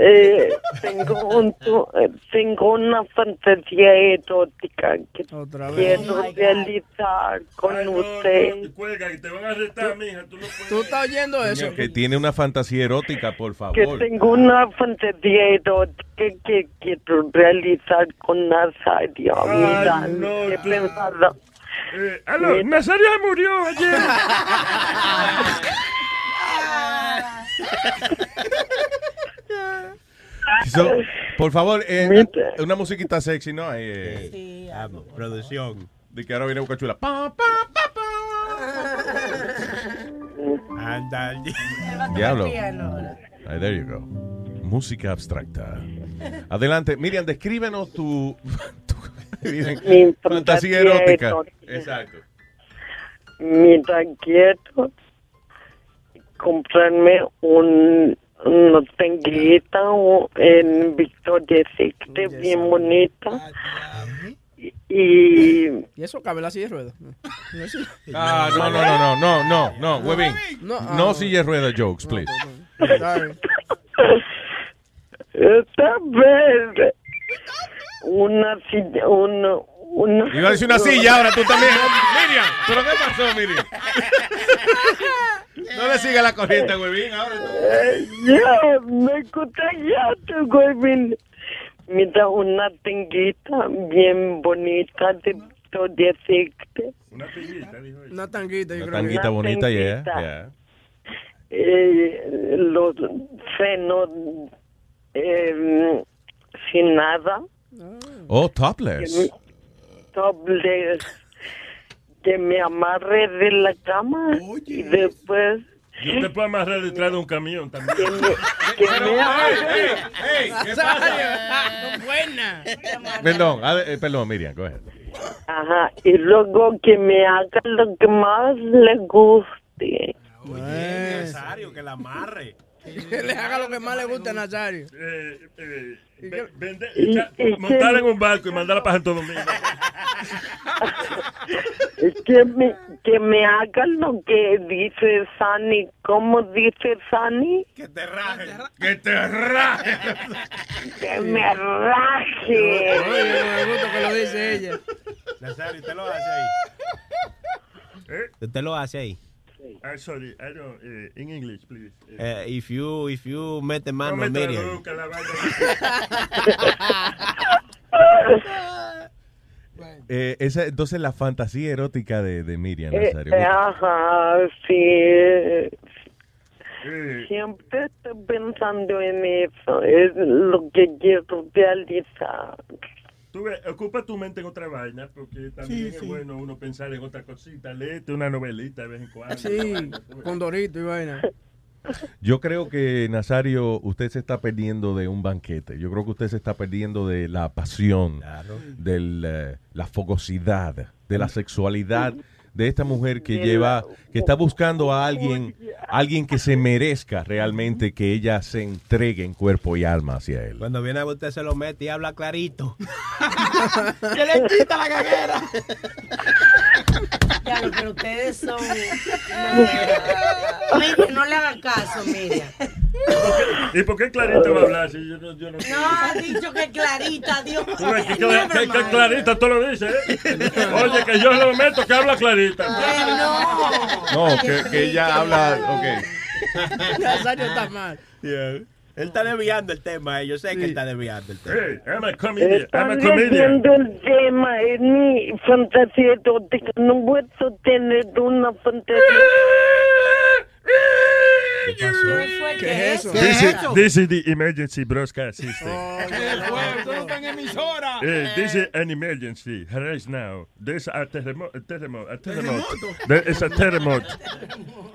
Eh, tengo, un, tu- eh, tengo una fantasía erótica que quiero realizar con usted. Cuelga, que te van a arrestar, mija. Tú no puedes. ¿Tú estás oyendo eso? Que tiene una fantasía erótica, por Que favor. tengo una fantasía erótica que quiero realizar con Nazario. Mira, he pensado. Eh, aló, Nazario murió ayer. So, por favor, eh, una musiquita sexy, ¿no? Eh, Vamos, producción. De que ahora viene Boca Chula. Pa, Anda. Diablo. Ahí, there you go. Música abstracta. Adelante. Miriam, descríbenos tu, tu fantasía erótica. erótica. Exacto. Mira, quiero comprarme un, una tanguita o- en Victoria Secret bien bonita. Y, y ¿Y eso cabe la silla de ruedas? Ah, no, no, no, no, no, no, no, Webin. No, No ah. silla de rueda jokes, please. esta vez una silla, una, una Iba a decir una silla ahora, tú también. Miriam, ¿pero qué pasó, Miriam? No le siga la corriente, Webin, ahora. Eh, Ya, me contagiaste, güey. Mira, una tanguita bien bonita de Victoria Secret. Una tanguita, dijo ella. Una tanguita, yo Una creo que- tanguita bonita, yeah, tanguita. yeah. Eh, los senos eh, sin nada. Oh, topless. topless, que me amarre de la cama y después Yo te puedo amarrar detrás de un camión también. que me amarre. ¿qué Buena. Perdón, ade- eh, perdón, Miriam, go ahead. Ajá, y luego que me haga lo que más le guste. Oye, Nazario, que la amarre. Que le haga lo que más le guste a Nazario. Eh, eh, ve- vende- echa- montar en un barco y mandarla para Santo Domingo. que me, que me hagan lo que dice Sani. ¿Cómo dice Sani? Que te raje. Que te raje. Que me raje. Oye, me gusta que lo dice ella. Nazario, usted lo hace ahí. Usted lo hace ahí. Ah, sorry, I don't, eh, in English, please. Eh, if you, if you mete no mano me a Miriam. Eh, esa, entonces la fantasía erótica de, de Miriam Eh, Nazario. eh, ajá, sí. Siempre estoy pensando en eso. Es lo que quiero realizar. Tú ves, ocupa tu mente en otra vaina, porque también Sí, es sí. bueno uno pensar en otra cosita. Léete una novelita de vez en cuando. Sí, con Dorito y vaina. Yo creo que, Nazario, usted se está perdiendo de un banquete. Yo creo que usted se está perdiendo de la pasión, de la fogosidad, de la sexualidad de esta mujer que lleva, que está buscando a alguien, alguien que se merezca realmente que ella se entregue en cuerpo y alma hacia él. Cuando viene a usted se lo mete y habla clarito. Que le quita la caguera. Claro, pero ustedes son. Mire, no le hagan caso, Miriam. ¿Y por qué Clarita va a hablar si yo no... Yo no, No, ha dicho que clarita, Dios. Ves que, que- que-. Clarita tú lo dices, ¿eh? Oye, que yo lo meto que habla Clarita. No, que, que ella habla, ok. Nazario está mal. Él está desviando el tema, eh. yo sé que él está desviando el tema. Hey, I'm a comedian. I'm a Están comedian. el tema. Es mi fantasía erótica. No puedo tener una fantasía. ¿Qué es eso? This is, this is the emergency broadcast system. Esto no está en. Eh, this is an emergency right now. There's a terremoto. A terremoto. A terremoto. ¿Terremoto? There is a terremoto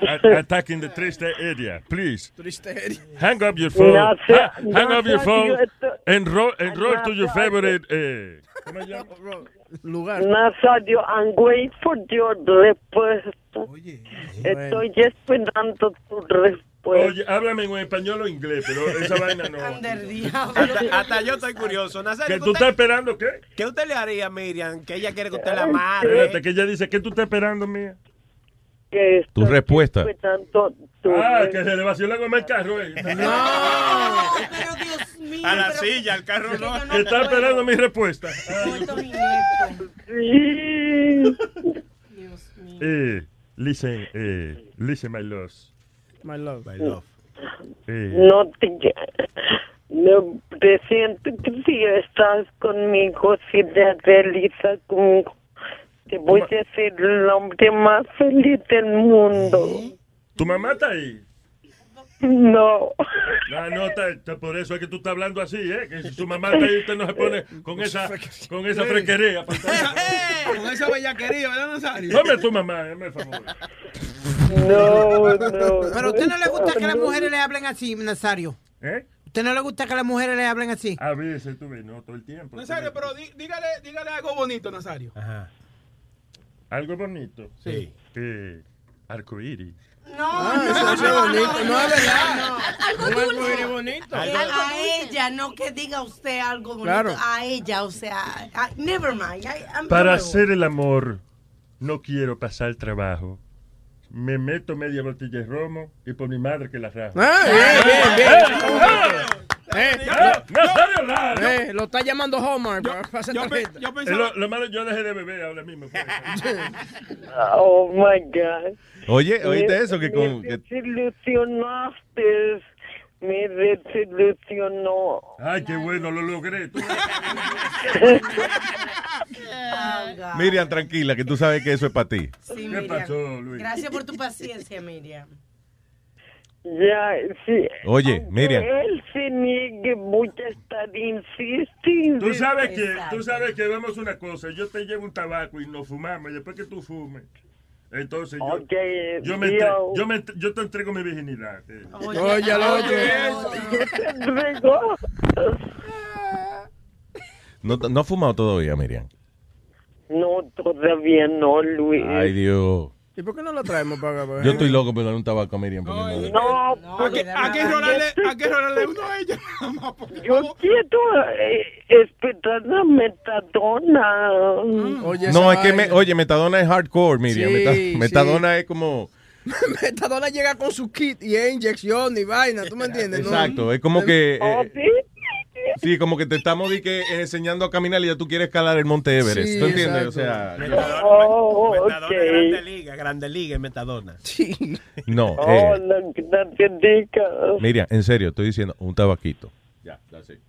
a- attacking the tri-state area. Please Triste. hang up your phone. No sé, Ha- hang no up your sé, phone. yo esto- Enroll, enroll to your No, favorite. Eh, ¿Cómo se llama? Lugar. Nazario, I'm waiting for your respuesta. Estoy esperando tu respuesta. Oye, háblame en español o inglés, pero esa vaina no. Hasta, hasta yo estoy curioso. Nazario, ¿Que tú estás esperando qué? ¿Qué usted le haría a Miriam? Que ella quiere que usted la amarre. Espérate, que ella dice, ¿qué tú estás esperando, mía? Que Tu respuesta. esperando tu Ah, que se le vació la goma al carro. eh. Pero Dios mío. A la pero- silla, al carro no. Que está esperando mi respuesta. Sí. Eh, listen, eh, listen, my loves. My love. My love. Eh, No te... No presiento que si estás conmigo, si te realizas conmigo, te voy a ser el hombre más feliz del mundo. ¿Tu mamá está ahí? No. Ah, no, está, está- por eso es que tú estás hablando así, ¿eh? Que si tu mamá está ahí, usted no se pone con esa, con esa frequería. Con esa bellaquería, ¿verdad, Nazario? Dame tu mamá, hazme el favor. No, no. Pero a usted no le gusta que las mujeres le hablen así, Nazario. ¿Eh? ¿A usted no le gusta que las mujeres le hablen así? A veces tú ves, no todo el tiempo. Nazario, pero dí- dígale, dígale algo bonito, Nazario. Ajá. Algo bonito. Sí. Eh, arcoíris. No, Ah, no, eso- eso es bonito. No, no. Algo arcoíris dulce. bonito. A, Algo- a ella, no que diga usted algo bonito. Claro. A ella, o sea, never mind. I- I'm- Para no. hacer el amor, no quiero pasar trabajo. Me meto media botella de romo y por mi madre que la rajo. Ah, bien, bien, bien. Eh, Ah, Nazario Lara. eh, lo está llamando Hallmark para para hacer tarjeta. Es lo, lo malo, yo dejé de beber ahora mismo. pues. Oh my God. Oye, oíste Me- eso que con... Me desilusionaste. Me desilusionó. Ay, qué bueno, lo logré. Miriam, tranquila, que tú sabes que eso es para ti. Sí, ¿Qué Miriam. pasó, Luis? Gracias por tu paciencia, Miriam. Ya, sí. Oye, Miriam. Él se niegue, voy a estar insistiendo. Tú sabes que, tú sabes que vamos a una cosa. Yo te llevo un tabaco y nos fumamos y después que tú fumes. Entonces yo, me entre- yo, me entre- yo te entrego mi virginidad. eh. Oye, otro. Yo te entrego. No, no ha fumado todavía, Miriam. No, todavía no, Luis. Ay, Dios. ¿Y por qué no lo traemos para acá? Yo estoy loco por dar un tabaco a Miriam. madre. No, Porque hay que rolarle, uno a ella. Yo quiero eh, esperar la metadona. Oye, No, es que, me, oye, Metadona es hardcore, Miriam. Sí, Meta- sí. Metadona es como... Metadona llega con su kit y es inyección y vaina, ¿tú me entiendes? no? Exacto, es como que... Oh, eh, sí, como que te estamos di que, enseñando a caminar y ya tú quieres escalar el Monte Everest. Sí, ¿Tú entiendes? exacto. O sea, Oh, Metadona ok. Grande Liga, Grande Liga en Metadona. Sí. no. Oh, eh, la gracias. Miriam, en serio, estoy diciendo un tabaquito. Ya, that's it.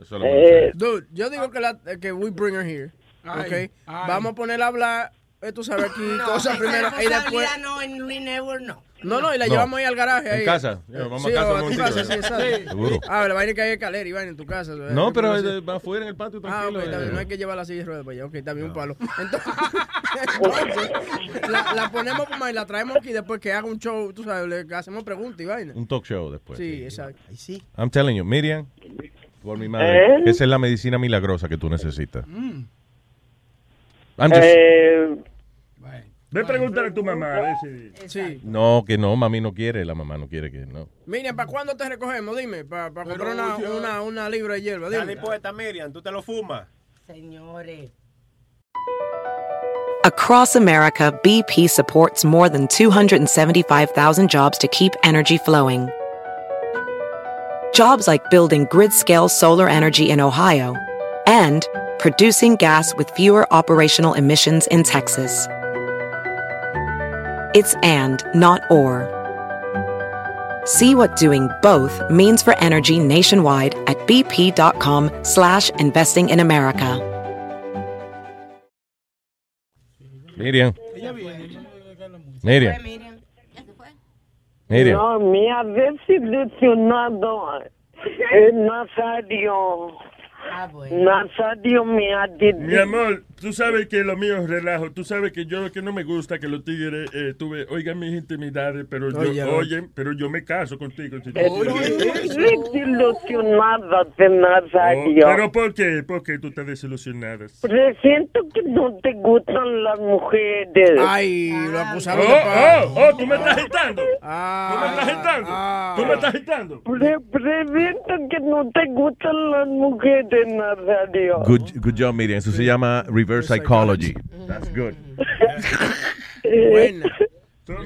Eso es lo Eh, Dude, yo digo que, la, que we bring her here. Ay, ok. ay. Vamos a ponerla a hablar, eh, tú sabes aquí, No, cosas primero y después. no, en Never no. No, no, y la No. llevamos ahí al garaje. En ahí. casa. Ya, vamos a Sí, casa o un casa, ¿eh? sí, exacto. Seguro. Ah, la vaina que hay escalera y vaina en tu casa. No, pero Sí. eh, va afuera en el patio Ah, tranquilo. ok, está bien, eh. no hay que llevar la silla de ruedas para allá. Ok, bien, un palo. Entonces, entonces, la, la ponemos como ahí, la traemos aquí después que haga un show, tú sabes, le hacemos preguntas y vaina. Un talk show después. Sí, exacto. I'm telling you, Miriam, por mi madre, ¿Eh? esa es la medicina milagrosa que tú necesitas. I'm just- Eh, Ve pregúntale a tu mamá a ver si... Sí. No, que no, mami no quiere, la mamá no quiere que no. Miriam, ¿para cuándo te recogemos? Dime, para comprar una, una, una libra de hierba. Dale Dime. puesta, Miriam, tú te lo fumas. Señores. Across America, BP supports more than 275,000 jobs to keep energy flowing. Jobs like building grid scale solar energy in Ohio and producing gas with fewer operational emissions in Texas. It's and, not or. See what doing both means for energy nationwide at bp.com slash investing in America. Miriam. Miriam. Miriam. No, me ha desilusionado el Nazario. Nazario me ha Mi amor, tú sabes que lo mío es relajo. Tú sabes que yo que no me gusta que los tigres eh, tuve, oigan mis intimidades, pero yo, Oye, oyen, pero yo me caso contigo. si desilusionada de Nazario. Oh, ¿Pero por qué? ¿Por qué tú estás desilusionada? Presiento que no te gustan las mujeres. Ay, lo acusaron Oh, de oh, oh, tú me estás agitando. Ah, tú me estás agitando. Tú me estás agitando. Pre- presiento que no te gustan las mujeres, Nazario. Good, good job, Miriam. Eso se llama reverse psychology. That's good. Buena.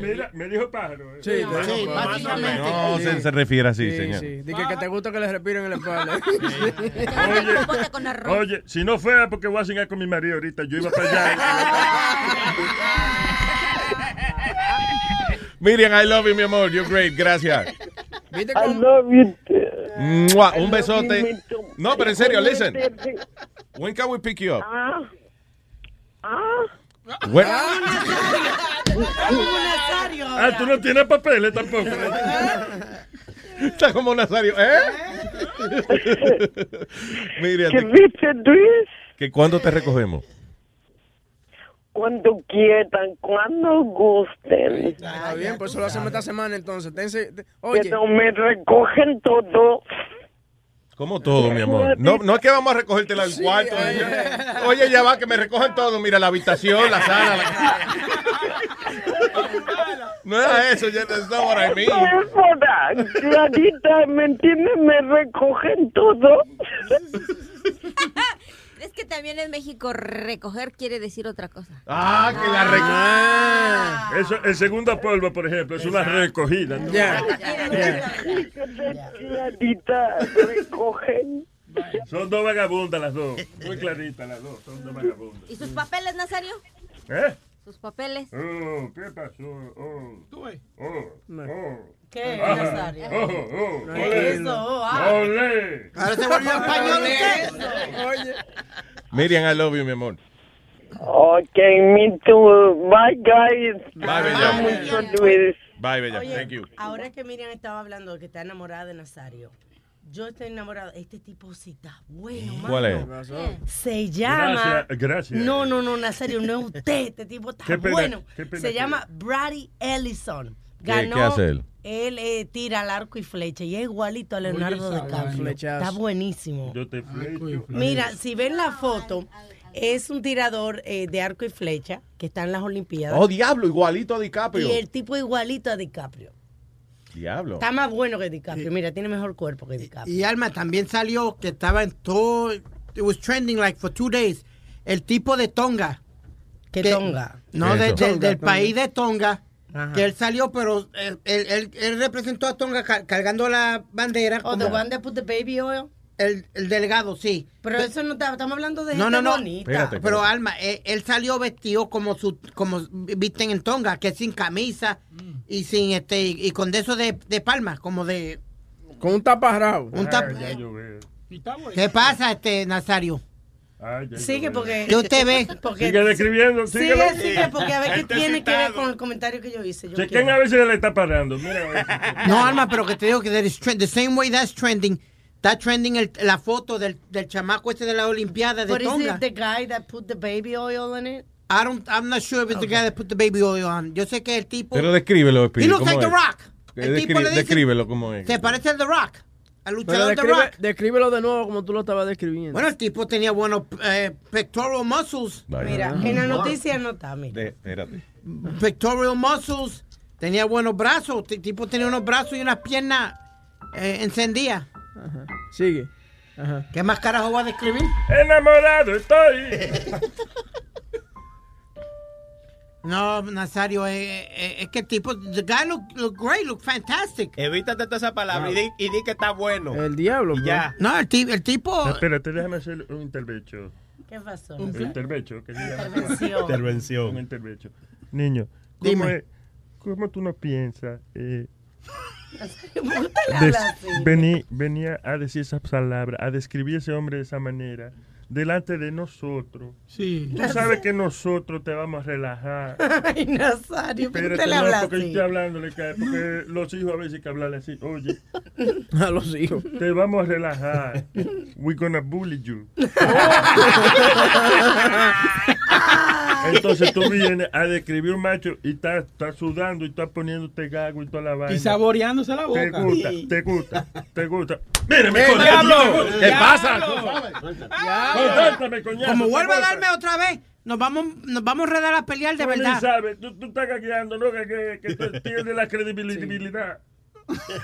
Mira, me dijo pájaro. eh. Sí, sí, básicamente. No, se, se refiere así, Sí, señor. sí. Dije que te gusta que le respiren en la espalda. Oye, oye, si no fuera porque voy a cenar con mi marido ahorita, yo iba para allá. Miriam, I love you, mi amor. You're great. Gracias. ¿Viste I love you. Mua, I Un love besote. No, pero en serio, listen. When can we pick you up? Ah. Ah. When- Ah, tú no tienes papeles tampoco. Está como Nazario, ¿eh? Miriam, ¿Qué te- dice Luis? que ¿cuándo te recogemos? Cuando quieran, cuando gusten. Está bien, pues eso lo hacemos esta semana entonces. Oye, Pero me recogen todo. Como todo, mi amor. No, no es que vamos a recogerte al cuarto. Oye, ya va, que me recogen todo. Mira, la habitación, la sala. la- No era eso, ya what I mean. Bárbara, Clarita, ¿me entiendes? Me recogen todo. Es que también en México recoger quiere decir otra cosa. Ah, que la Ah. Eso, el segundo polvo, por ejemplo, es una recogida. ¿no? Clarita, recogen. Son dos vagabundas las dos. Muy claritas las dos. Son dos vagabundas. ¿Y sus papeles, Nazario? ¿Eh? Sus papeles. Oh, ¿qué pasó? Oh. Oh. Oh. ¿Qué, Ajá. Nazario? Oh, oh, ¿Qué es eso? Ah. Olé. Ahora se volvió español Oye. Miriam, I love you, mi amor. Ok, me too. Bye, guys. Bye, bella. mucho, Luis. Bye, bella. Oye, Thank you. ahora que Miriam estaba hablando de que está enamorada de Nazario, yo estoy enamorada. Este tipo sí está bueno, ¿Cuál es? Se llama. Gracias, gracias. No, no, no, Nazario, no es usted. Este tipo está Qué pena, bueno. qué pena Se que- llama Brady Ellison. ¿Qué- Ganó, qué hace él? Él eh, tira al arco y flecha y es igualito a Leonardo esa DiCaprio. Está buenísimo. Yo te flecho. Mira, si ven la foto, es un tirador eh, de arco y flecha que está en las Olimpiadas. Oh, diablo, igualito a DiCaprio. y el tipo igualito a DiCaprio. Diablo. Está más bueno que DiCaprio. Mira, tiene mejor cuerpo que DiCaprio. Y Alma también salió que estaba en todo. It was trending like for two days. El tipo de Tonga. ¿Qué Que- Tonga? No, del- Tonga, del Tonga. país de Tonga. Ajá. Que él salió, pero él, él- él- él representó a Tonga ca- cargando la bandera. Oh, the one that put the baby oil. El, el delegado, sí. Pero eso no está, estamos hablando de No, gente no, no. bonita. Pero Alma, él, él salió vestido como su, como visten en Tonga, que es sin camisa y sin este y, y con de eso de, de palma, como de Con un taparrabo. un tap. Veo. ¿Qué pasa, este Nazario? Yo Sigue porque. ¿Qué usted ve? Porque, Sigue describiendo, Sigue, sigue, porque a ver qué tiene que ver con el comentario que yo hice. Yo Chequen quiero. a ver si le está parando. Mira, a ver. No, Alma, pero que te digo que that is trend- the same way that's trending, está trending el- la foto del, del chamaco este de la Olimpiada de But is Tonga. it the guy that put the baby oil in it? I don't, I'm not sure if it's the guy that put the baby oil on. Yo sé que el tipo. Pero descríbelo, He Speedy, looks ¿cómo like The es? Rock. Eh, El tipo descri- le dice- descríbelo como es. Se parece al The Rock, al luchador The describe, Rock. descríbelo de nuevo como tú lo estabas describiendo. Bueno, el tipo tenía buenos eh, pectoral muscles. Mira, en la noticia no está, mira. De- espérate. Pectoral muscles. Tenía buenos brazos. El tipo tenía unos brazos y unas piernas eh, encendidas. Sigue. Ajá. ¿Qué más carajo va a describir? Enamorado estoy. No, Nazario, eh, eh, es que el tipo, the guy look, look great, look fantastic. Evítate toda esa palabra y, di, y di que está bueno. El diablo, Y ya. No, el, el tipo, Espérate, déjame hacer un intervecho. ¿Qué pasó? Un intervecho. llama. Intervención. Intervención. Un intervecho. Niño, ¿cómo, Dime. es- cómo tú no piensas eh, ¿Cómo te le des- vení- venía a decir esas palabras, a describir ese hombre de esa manera, delante de nosotros? Sí. Tú sabes que nosotros te vamos a relajar. Ay, Nazario, ¿por qué Espérate, te le no, hablas porque yo así? estoy hablándole, que- porque los hijos a veces hay que hablarle así. Oye, A los hijos. te vamos a relajar. We're gonna bully you. Entonces tú vienes a describir un macho y estás sudando y estás poniéndote gago y toda la vaina. Y saboreándose la Te boca. gusta, te gusta, te gusta. Míreme, ¡Eh, coñazo, diablo! te. ¿Qué pasa? Contéstame, coñazo. como ¿qué vuelve a darme otra vez, nos vamos, nos vamos a redar a pelear de Tú ni verdad. sabes, tú, tú estás gagueando, ¿no? Que, que, que tú tienes la credibilidad.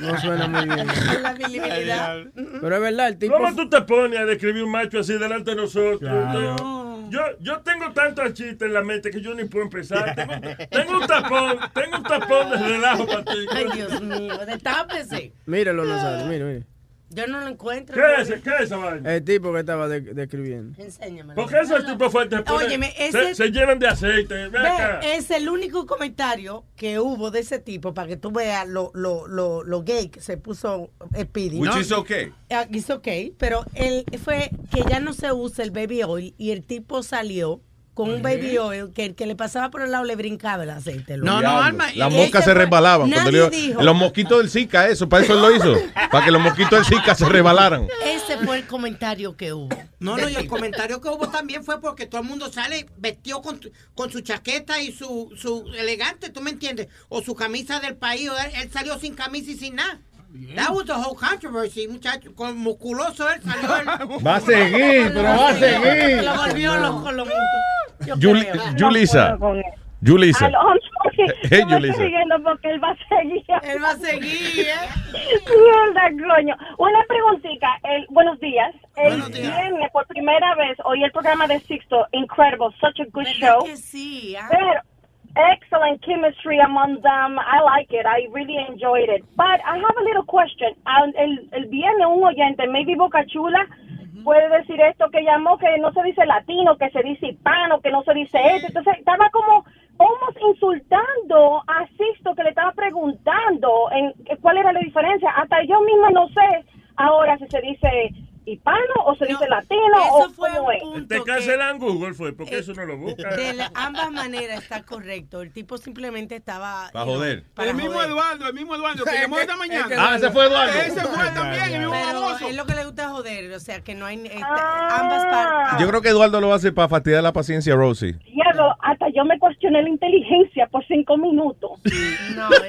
No suena muy bien. La visibilidad. Pero es verdad, el tipo. ¿Cómo tú te pones a describir un macho así delante de nosotros? Claro. Yo, yo tengo tantos chistes en la mente que yo ni puedo empezar. Tengo, tengo un tapón, tengo un tapón de relajo para ti. Ay, Dios mío, detápese. Míralo, Nazario, mire, mire. Yo no lo encuentro. ¿Qué es, ese- qué es esa vaina? El tipo que estaba de- describiendo. Enséñamelo. ¿Por qué esos tipos fuertes se ponen- Óyeme, se, ese- se llenan de aceite? Acá. Es el único comentario que hubo de ese tipo para que tú veas lo, lo, lo, lo gay que se puso Speedy. Which ¿no? is okay. Ah, It's okay, pero él fue que ya no se usa el baby oil y el tipo salió con un baby oil que el que le pasaba por el lado le brincaba el aceite. No, no, Alma. Las moscas se resbalaban. Cuando Nadie le- dijo. los mosquitos del Zika, eso, para eso él lo hizo. Para que los mosquitos del Zika se resbalaran. Ese fue el comentario que hubo. No, no, y el comentario que hubo también fue porque todo el mundo sale vestido con, con su chaqueta y su, su elegante, ¿tú me entiendes? O su camisa del país, o él, él salió sin camisa y sin nada. That was the whole controversy, muchacho. Con musculoso él salió. Va a seguir, pero va a seguir. Lo volvió loco, lo yo creo. Julisa. Julisa. Aló, I'm sorry. Hey, Yo me Julissa. estoy riendo porque él va a seguir. Él va a seguir, ¿eh? Mierda, coño. Una preguntita. El, buenos días. El viernes, por primera vez, oí el programa de Sixto. Incredible. Such a good show. que sí? ah? Pero, excellent chemistry among them. I like it. I really enjoyed it. But I have a little question. El, el viernes un oyente, maybe Boca Chula, puede decir esto que llamó que no se dice latino, que se dice hispano, que no se dice esto. Entonces estaba como almost insultando a Sixto que le estaba preguntando en cuál era la diferencia. Hasta yo misma no sé ahora si se dice hispano o se dice latino o eso fue cómo es. Te que- cancelan Google, fue, porque eso no lo busca. De la- ambas maneras está correcto. El tipo simplemente estaba. Para joder. para el mismo joder. Eduardo, el mismo Eduardo que llamó esta mañana. es que Ah, ese fue Eduardo. Ese fue también, el mismo Pero baboso. es lo que le gusta joder, o sea que no hay este, Ah. ambas partes. Yo creo que Eduardo lo va a hacer para fastidiar la paciencia a Rosie. Diablo, hasta yo me cuestioné la inteligencia por cinco minutos. No,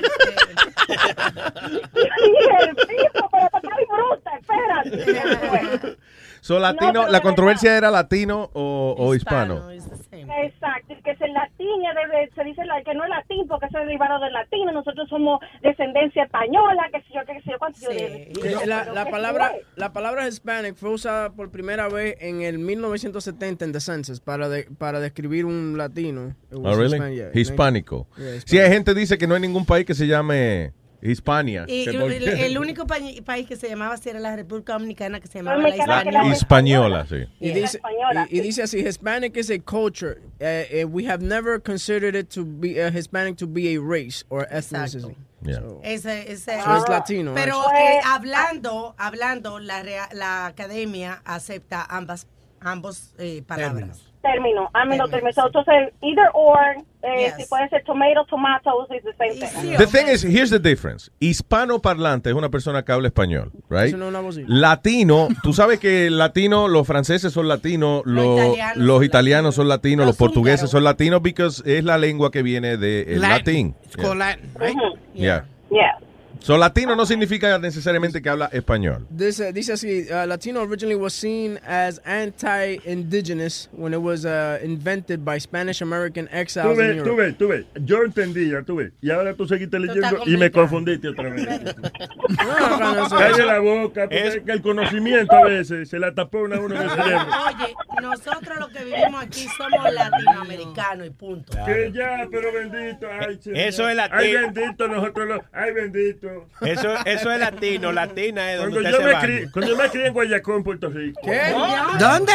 Y el tipo, pero está bruta, espérate. So, latino, No, la de controversia era latino o, o hispano. Exacto, y que es el latín, ya debe- se dice la- que no es latín porque es derivado del latino, nosotros somos descendencia española, que sé yo, que sé yo, cuánto yo de- Eh, La, la palabra la palabra Hispanic fue usada por primera vez en el 1970 en The Census para de- para describir un latino. Oh, really? Yeah, Hispánico. Yeah, Sí, hay gente que dice que no hay ningún país que se llame Hispania. Y el, único pa- país que se llamaba así era la República Dominicana, que se llamaba la Dominicana, Hispaniola. La Hispaniola, sí. Y dice, y, y dice así, Hispanic is a culture. eh, eh, we have never considered it to be uh, Hispanic to be a race or ethnicity. Yeah. Ese, ese, So es latino, Pero actually. eh, hablando, hablando, la, la academia acepta ambas ambos eh, palabras. Término, I mean, no término. So, Entonces, either or, eh, Yes. si puede ser tomato, tomatoes, is the same thing. The thing is, here's the difference. Hispano parlante es una persona que habla español, right? Eso no es una bocina. Latino, tú sabes que latino, los franceses son latinos, los, italianos los italianos son latinos, los portugueses son latinos, because es la lengua que viene del latín. It's called Latin, right? Yeah. Yeah. So, latino no significa necesariamente que habla español. Dice, dice así, uh, Latino originally was seen as anti-indigenous when it was uh, invented by Spanish American Tú exiles in ves, tú Europe. tú ves. Yo entendía, tú ves. Y ahora tú seguiste leyendo y me confundiste otra vez. no, Cállate la boca, porque es que el conocimiento a veces se la tapó una a uno en el cerebro. Oye, nosotros los que vivimos aquí somos latinoamericanos y punto. Que ya, pero bendito. Ay. Eso es latino. Ay, bendito, nosotros los. Ay, bendito. Eso, eso es latino, latina es donde Cuando usted yo, se me crié, cuando yo me crié en Guayacón, Puerto Rico. ¿Qué? ¿Dónde?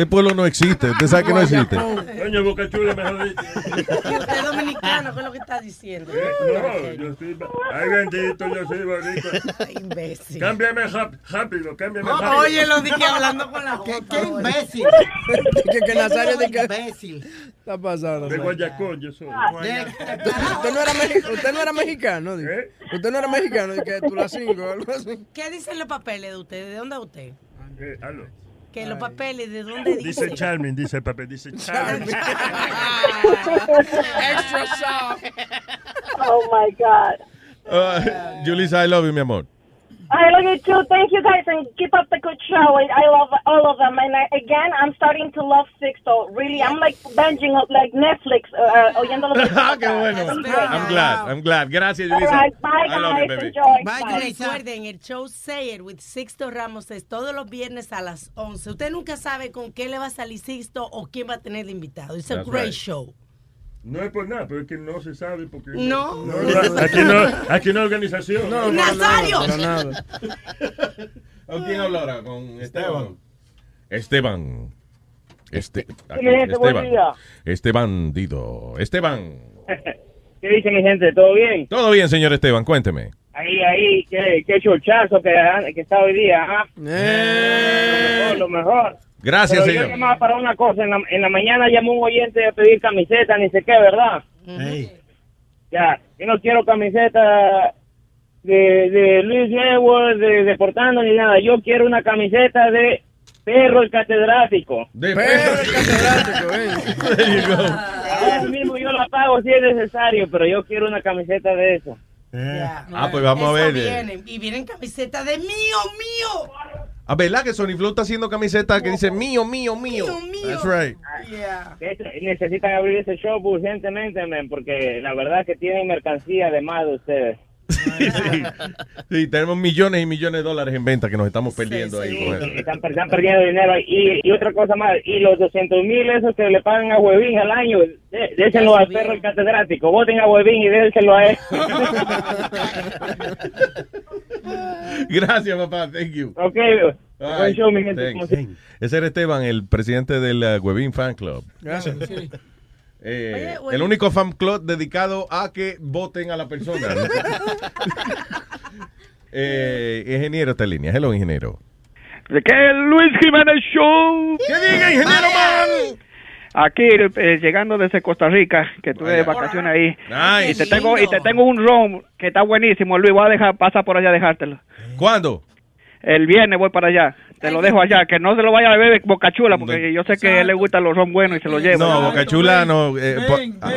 Ese pueblo no existe, usted sabe que no existe. Coño, Boca Chula, mejor dicho. Usted es dominicano, ¿qué es lo que está diciendo? No, yo soy. Ay, bendito, yo soy bonito. Imbécil. Cámbiame rápido, cámbiame rápido. oye, lo dije hablando con la ¿Qué, qué imbécil. que, que Nazario de que imbécil. está pasando. De? Guayacón, yo soy. Usted no era, usted no era mexicano, digo. Usted no era mexicano, que tú la cinco o algo así. ¿Qué dicen los papeles de usted? ¿De dónde es usted? Eh, aló. Que los papeles, ¿de dónde Dice dicen? Charming, dice el papel, dice Charming. Extra soft. Oh my God. Uh, Julissa, I love you, mi amor. I love you too. Thank you guys and keep up the good show. I I love all of them. And I, again, I'm starting to love Sixto. Really, I'm like binging up like Netflix, uh, oyendo los Ah, qué bueno. I'm glad, I'm glad. Gracias, Julissa. Right, bye, I love you, baby. Enjoy. Bye, Recuerden, el show Say It with Sixto Ramos es todos los viernes a las 11. Usted nunca sabe con qué le va a salir Sixto o quién va a tener de invitado. It's a That's great right. show. No es por nada, pero es que no se sabe porque... No. aquí no, aquí no hay organización. No, no, ¡Nazario! para nada. ¿Con quién habla ahora? Con Esteban. Esteban. Este, aquí, gente, buen Esteban. día. Esteban Dido. Esteban. ¿Qué dice mi gente? ¿Todo bien? Todo bien, señor Esteban, cuénteme. Ahí, ahí, qué, qué chochazo que, que está hoy día, ¿ah? Lo mejor, lo mejor. Gracias, Pero señor. Yo llamaba para una cosa. En la, en la mañana llamó un oyente a pedir camiseta, ni sé qué, ¿verdad? Ya, yo no quiero camiseta de, de Luis Network, de Deportando, ni nada. Yo quiero una camiseta de Perro el Catedrático. De Perro el catedrático, eh. Ahora mismo yo la pago si es necesario, pero yo quiero una camiseta de eso. Ah, pues vamos a ver. eh. vienen, y vienen camisetas de mío, mío. Ah, ¿verdad que Sony Flow está haciendo camiseta que dice mío, mío, mío? That's right. Ese- Necesitan abrir ese shop urgentemente, men, porque la verdad que tienen mercancía de más de ustedes. Sí, tenemos millones y millones de dólares en venta que nos estamos perdiendo ahí. con eso. Están, están perdiendo dinero. Y, y otra cosa más, y los 200 mil esos que le pagan a Huevín al año, dé- déselo al perro el catedrático. Voten a Huevín y déselo a él. Gracias, papá. Thank you. ok, right, show, mi gente. Ese era Esteban, el presidente del uh, Webin Fan Club. Gracias. Eh, Oye, oye. El único fan club dedicado a que voten a la persona. ¿no? eh, ingeniero está en línea. Hello, ingeniero. ¿De qué Luis Jiménez Show? ¿Qué diga, ingeniero man? Aquí eh, llegando desde Costa Rica, que tuve de vacaciones ahí. Nice. Y te tengo y te tengo un ron que está buenísimo, Luis, voy a dejar pasar por allá a dejártelo. ¿Cuándo? El viernes voy para allá. Te lo dejo allá, que no se lo vaya a beber Boca Chula, porque yo sé que a él le gustan los ron buenos y se los lleva. No, Boca Chula no. eh, po- ah,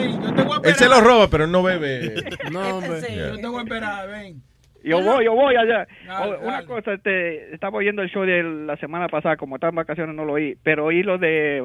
él se lo roba, pero no bebe. No, hombre. Yo te voy a esperar, ven. Yo voy, yo voy allá. Una cosa, este, estaba oyendo el show de la semana pasada, como estaba en vacaciones no lo oí, pero oí lo de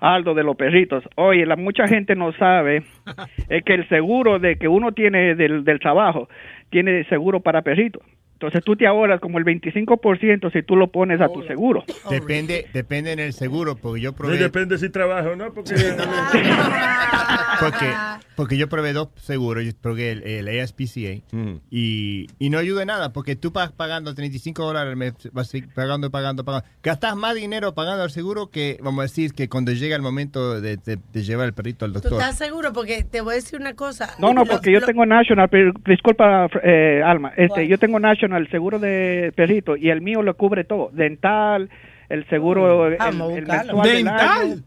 Aldo de los perritos. Oye, la mucha gente no sabe es que el seguro de que uno tiene del, del trabajo tiene seguro para perritos. Entonces tú te ahorras como el 25% si tú lo pones a tu seguro. Depende, depende en el seguro, porque yo No probé, depende si trabajo o no, porque... porque, porque yo probé dos seguros, yo probé el, el ASPCA y, y no ayuda en nada, porque tú vas pagando 35 dólares al mes, vas pagando, pagando, pagando. Gastas más dinero pagando el seguro que, vamos a decir, que cuando llega el momento de, de- de llevar el perrito al ¿Tú doctor. estás seguro? Porque te voy a decir una cosa. No, no, Los- porque yo los- tengo National, pero, disculpa, eh, Alma, este, yo tengo National, seguro de perrito, y el mío lo cubre todo, dental, el seguro, el, el mensual ¿Dental?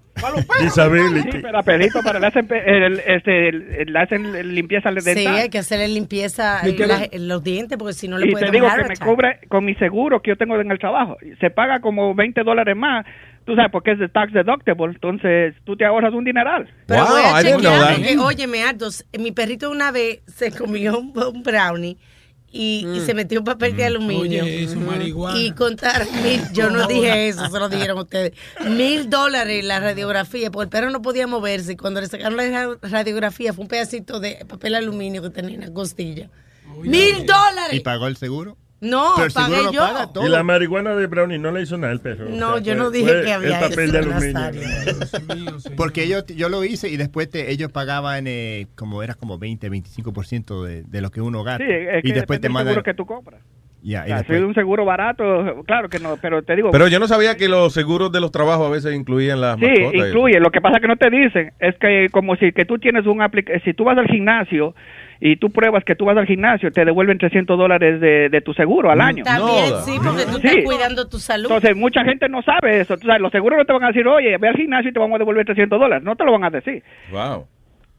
Disability. Sí, pero a perrito, para le hacen, el, este, el- le hacen limpieza dental. Sí, hay que hacerle limpieza ¿Y qué en la- los dientes porque si no le y puede te digo que me cubre con mi seguro que yo tengo en el trabajo. Se paga como 20 dólares más, tú sabes, porque es de tax deductible, entonces tú te ahorras un dineral. Pero voy a chequear porque, óyeme, Ardos, mi perrito una vez se comió un, un brownie y, y se metió un papel de aluminio. Oye, eso, marihuana. Y contaron mil, yo no dije eso, se lo dijeron ustedes, mil dólares la radiografía, porque el perro no podía moverse y cuando le sacaron la ra- radiografía fue un pedacito de papel aluminio que tenía en la costilla. ¡Mil ¿Y dólares! pagó el seguro? No, Pero el pagué yo. paga todo. Y la marihuana de Brownie no le hizo nada al perro. No, yo fue- no dije que había el papel de aluminio. Porque yo, yo lo hice y después te- ellos pagaban eh, como era como 20, 25% de, de lo que uno gasta. Sí, es que y después te mandan... seguro que tú compras. Ya, y O sea, después- es un seguro barato, claro que no, pero te digo... Pero yo no sabía que los seguros de los trabajos a veces incluían las Sí, mascotas. incluye. Lo que pasa que no te dicen es que como si que tú tienes un aplica si tú vas al gimnasio y tú pruebas que tú vas al gimnasio, te devuelven 300 dólares de, de tu seguro al año. También sí, porque tú estás Sí. cuidando tu salud. Entonces, mucha gente no sabe eso. Tú sabes, los seguros no te van a decir, oye, ve al gimnasio y te vamos a devolver 300 dólares. No te lo van a decir. Wow.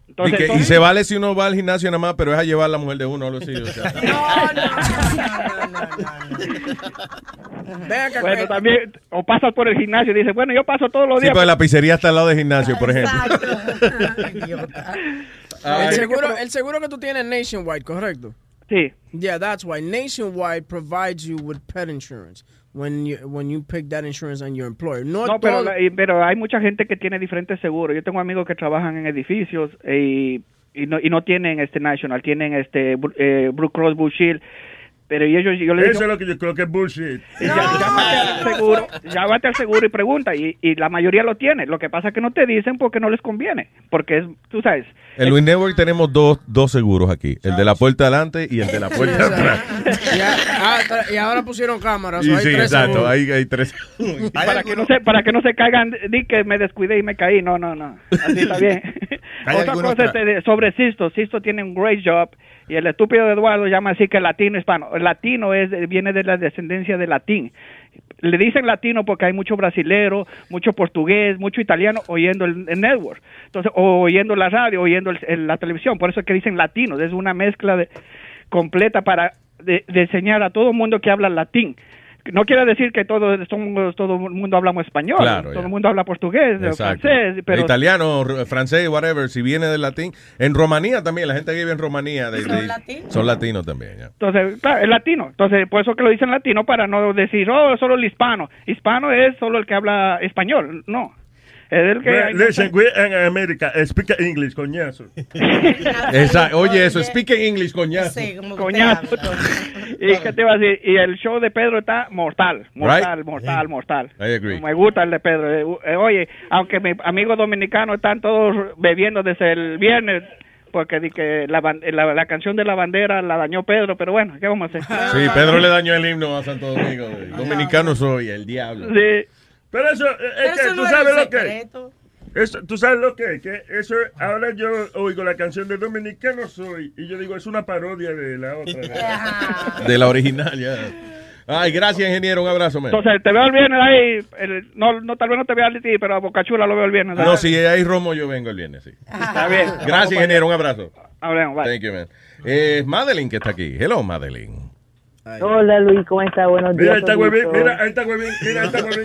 Entonces, y, que- y entonces- se vale si uno va al gimnasio nada más, pero es a llevar a la mujer de uno. algo así, o sea. Bueno, también, o pasas por el gimnasio y dices, bueno, yo paso todos los Sí, días. pero la pizzería está al lado del gimnasio, por ejemplo. el, Ay. seguro, el seguro que tú tienes Nationwide, ¿correcto? Sí. Yeah, that's why Nationwide provides you with pet insurance when you when you pick that insurance on your employer. No, No, pero, todo- pero hay mucha gente que tiene diferentes seguros. Yo tengo amigos que trabajan en edificios y, y, no, y no tienen este National, tienen este eh, Blue Cross Blue Shield. Pero y ellos, yo les Eso digo, es lo que yo creo que es bullshit. y ya- llámate al seguro, llámate al seguro y pregunta. Y, y la mayoría lo tiene. Lo que pasa es que no te dicen porque no les conviene. Porque es, tú sabes, En Luis Network tenemos dos, dos seguros aquí. El de la puerta adelante y el de la puerta atrás. y, a- ah, y ahora pusieron cámaras. Y hay sí, tres exacto. Hay, hay tres. para que no se para que no se caigan di que me descuidé y me caí no no no así está bien ¿Hay otra cosa otra? de- sobre Sisto Sisto tiene un great job y el estúpido Eduardo llama así que latino hispano. Latino es viene de la descendencia de latín. Le dicen latino porque hay mucho brasilero mucho portugués mucho italiano oyendo el, network. Entonces o oyendo la radio oyendo el- la televisión. Por eso es que dicen latinos es una mezcla de, completa para de, enseñar a todo mundo que habla latín no quiere decir que todos somos, todo el mundo hablamos español, Claro, todo el mundo habla portugués, Exacto. francés, pero Italiano, francés, whatever, si viene del latín. En Rumanía también, la gente que vive en Rumanía. de- de- son latinos también, ya. entonces, claro, es latino. Entonces, por eso que lo dicen latino para no decir, oh, solo el hispano. Hispano es solo el que habla español. No. Es el que Listen, we in America speak English, coñazo. Exacto. Oye, eso, speak in English, coñazo. Coñazo. ¿Y qué te iba a decir? Y el show de Pedro está mortal, mortal, Right. mortal, mortal. I agree. Me gusta el de Pedro. Eh, eh, oye, aunque mis amigos dominicanos están todos bebiendo desde el viernes, porque di que la, la, la canción de la bandera la dañó Pedro, pero bueno, ¿qué vamos a hacer? Sí, Pedro le dañó el himno a Santo Domingo. Dominicano soy, el diablo. Sí. Pero eso, eh, es que eso tú no sabes lo que. Eso, tú sabes lo que es, que eso, ahora yo oigo la canción de Dominicano Soy y yo digo, es una parodia de la otra. De la original, ya. Ay, gracias, ingeniero. Un abrazo, man. Entonces, te veo el viernes ahí. el- no, no, tal vez no te vea a ti, pero a Bocachula lo veo el viernes. No, si hay romo, yo vengo el viernes, sí. Está bien. Gracias, ingeniero. Un abrazo. Hablemos, bye. Thank you, man. Eh, Madeline, que está aquí. Hello, Madeline. Hola Luis, ¿cómo está? Buenos días. Mira, está huevín, mira, está huevín, mira, está huevín.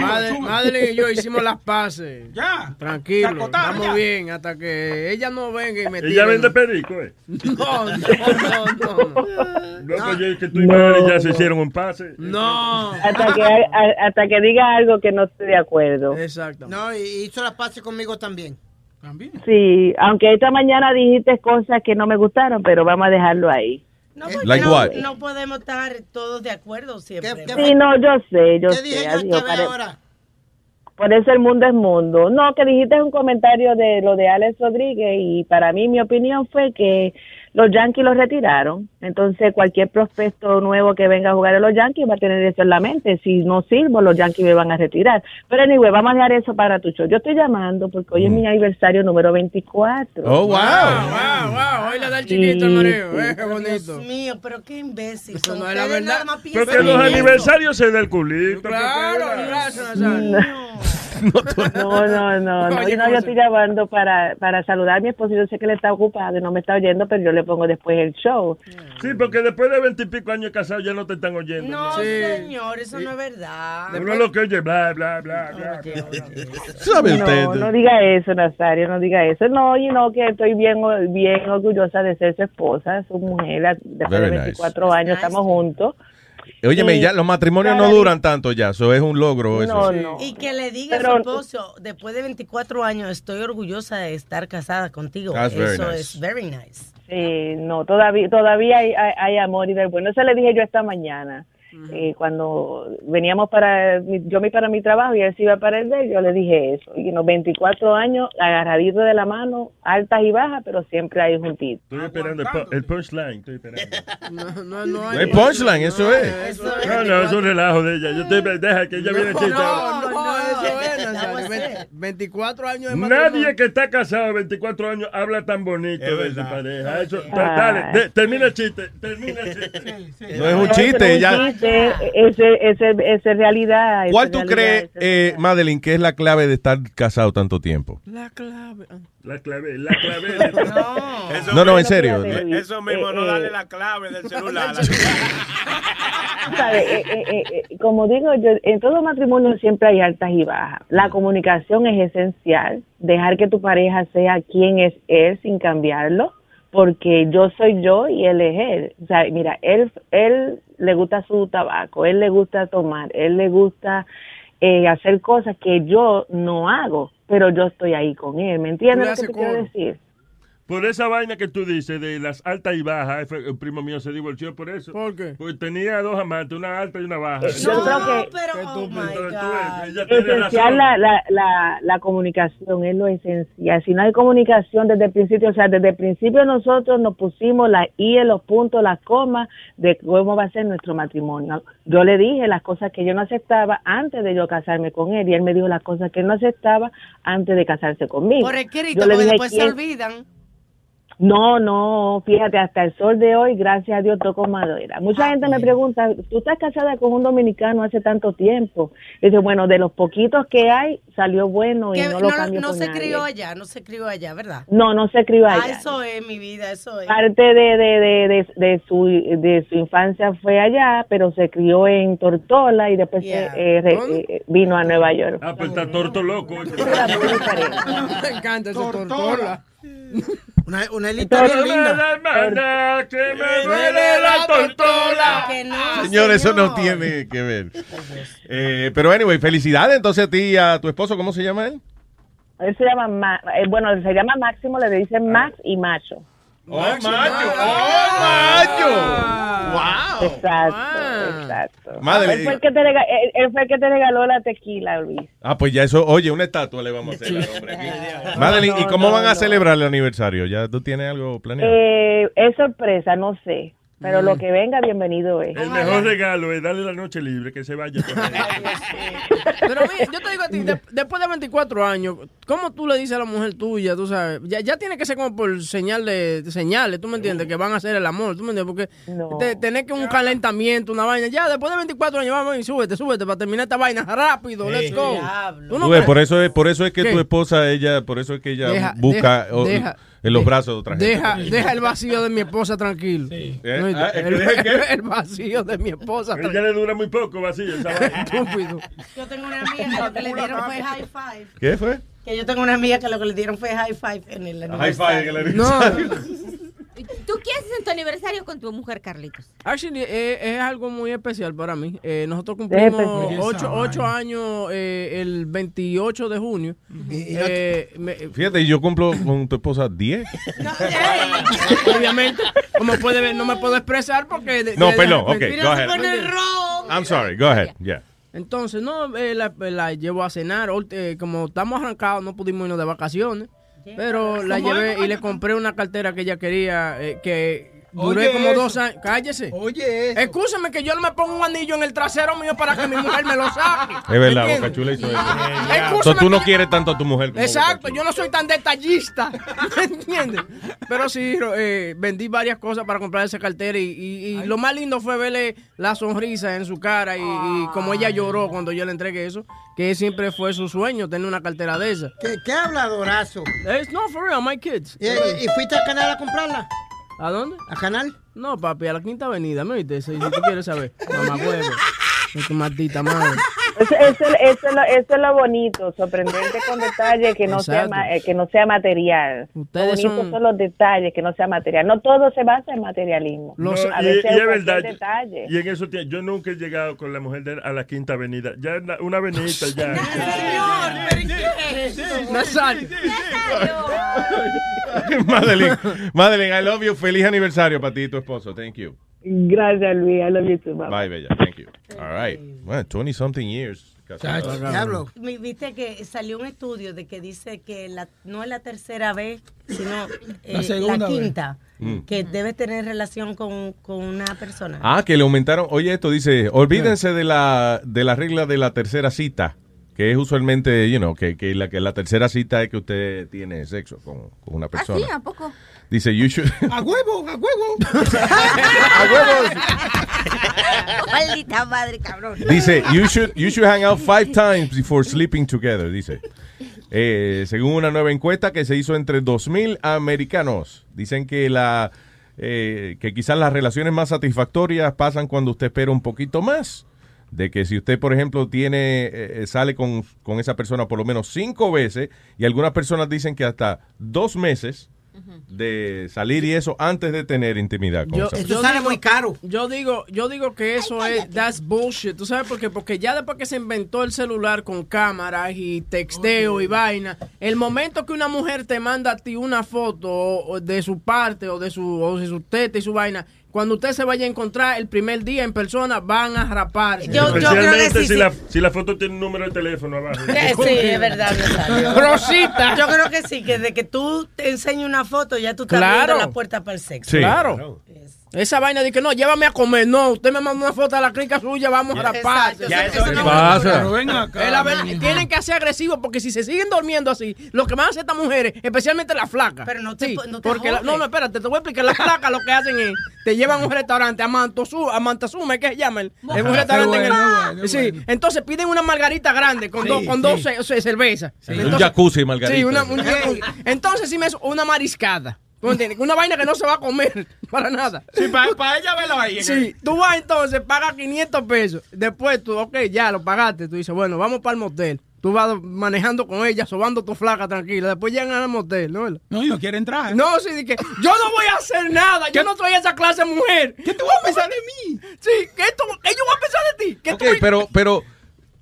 Madre- Madeline y yo hicimos las paces. Ya. Tranquilo, Se acotaron estamos ya. bien hasta que ella no venga y me tire. Ella vende perico, ¿eh? No, no, no, no. No, pues yo- que tú y Madeline ya se hicieron un pase. No. Hasta que, a- hasta que diga algo que no esté de acuerdo. Exacto. No, y hizo la paz conmigo también. Sí, aunque esta mañana dijiste cosas que no me gustaron, pero vamos a dejarlo ahí. No, porque Like no, what? no podemos estar todos de acuerdo siempre. Sí, no, yo sé, yo sé. adiós, pare- Por eso el mundo es mundo. No, que dijiste un comentario de lo de Alex Rodríguez y para mí mi opinión fue que los Yankees los retiraron. Entonces cualquier prospecto nuevo que venga a jugar a los Yankees va a tener eso en la mente. Si no sirvo, los Yankees me van a retirar. Pero anyway, vamos a dejar eso para tu show. Yo estoy llamando porque hoy es mi aniversario número 24. Oh, wow. Wow, wow, hoy le da el chiquito al marido. Eh, qué bonito. Dios mío, pero qué imbécil. Eso no es la verdad. Porque los eso. aniversarios se da el culito. Claro, gracias, Nazario. No, no, no, no, Oye, no, ¿cómo yo estoy llamando para, para saludar a mi esposo. Yo sé que él está ocupado y no me está oyendo, pero yo le pongo después el show. Sí, porque después de veintipico años casados ya no te están oyendo. No, señor, eso no es verdad. Uno lo que oye, bla, bla, bla, bla. ¿Sabe usted? No, no diga eso, Nazario, no diga eso. No, y no, que estoy bien, bien orgullosa de ser su esposa, su mujer. Después Very de nice. 24 años estamos juntos. Óyeme, Y ya los matrimonios no duran tanto ya, eso es un logro eso. Y que le diga Pero- a su esposo, después de 24 años, estoy orgullosa de estar casada contigo. That's very Eso nice. es very nice. Sí, no, todavía, todavía hay, hay, hay amor y del bueno. Eso le dije yo esta mañana. Eh, cuando veníamos para, mi- yo me iba para mi trabajo y él se iba para el de él, yo le dije eso. Y unos 24 años, agarraditos de la mano, altas y bajas, pero siempre ahí juntitos. Estoy esperando el, pu- el punchline, estoy esperando. No, no, no No hay punchline, eso es. No, no, es un relajo de ella. Yo te, deja que ella viene chiste. No, no, eso es, Nazario. Ve- 24 años de Nadie que está casado 24 años habla tan bonito Es de su pareja. Eso, Ah. da- dale, de- termina el chiste, termina el chiste. No es un chiste, ya. Ese, ese, ese es realidad. ¿Cuál tú crees, eh, Madeline, que es la clave de estar casado tanto tiempo? La clave. La clave, la clave. No. Eso No, no, en serio. Eso mismo, Eh, no eh, darle la clave del celular. Eh, eh, eh, eh, como digo yo, en todo matrimonio siempre hay altas y bajas. La comunicación es esencial, dejar que tu pareja sea quien es él sin cambiarlo, porque yo soy yo y él es él. O sea, mira, él, él le gusta su tabaco, él le gusta tomar, él le gusta eh, hacer cosas que yo no hago, pero yo estoy ahí con él. ¿Me entiendes lo que te quiero decir? Por esa vaina que tú dices de las altas y bajas, el primo mío se divorció por eso. ¿Por qué? Porque tenía dos amantes, una alta y una baja. Yo creo que pero, oh my tiene esencial la, la, la, la comunicación, es lo esencial. Si no hay comunicación desde el principio, o sea, desde el principio nosotros nos pusimos las I en los puntos, las comas de cómo va a ser nuestro matrimonio. Yo le dije las cosas que yo no aceptaba antes de yo casarme con él y él me dijo las cosas que él no aceptaba antes de casarse conmigo. Por escrito, porque después se "¿Quién- olvidan. No, no, fíjate, hasta el sol de hoy, gracias a Dios, toco madera. Mucha gente me pregunta, ¿tú estás casada con un dominicano hace tanto tiempo? Y dice, bueno, de los poquitos que hay, salió bueno y no no, lo cambio no se nadie. crió allá, no se crió allá, ¿verdad? No, no se crió Ah, allá. eso es mi vida, eso es. Parte de, de, de, de, de su, de su infancia fue allá, pero se crió en Tortola y después se, eh, re- eh, vino a Nueva York. Ah, pues está torto loco. Me encanta ese tortola. Una, una elita bien linda. la hermana que me duele la tortola. Que no, Señor, eso no tiene que ver. Eh, pero anyway, felicidades entonces a ti y a tu esposo, ¿cómo se llama él? Él se llama, Ma- eh, bueno, se llama Máximo, le dicen Max y Macho. ¡Oh, macho! ¡Oh, macho! Exacto, exacto. Madre- él, fue el que te rega- él- él fue el que te regaló la tequila, Luis. Ah, pues ya eso, oye, una estatua le vamos a hacer al hombre aquí. Madeline, ¿y No, cómo no, van a celebrar el aniversario? ¿Ya tú tienes algo planeado? Eh, es sorpresa, no sé. Pero lo que venga, bienvenido es. El mejor regalo es darle la noche libre, que se vaya. Pero mira, yo te digo a ti, de- después de 24 años, ¿cómo tú le dices a la mujer tuya, tú sabes? Ya, ya tiene que ser como por señal de, de señales, ¿tú me entiendes? Que van a hacer el amor, ¿tú me entiendes? Porque te- tener que un calentamiento, una vaina, ya después de 24 años, vamos y súbete, súbete para terminar esta vaina rápido, let's go. ¿Tú no Tú ves, crees? por eso es, por eso es que ¿Qué? tu esposa, ella, por eso es que ella Deja- busca deja- o- deja. En los brazos de otra gente. Deja, deja el vacío de mi esposa tranquilo. ¿Eh? ¿No? Ah, ¿es que el, deja qué? el vacío de mi esposa Ella tranquilo. le dura muy poco vacío. Estúpido. Yo tengo una amiga que lo que le dieron fue high five. ¿Qué fue? Que yo tengo una amiga que lo que le dieron fue high five en el High five en el aniversario. aniversario. ¿Tú qué haces en tu aniversario con tu mujer, Carlitos? Actually, eh, es algo muy especial para mí. Eh, nosotros cumplimos ocho, ocho años eh, el 28 de junio. Eh, me- Fíjate, yo cumplo con tu esposa 10. obviamente, como puede ver, no me puedo expresar porque... de- No, de- perdón, de- ok, go ahead. I'm sorry, go ahead. Yeah. Entonces, no, eh, la, la llevo a cenar. Eh, como estamos arrancados, no pudimos irnos de vacaciones. Pero la ¿Cómo llevé y le compré una cartera que ella quería, eh, que duré Oye, como eso. dos años. Cállese. Oye, eso. Escúchame que yo no me pongo un anillo en el trasero mío para que mi mujer me lo saque. Es verdad. Boca Chula hizo eso. So, tú no que- quieres tanto a tu mujer como Exacto, yo no soy tan detallista, ¿entiendes? Pero sí, eh, vendí varias cosas para comprar esa cartera y, y- y lo más lindo fue verle la sonrisa en su cara y, y como ella lloró cuando yo le entregué eso, que siempre fue su sueño tener una cartera de esa. ¿Qué, qué habladorazo? Es no, for real, my kids. ¿Y, y- y fuiste a Canal a comprarla? ¿A dónde? ¿A Canal? No, papi, a la Quinta Avenida, ¿me oíste? Si, si tú quieres saber. Mamá huevo. Es tu maldita madre. Eso, eso, eso es lo, eso es lo bonito, sorprendente con detalles que no sea Exacto. eh, que no sea material. Ustedes lo bonito son- son... los detalles que no sea material. No todo se basa en materialismo. No, a y, veces y hay es verdad. detalle. Y en eso yo nunca he llegado con la mujer de, a la quinta avenida. Ya una avenida ya. Nazario. Madeline, Madeline, I love you. Feliz aniversario para ti y tu esposo. Thank you. Gracias, Luis. I love you too, bye. Bye, bella. Thank you. All right. Well, 20 something years. Mi- Viste que salió un estudio de que dice que la, no es la tercera vez, sino eh, la, segunda vez. quinta, Mm. que debe tener relación con, con una persona. Ah, que le aumentaron. Oye, esto dice, olvídense de la, de la regla de la tercera cita, que es usualmente, you know, que, que, la, que la tercera cita es que usted tiene sexo con, con una ¿Ah, persona. sí? ¿A poco? Dice, you should... A huevo, a huevo. Maldita madre, cabrón. Dice, you should, you should hang out five times before sleeping together, dice. Eh, según una nueva encuesta que se hizo entre 2.000 americanos, dicen que la eh, que quizás las relaciones más satisfactorias pasan cuando usted espera un poquito más. De que si usted, por ejemplo, tiene eh, sale con, con esa persona por lo menos cinco veces, y algunas personas dicen que hasta dos meses de salir y eso antes de tener intimidad con Yo, esa yo persona. digo- Yo digo, yo digo que eso es that's bullshit. ¿Tú sabes por qué? Porque ya después que se inventó el celular con cámaras y texteo y vaina, el momento que una mujer te manda a ti una foto de su parte o de su o de su teta y su vaina, cuando usted se vaya a encontrar el primer día en persona van a raparse. Especialmente si, La, si la foto tiene un número de teléfono abajo. Sí, es verdad. Rosita. Yo creo que sí, que de que tú te enseñes una foto, ya tú estás Claro. abriendo la puerta para el sexo. Claro. Esa vaina de que no, llévame a comer. No, usted me manda una foto de la clica suya, vamos a rapar. Ya, eso no pasa. Pero ven acá, Es la verdad, mijo. tienen que ser agresivos porque si se siguen durmiendo así, lo que van a hacer estas mujeres, especialmente las flacas. Pero no te- no te porque la- no, no, espérate, te voy a explicar. Las flacas lo que hacen es, te llevan a un restaurante, a Mantosu, a Mantasume, ¿qué se llama? Es un restaurante en el- bueno, bueno, Sí, entonces piden una margarita grande con, Sí, dos, con sí. dos ce- cervezas. Un Entonces- jacuzzi, margarita. Sí, una, un jacuzzi. Entonces sí me es una mariscada. ¿Tú entiendes? Una vaina que no se va a comer para nada. Sí, para ella verlo ahí. Sí, tú vas entonces, pagas 500 pesos. Después tú, ok, ya lo pagaste. Tú dices, bueno, vamos para el motel. Tú vas manejando con ella, sobando tu flaca tranquila. Después llegan al motel, ¿no? No, y no quiere entrar. No, sí, de que yo no voy a hacer nada. Yo no soy esa clase de mujer. ¿Qué tú vas a pensar de mí? Sí, ¿qué tú, ellos van a pensar de ti? ¿Qué Ok, tú- pero, pero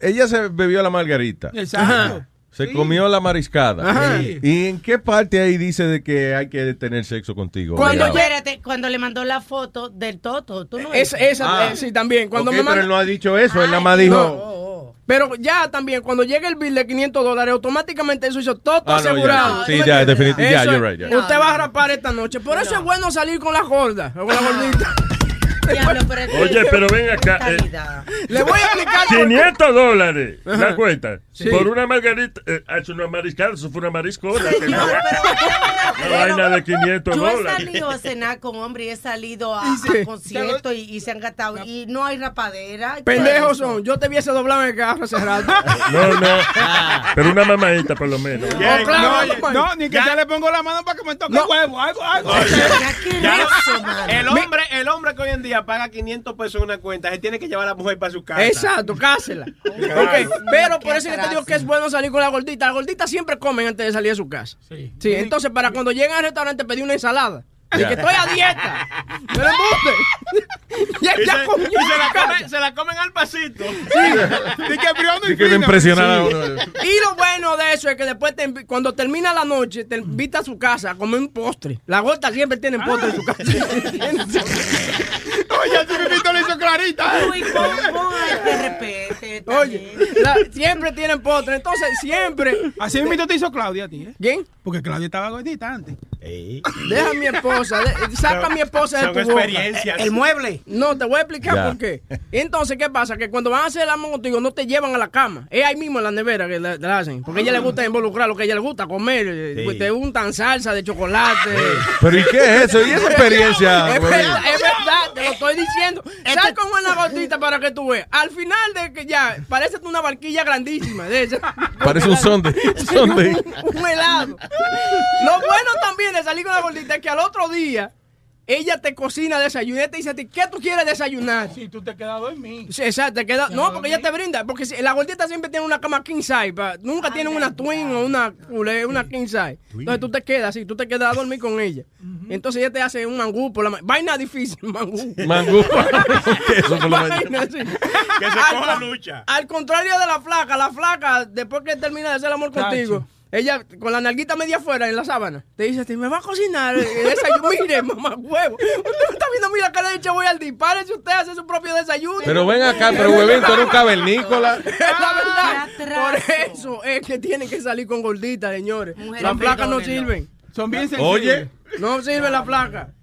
ella se bebió la margarita. Exacto. Se comió la mariscada. Ajá. ¿Y en qué parte ahí dice de que hay que tener sexo contigo? Cuando, espérate, cuando le mandó la foto del toto, tú no Es- esa, Ah. eh, sí, también. Cuando me pero manda- él no ha dicho eso, él nada más dijo... No. Pero ya también, cuando llega el bill de 500 dólares, automáticamente eso hizo todo Ah, no, ya. asegurado. Sí, ¿Tú me ya, definitivamente, ya, Eso you're es- right, ya. Usted va a rapar esta noche. Por eso es bueno salir con la gorda, o con la gordita. Oye, pero ven acá. eh, Le voy a explicar. 500 dólares Ajá. la cuenta. Sí. Por una margarita. Eh, ah, eso no es mariscal, eso fue una mariscola. que no- Una vaina de 500 Yo he dólares. salido a cenar con hombres y he salido a, Sí. a conciertos y, y se han gastado. Y no hay rapadera. ¿Qué Pendejos son. Yo te hubiese doblado en el carro hace rato. No, no. Pero una mamadita, por lo menos. Claro, no, oye, no, ni que ya le pongo la mano para que me toque el huevo, algo, algo. Ya el hombre, el hombre que hoy en día paga 500 pesos en una cuenta, se tiene que llevar a la mujer para su casa. Exacto, cásela. Ok, Pero por eso es que te digo que es bueno salir con la gordita. Las gorditas siempre comen antes de salir de su casa. Sí. entonces para cuando llegan al restaurante pedir una ensalada. Y que estoy a dieta. Pero embuste. ya, Y ya se, comió y se en la comen, se la comen al pasito. Y que priono Y que me uno. Y lo bueno de eso es que después, te cuando termina la noche, te invita a su casa a comer un postre. Las gordas siempre tienen postre en su casa. Oye, así mi pito lo hizo clarita. Uy, respete. Oye, la- siempre tienen postre. Entonces, siempre. Así mi te hizo Claudia a ti, ¿eh? ¿Quién? Porque Claudia estaba gordita antes. Deja mi esposa, de- saca a mi esposa de tu boca. experiencias. El mueble. No, te voy a explicar Ya. por qué. Entonces, ¿qué pasa? Que cuando van a hacer el amor contigo, no te llevan a la cama. Es ahí mismo en la nevera que la, la hacen. Porque a ella le gusta involucrar lo que a ella le gusta comer. eh, Sí. pues, Te untan salsa de chocolate. Pero ¿y qué es eso? ¿Y esa experiencia? Es verdad, es verdad, te lo estoy diciendo. Sal con una gordita para que tú veas. Al final de que ya, parece una barquilla grandísima de esa. Parece un sonde. sonde. un helado. Lo bueno también de salir con la gordita es que al otro día ella te cocina desayuno y te dice a ti, ¿qué tú quieres desayunar? Si tú te quedas a dormir. Sí, exacto, te queda, no, porque ella te brinda, porque si- la gordita siempre tiene una cama king size, pa- nunca tienen una twin o una culé, una king size. Entonces tú te quedas así, tú te quedas a dormir con ella. Entonces ella te hace un mangú por la ma- vaina difícil, mangú. Mangú. ¿Qué es eso por la mañana? Vaina. Que se Al coja lucha. Al contrario de la flaca, la flaca, después que termina de hacer el amor contigo, ella con la nalguita media afuera en la sábana, te dice, me va a cocinar eh, desayuno. Mire, mamá huevo. Usted me está viendo a mí la cara de voy al disparo si usted hace su propio desayuno. Pero ven acá, pero huevín, tú eres un cavernícola. Es la verdad. Por eso es que tienen que salir con gorditas, señores. Mujeres, Las placas no sirven. Son bien sensibles. Oye, No sirve la placa.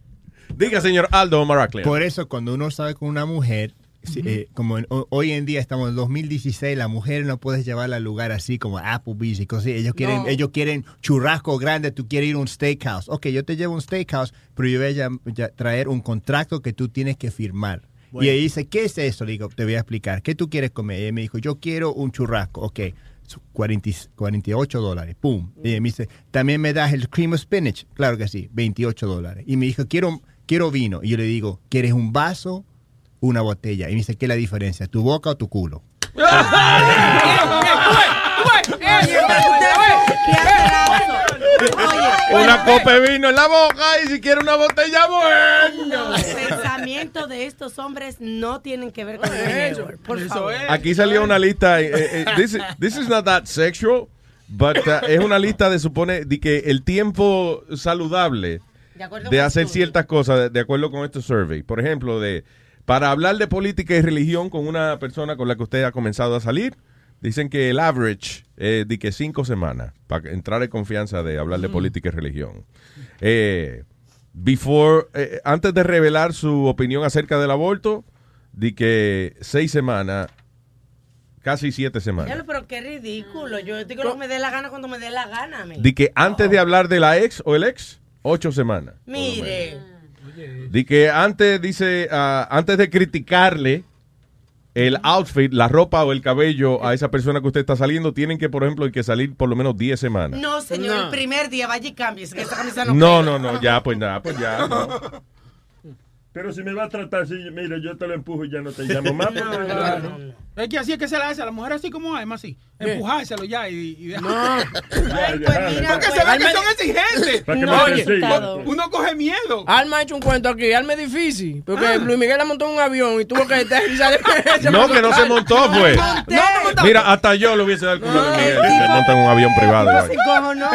diga señor Aldo Maraclea. Por eso, cuando uno sale con una mujer, si- eh, como en- ho- hoy en día estamos en 2016, la mujer no puedes llevarla al lugar así como Applebee's y cosas. Ellos quieren, No. ellos quieren churrasco grande, tú quieres ir a un steakhouse. Ok, yo te llevo a un steakhouse, pero yo voy a llam- ya- traer un contrato que tú tienes que firmar. Y ella dice, ¿qué es eso? Le digo, te voy a explicar. ¿Qué tú quieres comer? Y ella me dijo, yo quiero un churrasco. Ok, su- 40 y- 48 dólares. Pum. Y ella me dice, también me das el cream of spinach. Claro que sí, 28 dólares. Y me dijo, quiero, quiero vino. Y yo le digo, ¿quieres un vaso? Una botella. Y me dice, ¿qué es la diferencia? ¿Tu boca o tu culo? Una copa de vino en la boca y si quiere una botella, bueno. Los pensamientos de estos hombres no tienen que ver con el género. Por favor. Aquí salió una lista. eh, eh, this, this is not that sexual, but uh, es una lista de supone de que el tiempo saludable De de hacer ciertas cosas de, de acuerdo con este survey. Por ejemplo, de para hablar de política y religión con una persona con la que usted ha comenzado a salir, dicen que el average es de que cinco semanas para entrar en confianza de hablar de política y religión. Eh, before, eh, antes de revelar su opinión acerca del aborto, di que seis semanas, casi siete semanas. Pero qué ridículo. Yo digo lo que me dé la gana cuando me dé la gana. Di que antes de hablar de la ex o el ex, ocho semanas. Mire. Di que antes, dice, ah, antes de criticarle el outfit, la ropa o el cabello a esa persona que usted está saliendo, tienen que, por ejemplo, hay que salir por lo menos 10 semanas. No, señor, No. el primer día vaya y cambie. que esta camisa no No, pega. no, no, ya, pues nada, pues ya. no. Pero si me va a tratar así, mire, yo te lo empujo y ya no te llamo más. porque- Claro. Es que así es que se la hace a la mujer así como Alma, así. Empujárselo ya y, y dejar. No. Ay, pues mira, Porque pues, se ve que son exigentes. Para que No, oye. Uno coge miedo. Alma ha hecho un cuento aquí, Alma es difícil, porque Ah. Luis Miguel la montó en un avión y tuvo que aterrizar. No, que no se montó, fue. No, no montó. Mira, hasta yo le hubiese dado el culo a Luis Miguel, que se monta en un avión privado. No, igual. si cojo no,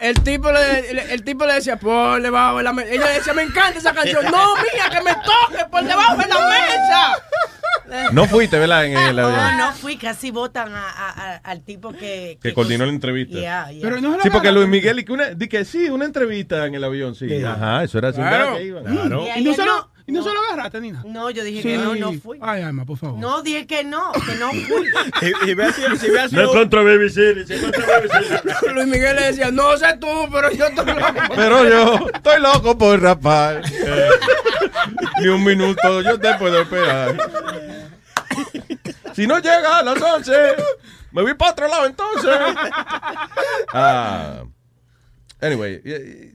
El, no. tipo le, el, el tipo le decía, por debajo de la mesa. Ella le decía, me encanta esa canción. No, mía, que me toque por debajo de la mesa. No fuiste, ¿verdad? En el No, avión. no fui, casi votan a, a- a- al tipo que... Que coordinó la entrevista. Yeah, yeah. Pero no Sí, porque. Luis Miguel, y que una, di que sí, una entrevista en el avión, sí. Ajá, eso era así. Claro. ¿verdad que iba? Y Y no ¿Y no, se lo agarraste, Nina? No, yo dije Sí. que no, no fui. Ay, Alma, por favor. No, dije que no, que no fui. Y, y ve si, si ve si No es contra Baby City, es contra Baby City. Luis Miguel le decía, no sé tú, pero yo estoy loco. Pero yo estoy loco por rapar. Eh, Ni un minuto, yo te puedo esperar. Si no llega a las 11, me voy para otro lado entonces. Ah, anyway,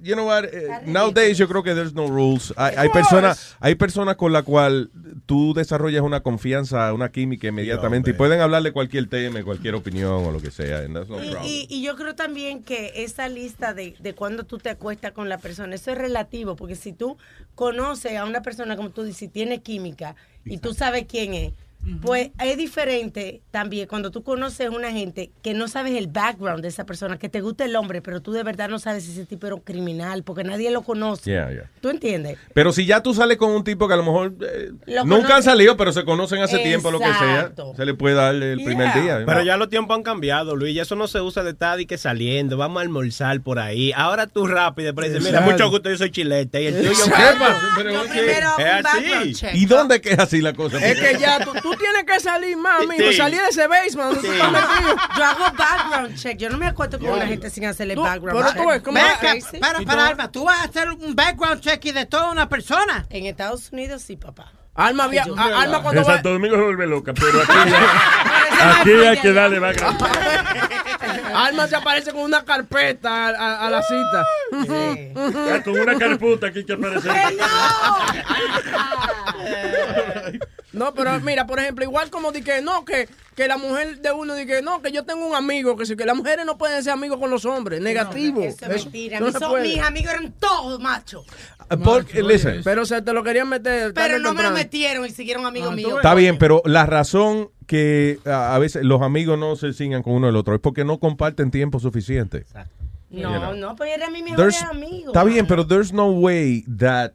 you know what? eh, Nowadays yo creo que there's no rules. Hay, hay personas, hay personas con la cual tú desarrollas una confianza, una química inmediatamente y pueden hablar de cualquier tema, cualquier opinión o lo que sea. and that's no Y, y- y yo creo también que esa lista de, de cuando tú te acuestas con la persona, eso es relativo, porque si tú conoces a una persona, como tú dices, y tiene química, y tú sabes quién es, pues es diferente también cuando tú conoces a una gente que no sabes el background de esa persona, que te gusta el hombre, pero tú de verdad no sabes si ese tipo era un criminal, porque nadie lo conoce. Yeah, yeah. ¿Tú entiendes? Pero si ya tú sales con un tipo que a lo mejor eh, Lo nunca conoce- han salido, pero se conocen hace tiempo, lo que sea, se le puede dar el primer día. Pero ya los tiempos han cambiado, Luis. Ya eso no se usa de estar y que saliendo. Vamos a almorzar por ahí. Ahora tú rápido. Después dices, mira, mucho gusto, yo soy chilete. Y el tuyo. ¿qué pasa? Pero, Yo ¿qué? primero Es así. check. ¿Y dónde es que es así la cosa? Es que ya tú, tú tienes que salir más. Sí. Salir de ese basement. donde tú estás metido. Yo hago background check. Yo no me acuerdo con una gente sin hacerle background pero check. tú ves, ¿cómo para, para, Alma, tú vas a hacer un background check y de toda una persona. En Estados Unidos sí, papá. Alma, via- a- Alma cuando En va... Santo Domingo se vuelve loca, pero aquí, ya- aquí hay que darle background. Alma se aparece con una carpeta a, a- a la cita. Ya, con una carputa aquí que aparece. No, pero mira, por ejemplo, igual como di que no, que, que la mujer de uno di que no, que yo tengo un amigo, que, sí, que las mujeres no pueden ser amigos con los hombres, negativo. Eso es mentira. no Mis, se so- puede. mis amigos eran todos machos. Porque, listen, Pero se te lo querían meter. Pero no me lo metieron y siguieron amigos míos. está bien, pero la razón que a a veces los amigos no se sigan con uno el otro es porque no comparten tiempo suficiente. No, You know. no, pues era mi mejor amigo. Está bien, pero there's no way that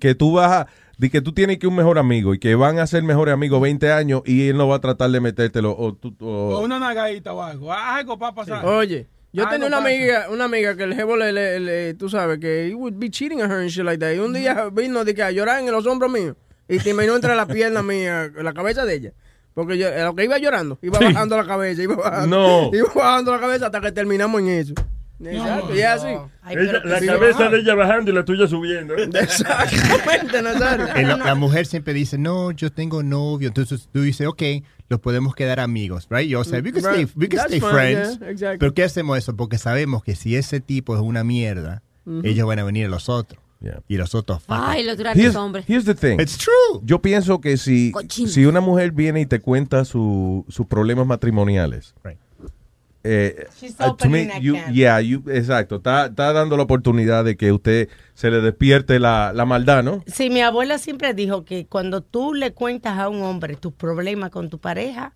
que tú vas a de que tú tienes que un mejor amigo y que van a ser mejores amigos 20 años y él no va a tratar de metértelo o tú o- O una nagadita o algo. Algo va a pasar. Oye, yo Algo tenía una pasa. amiga, una amiga que el jevo le, le- le- tú sabes, que he would be cheating on her and shit like that. Y un día vino de que a llorar en los hombros míos. Y te imaginó entre la pierna mía, la cabeza de ella. Porque yo, lo que iba llorando, iba Sí. bajando la cabeza, iba bajando. No. Iba bajando la cabeza hasta que terminamos en eso. Exacto, y es así. Ella- la cabeza de ella bajando y la tuya subiendo. ¿eh? Exactamente, Nazario. La, la mujer siempre dice, no, yo tengo novio. Entonces tú dices, ok, los podemos quedar amigos, right? Yo sé, we can stay, we can stay fine, friends. yeah, exactly. Pero ¿qué hacemos eso? Porque sabemos que si ese tipo es una mierda, ellos van a venir a los otros. Y los otros, Ay, los grandes Here's, hombres. here's the thing. It's true. Yo pienso que si, si una mujer viene y te cuenta su- sus problemas matrimoniales, eh, uh, to me, you- yeah, you- exacto, está, está dando la oportunidad de que usted se le despierte la, la maldad, ¿no? Sí, mi abuela siempre dijo que cuando tú le cuentas a un hombre tus problemas con tu pareja,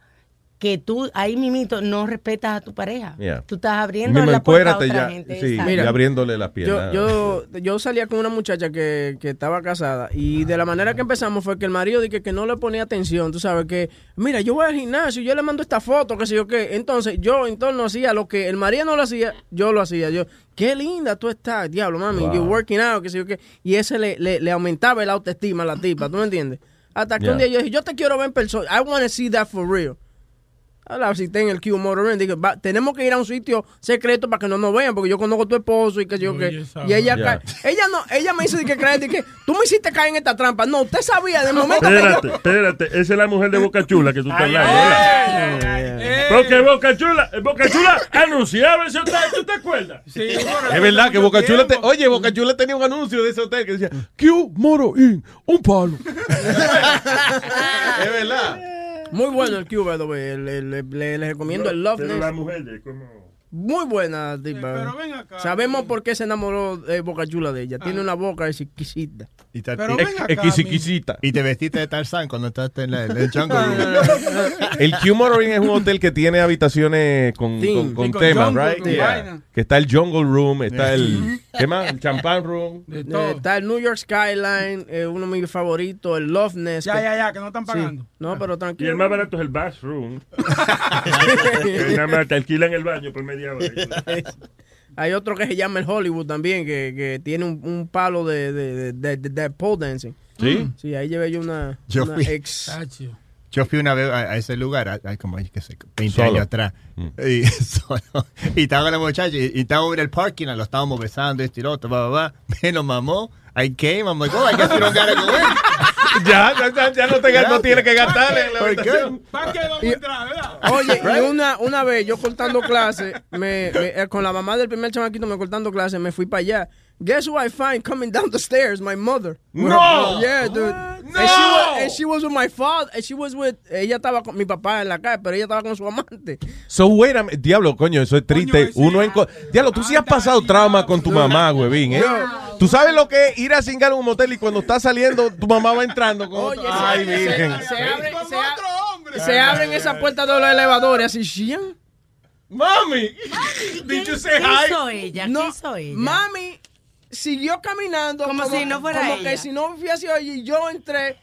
que tú ahí mimito no respetas a tu pareja. Yeah. Tú estás abriendo Mismo la puerta a otra ya, gente. sí, exacto. y abriéndole las piernas. yo, yo salía con una muchacha que, que estaba casada y de la manera que empezamos fue que el marido dije que no le ponía atención, tú sabes que, mira, yo voy al gimnasio, yo le mando esta foto, que sé yo qué, entonces yo en torno hacía lo que el marido no lo hacía, yo lo hacía, yo, qué linda tú estás, diablo, mami, Wow. you working out, que sé yo qué, y ese le, le, le aumentaba el autoestima a la tipa, ¿tú me entiendes? Hasta que un día yo dije, yo te quiero ver en persona, I want to see that for real. La cité en el Q Motor dije, "Va, tenemos que ir a un sitio secreto para que no nos vean, porque yo conozco a tu esposo y que yo que. Y ella Ya. ca- ella no, ella me hizo de que creer de que tú me hiciste caer en esta trampa. No, usted sabía de momento que Espérate, yo- espérate. Esa es la mujer de Boca Chula que tú estás hablando. ¿verdad? Porque Boca Chula, Boca Chula anunciaba ese hotel, ¿tú te acuerdas? Es verdad que Boca Chula, te- oye, Boca Chula tenía un anuncio de ese hotel que decía, Q Moro Inn, un palo. es verdad. Muy bueno el way. Le, le- le- les recomiendo el Love Pero la mujer de como... Muy buena tipa. Sabemos por qué se enamoró de Boca Chula de ella. Tiene una boca exquisita. Y te, Pero y- ven acá, Exquisita. y te vestiste de Tarzán cuando estás en la- en el jungle room. El Q Motor Inn es un hotel que tiene habitaciones con, Theme. con, con Sí, con temas, jungle right? room, Yeah. vaina. Que está el Jungle Room, está el, ¿qué más? El Champagne Room. Eh, está el New York Skyline, eh, uno de mis favoritos, el Love Nest. Ya, que- ya, ya, que no están Sí. pagando. No, pero Y tranquilo. el más barato es el bathroom. Que Nada más te alquilan el baño por media Hay otro que se llama el Hollywood también, que, que tiene un, un palo de, de, de, de- de pole dancing. ¿Sí? Sí, ahí llevé yo una, Yo una fui. ex. Yo fui una vez a, a ese lugar, a- a como, qué sé, 20 Solo. años atrás. Y, solo. y estaba con la muchacha y, y estábamos en el parking, lo estábamos besando, este y lo otro, bla, bla, bla. Me lo mamó. I came, I'm like, oh, I guess we don't gotta go in. ya, ya, ya no, te, no tiene que gastarle en la ¿Por habitación. Y- Oye, y una, una vez yo cortando clase, me, me- eh, con la mamá del primer chamaquito me cortando clase, me fui para allá. Guess who I find coming down the stairs? My mother. No. Yeah, dude. And, she was, and she was with my father. And she was with. Ella estaba con mi papá en la calle, pero ella estaba con su amante. So, wait a minute. Diablo, coño, eso es triste. Uno en co- Diablo, tú sí has pasado trauma con tu mamá, huevín, ¿eh? Tú sabes lo que es ir a cingar a un motel y cuando está saliendo, tu mamá va entrando con otro- Ay, se, virgen. se, se abre- se abren esas puertas de los elevadores así. Mami, did you say ¿Qué hi? hizo ella? ¿Qué hizo ella? Mami siguió caminando Como si no fuera como ella. que si no hubiese sido y yo entré.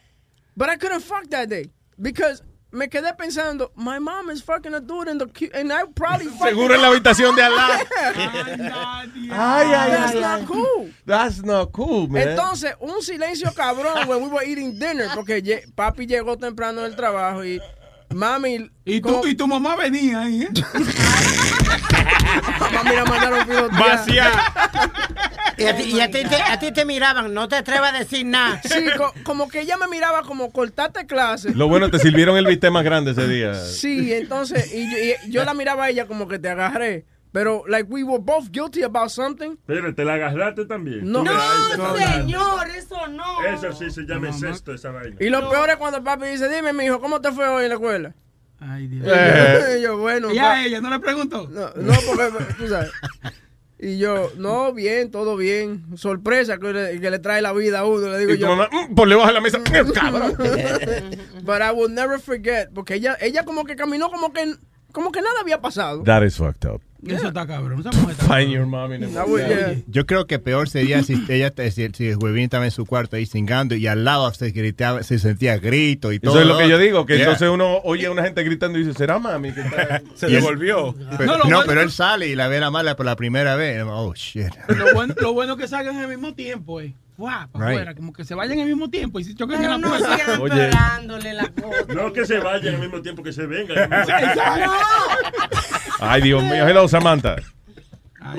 But I couldn't fuck that day because me quedé pensando, my mom is fucking a dude in the cu- and I probably fucked Seguro en la habitación de al lado. Ay, ay, That's ay, not ay. cool. That's not cool, man. Entonces, un silencio cabrón when we were eating dinner porque papi llegó temprano del trabajo y mami Y tú, y tu mamá venía ahí, ¿eh? mami la mandaron Vacía. Y a ti, y a ti te, a ti te miraban, no te atrevas a decir nada. Sí, co- como que ella me miraba como cortarte clase. Lo bueno, te sirvieron el bistec más grande ese día. Sí, entonces, y yo, y yo la miraba a ella como que te agarré. Pero, like, we were both guilty about something. Pero te la agarraste también. No. Señor, eso no. Eso sí se llama incesto, esa vaina. Y lo peor es cuando papi dice, dime, mi hijo, ¿cómo te fue hoy en la escuela? Ay, Dios. Y yo, bueno. ¿Y pa- a ella no le preguntó? No, no, porque, tú sabes. Y yo, no, bien, todo bien. Sorpresa que le, que le trae la vida a uno, le digo Y tu yo. mamá, "Mm, por debajo de la mesa, "Mm, cabrón. But I will never forget, porque ella, ella como que caminó como que, como que nada había pasado. That is fucked up. Eso está cabrón. Esa mujer está Find your mom in the I would- yeah. Yo creo que peor sería si ella te- si, si el huevín estaba en su cuarto ahí cingando y al lado se gritaba, se sentía grito y todo. Eso es lo que yo digo, que Yeah. entonces uno oye a una gente gritando y dice, ¿será mami? que está-" Y él- Pero- no, pero él sale y la ve la mala por la primera vez. Oh, shit. Lo bueno, lo bueno que salgan en el mismo tiempo, eh. Fuá, para Right. afuera, como que se vayan el mismo tiempo y se choquen en la no puerta. sigan Oye. la cosa. No que se vayan al mismo tiempo que se vengan. Ay, Dios mío. Hello, Samantha.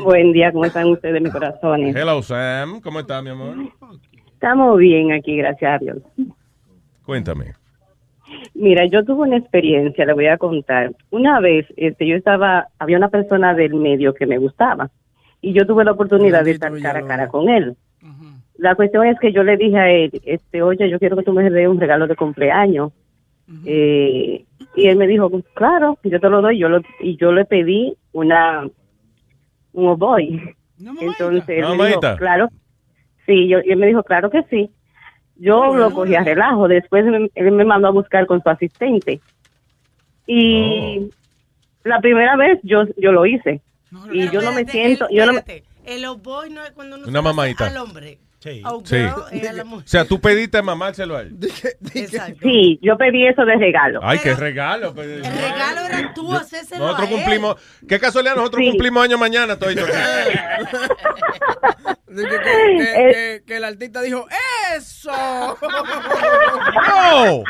Buen día, ¿cómo están ustedes, mis corazones? Hello, Sam. ¿Cómo estás, mi amor? Estamos bien aquí, gracias a Dios. Cuéntame. Mira, yo tuve una experiencia, le voy a contar. Una vez, este, yo estaba, había una persona del medio que me gustaba y yo tuve la oportunidad de estar cara a cara con él. La cuestión es que yo le dije a él, este, oye, yo quiero que tú me des un regalo de cumpleaños. Eh, y él me dijo, claro, yo te lo doy. Yo lo, y yo le pedí una un oboy. Entonces él ¿Una me dijo, mamadita? claro. Sí, yo, y él me dijo, claro que sí. Yo lo cogí a relajo. Después me- él me mandó a buscar con su asistente. Y la primera vez yo yo lo hice. y yo no me siento, yo no me, Espérate, El oboy no es cuando uno Una se al hombre. Sí. Oh, Sí. girl, es a la O mujer. sea, tú pediste mamárselo a él. Exacto. Sí, yo pedí eso de regalo. Ay, qué regalo. pues. El regalo era tú hacérselo Nosotros a él. cumplimos. ¿Qué casualidad? Nosotros Sí. cumplimos año mañana. Todo esto. Que, que- que- que- que el artista dijo, ¡eso! ¡No!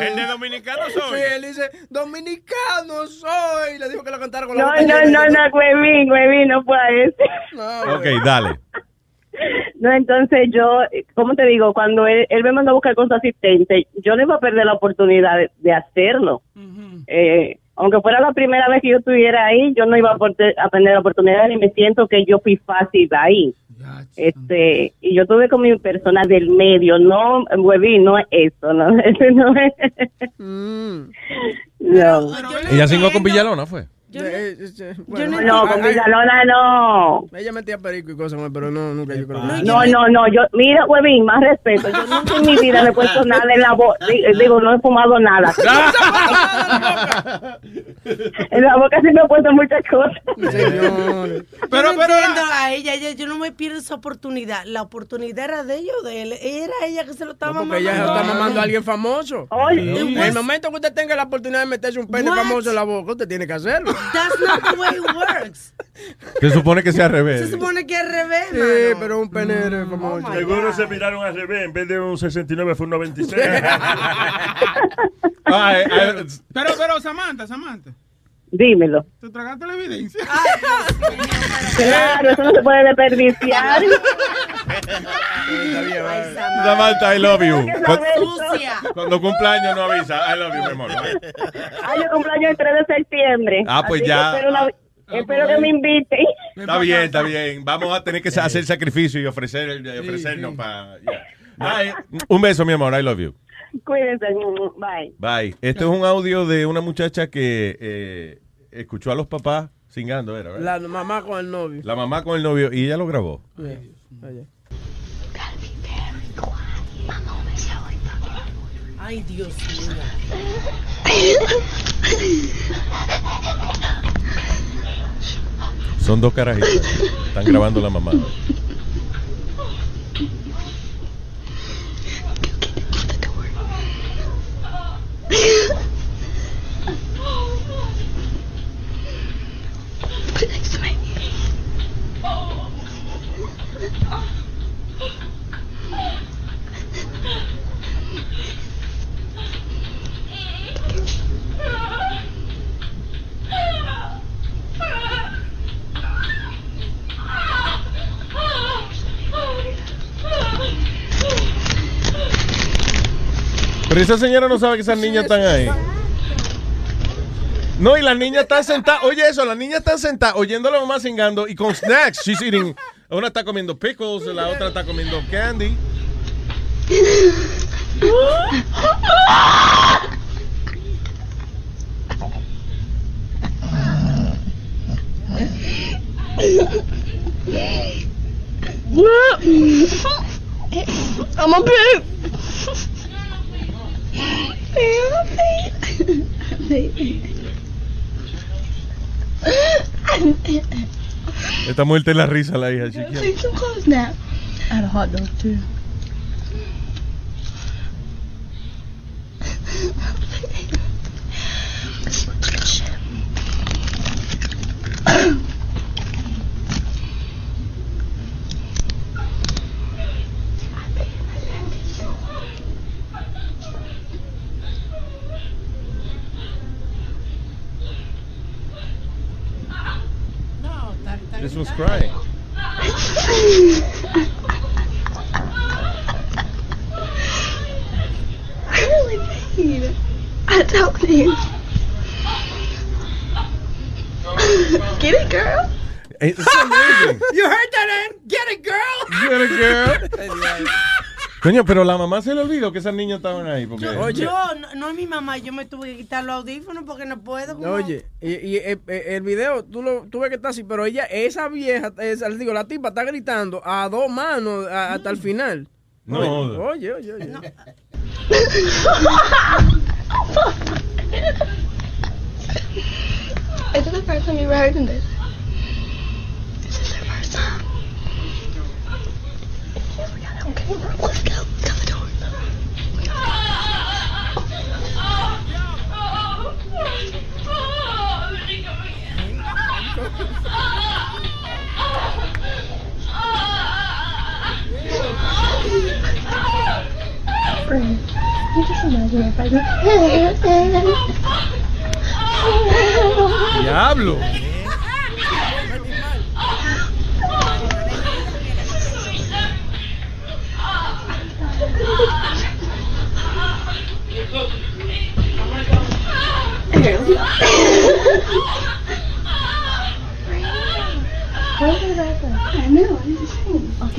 El de dominicano soy. Sí, él dice, dominicano soy. Le dijo que lo cantara con la No, no, no, no, huevín, huevín, no fue a ese. Ok, dale. No, entonces yo, ¿cómo te digo? Cuando él, él me mandó a buscar con su asistente, yo no iba a perder la oportunidad de, de hacerlo. Eh, aunque fuera la primera vez que yo estuviera ahí, yo no iba a, perder la oportunidad y me siento que yo fui fácil ahí. Este, y yo tuve con mi persona del medio, no, huevín, no es eso, no, eso no es. No. Ella cingó con Villalona, ¿fue? Yo no, no No, con Villalona no. Ella metía perico y cosas, pero no, nunca yo creo que- No, no, no, yo, mira, huevín, más respeto. Yo nunca en mi vida le he puesto nada en la boca. Digo, no he fumado nada. en la boca sí me he puesto muchas cosas. Pero, pero a ella, ella, yo no me pierdo esa oportunidad. La oportunidad era de ella o de él. Era ella que se lo estaba Porque ella se está mamando a alguien famoso. Oye. En el momento que usted tenga la oportunidad de meterse un pene famoso en la boca, usted tiene que hacerlo. That's not the way it works. Se supone que sea al revés. Se supone que es al revés, Sí, mano. pero un penere famoso. Seguro se miraron al revés. En vez de un 69 fue un 96. Ay, ay, Pero, pero, Samantha, Samantha, Dímelo. ¿te tragaste la evidencia? Claro, eso no se puede desperdiciar. Samantha, I love you. Cuando, cuando cumpleaños no avisa. I love you, mi amor. Ay, yo cumpleaños el 3 de septiembre. Ah, pues ya. que Espero, la- espero que me inviten. Está bien, está bien. Vamos a tener que hacer sacrificio y ofrecer, y ofrecernos para. Un beso, mi amor. I love you. Cuídense. Bye. Bye. Este es un audio de una muchacha que eh, escuchó a los papás singando, era, ¿verdad? La mamá con el novio. La mamá con el novio y ella lo grabó. Ay, Dios mío. Son dos carajitos. Están grabando la mamá. Put my Oh, Pero esa señora no sabe que esas niñas están ahí. No, y las niñas están sentadas. Oye, eso, las niñas están sentadas oyendo a la mamá singando y con snacks. She's eating. Una está comiendo pickles, la otra está comiendo candy. I'm a pig. Está muerta en la risa la hija now. I had a hot dog too. This was crying. I really paid. I don't need. Get it, girl. It's amazing. You heard that, Ann? Get it, girl. Get it, girl. Coño, pero la mamá se le olvidó que esas niñas estaban ahí. Porque... Yo, no, no es mi mamá, yo me tuve que quitar los audífonos porque no puedo. como- Oye, y, y, eh, eh, el video, tú, lo, tú ves que está así, pero ella, esa vieja, esa, digo, la tipa está gritando a dos manos a- hasta el final. No. Oye, oye, oye. Is it the first time heard this? This is the first time. Let's go. Tell the door. Diablo.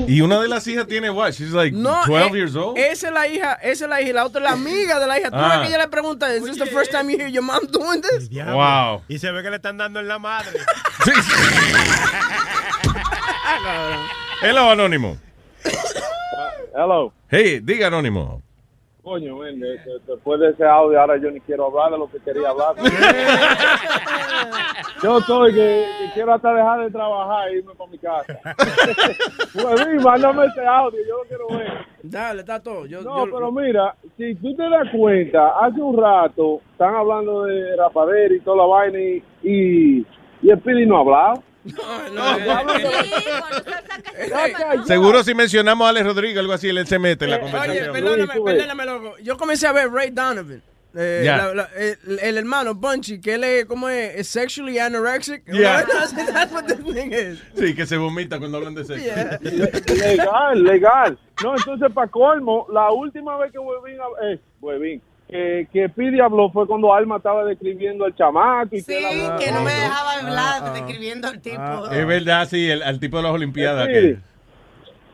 Y una de las hijas tiene what? She's like No, 12 eh, years old. Esa es la hija, esa es la hija, la otra es la amiga de la hija. Tú Ah. que ella le pregunta, ¿Is this the first time you hear your mom doing this? Wow. Y se ve que le están dando en la madre. Hello, Anónimo. Hello. Hey, diga Anónimo. Coño, después de ese audio ahora yo ni quiero hablar de lo que quería hablar. yo estoy que, que quiero hasta dejar de trabajar e irme para mi casa. pues sí, mándame ese audio, yo lo quiero ver. Dale, está todo. Yo, No, yo- pero mira, si tú te das cuenta, hace un rato están hablando de rapadera y toda la vaina y, y, y el Pili no ha hablado. Seguro si mencionamos a Alex Rodríguez algo así, él se mete en la Oye, conversación. perdóname, perdóname, loco. Yo comencé a ver Ray Donovan. eh, Ya. la- la- el, el hermano Bunchy, que él es, ¿cómo es? Es sexually anorexic. Yeah. That's what the thing is. Sí, que se vomita cuando hablan de sexo. legal, legal. No, entonces, para colmo, la última vez que Huevín, eh, Huevín, que, que Pidi habló fue cuando Alma estaba describiendo al chamaco. Y Sí, que no me dejaba hablar describiendo al tipo. Ah, Es verdad, sí, el, al tipo de las Olimpiadas. Sí. Que,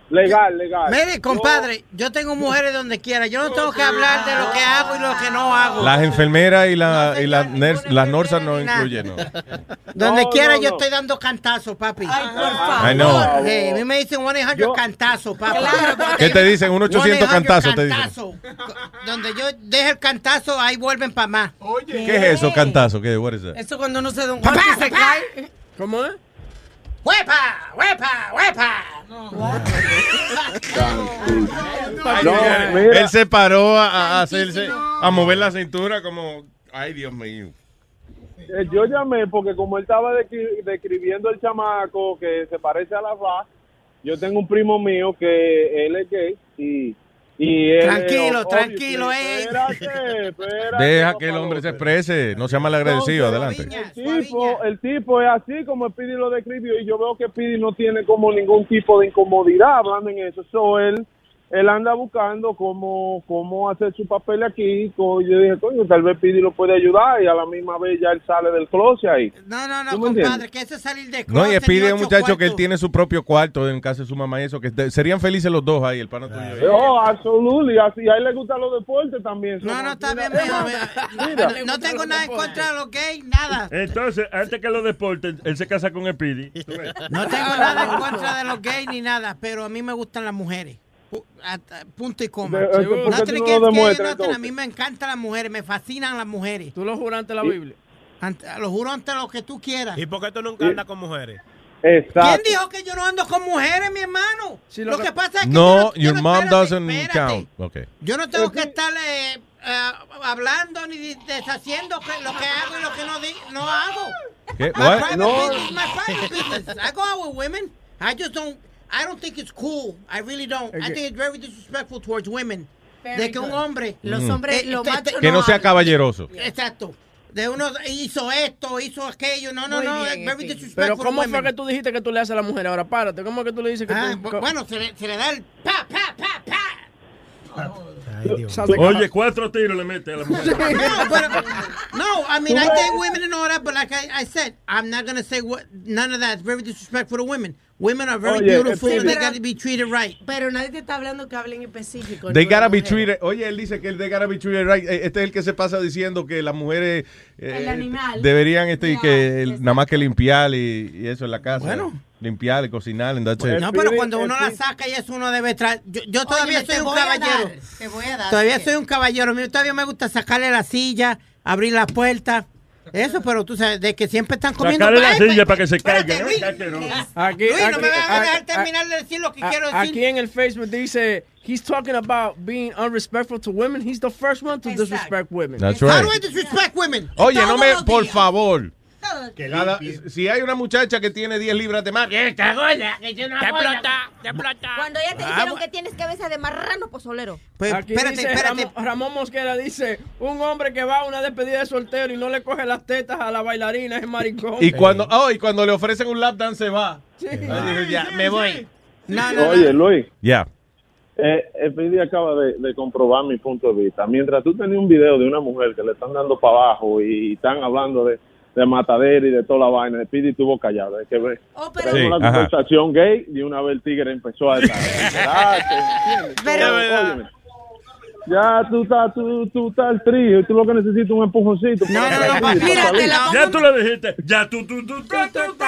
Legal, legal. Mire, compadre, yo tengo mujeres donde quiera. Yo no tengo que hablar de lo que hago y lo que no hago. las enfermeras y, la, y las norsas no incluyen. ¿no? Donde No, quiera no, yo no. estoy dando cantazos, papi. Ay, por favor. I know. a mí me dicen 1-800 cantazos, papi. ¿Qué te dicen? Un 800 1-800 cantazos te dicen. Donde yo deje el cantazo, ahí vuelven para más. ¿Qué es eso, cantazo? ¿Qué is that? Eso cuando uno se da un golpe y se cae. ¿Cómo es? ¡Huepa! ¡Huepa! ¡Huepa! No, mira. Él se paró a, a hacerse, a mover la cintura como, ay Dios mío. Eh, yo llamé porque como él estaba descri- describiendo el chamaco que se parece a la Ra, yo tengo un primo mío que él es gay y... y él, Tranquilo, obvio, tranquilo, eh. Espérate, espérate. Deja que el hombre se exprese, no sea malagradecido, adelante. El tipo, el tipo es así como Pidi lo describió y yo veo que Pidi no tiene como ningún tipo de incomodidad hablando en eso. So, él, él anda buscando cómo, cómo hacer su papel aquí. Yo dije, coño, tal vez Pidi lo puede ayudar y a la misma vez ya él sale del closet ahí. No, no, no, ¿Tú me compadre, entiendes? que eso es salir de No, y closet, ni a un muchacho que él tiene su propio cuarto en casa de su mamá y eso, que serían felices los dos ahí, el pana tuyo. Oh, absolutely. Así, a él le gustan los deportes también. No, no, está bien, Mira. No, no tengo nada en contra de los gays, nada. Entonces, antes que los deportes, él se casa con Speedy. No tengo nada en contra de los gays ni nada, pero a mí me gustan las mujeres. Punto y coma. De- ¿por qué No tiene no que a mí me encantan las mujeres, me fascinan las mujeres. ¿Tú lo juras ante la Biblia? Ante- lo juro ante lo que tú quieras. ¿Y por qué tú nunca andas con mujeres? Exacto. ¿Quién dijo que yo no ando con mujeres, mi hermano? lo lo, que- que pasa es que No, yo no, yo your mom espérate, doesn't espérate. count. Okay. Yo no tengo que estar eh, eh, hablando ni deshaciendo que- lo que hago y lo que no, di- no hago. ¿Qué? My What? private No. business my private business. I go out with women. I just don't. I don't think it's cool. I really don't. I think it's very disrespectful towards women. Very de que un good. hombre. Los Mm. hombres, Eh, los te- machos Que no sea hablan. caballeroso. Exacto. De uno hizo esto, hizo aquello. No, no, Muy no. bien, very disrespectful Pero ¿cómo fue women. que tú dijiste que tú le haces a la mujer? Ahora, párate. ¿Cómo que tú le dices que Ah, tú... bu- bueno, se le, se le da el pa, pa, pa, pa. Oye, cuatro tiros le mete a la mujer. no, but, no, I mean, I date women and all that, but like I, I said, I'm not going to say what, none of that. It's very disrespectful to women. Women are very Oye, beautiful eh, and they pero- got to be treated right. Pero nadie te está hablando que hablen específico. They gotta be treated. Oye, él dice que el they gotta be treated right. Eh, Este es el que se pasa diciendo que las mujeres eh, El animal. deberían este, y que el- nada más que limpiar y, y eso en la casa. Bueno. Limpiar y cocinar. it. No, pero cuando uno la saca y eso uno debe traer. Yo, yo todavía soy un caballero. dar, Te voy a dar. Todavía sí. soy un caballero. A mí todavía me gusta sacarle la silla, abrir la puerta. Eso, pero tú sabes, de que siempre están comiendo. Sacarle la Ay, silla pues, para que se espérate, caiga. Aquí, no aquí- me vas a dejar terminar de decir lo que a- quiero Aquí decir. en el Facebook dice, he's talking about being unrespectful to women. He's the first one to disrespect women. That's How right. do I disrespect women? Oye, no me, por días. Que limpie. si hay una muchacha que tiene 10 libras de más, que está gorda, que tiene una Te explota, te explota. Cuando ya te Ah, dijeron que tienes cabeza de marrano pozolero. Pues, Aquí espérate, dice espérate. Ramón, Ramón Mosquera dice, un hombre que va a una despedida de soltero y no le coge las tetas a la bailarina es maricón. Y cuando, oh, y cuando le ofrecen un lap dance se va. Sí. Me voy. No, no, Oye, Luis. Ya. Eh, Speedy acaba de, de comprobar mi punto de vista. Mientras tú tenías un video de una mujer que le están dando para abajo y están hablando de, de matadera y de toda la vaina, Speedy estuvo callado. Hay que ver. Oh, Sí, una ajá. conversación gay y una vez el tigre empezó a. Pero- ya tú estás, tú, tú estás trío tú lo que necesitas es un empujoncito. No, no, no, mira, te la pongo- Ya tú le dijiste. Ya tú, tú, tú, tú, tú, tú.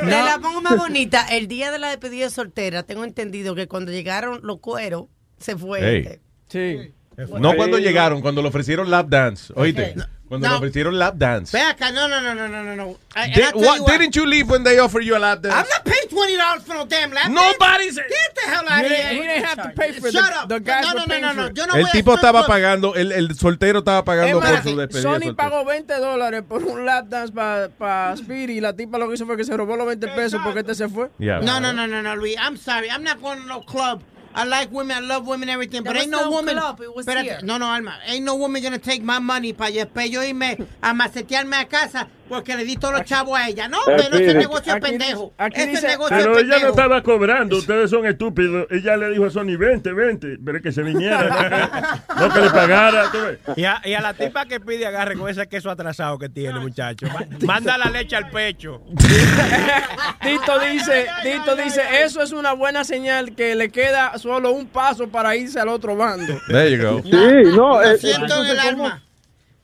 Te la pongo más bonita. El día de la despedida soltera, tengo entendido que cuando llegaron los cueros, se fue. Hey. este. Sí. No cuando llegaron, cuando le ofrecieron lap dance. Oíste, Cuando No. le ofrecieron lap dance. Ve acá, no, no, no, no, no, no, no. I- Did- what- you what. didn't you leave when they offered you a lap dance? I'm not paying twenty dollars for no damn lap dance. Nobody said- Get the hell out of here. he didn't have to pay for Shut the- up. the guys no, no, no, paying no, no. it. Yo no el tipo estaba pagando, el, el soltero estaba pagando por su despedida. Sony soltero. pagó 20 dólares por un lap dance para Speedy y la tipa lo que hizo fue que se robó los 20 pesos porque este se fue. Yeah. No, no, no, no, no, Luis. I'm sorry. I'm not going to no club. I like women. I love women, everything. But ain't no, no woman. club, it was Espérate. here. No, no, Alma. Ain't no woman gonna take my money para yo irme a macetearme a casa porque le di todos los chavos a ella. No, pero ese Speedy. negocio es Aquí pendejo. Ese dice- negocio Pero ella no estaba cobrando, ustedes son estúpidos. Ella le dijo a Sony, vente, vente, pero que se viniera. no que le pagara. tú ves. Y a, y a la tipa que pide agarre con ese queso atrasado que tiene, muchacho. Ma- Manda la leche al pecho. Tito dice, Tito dice, eso es una buena señal que le queda solo un paso para irse al otro bando. There you go. Sí, no, Lo eh, siento en el alma.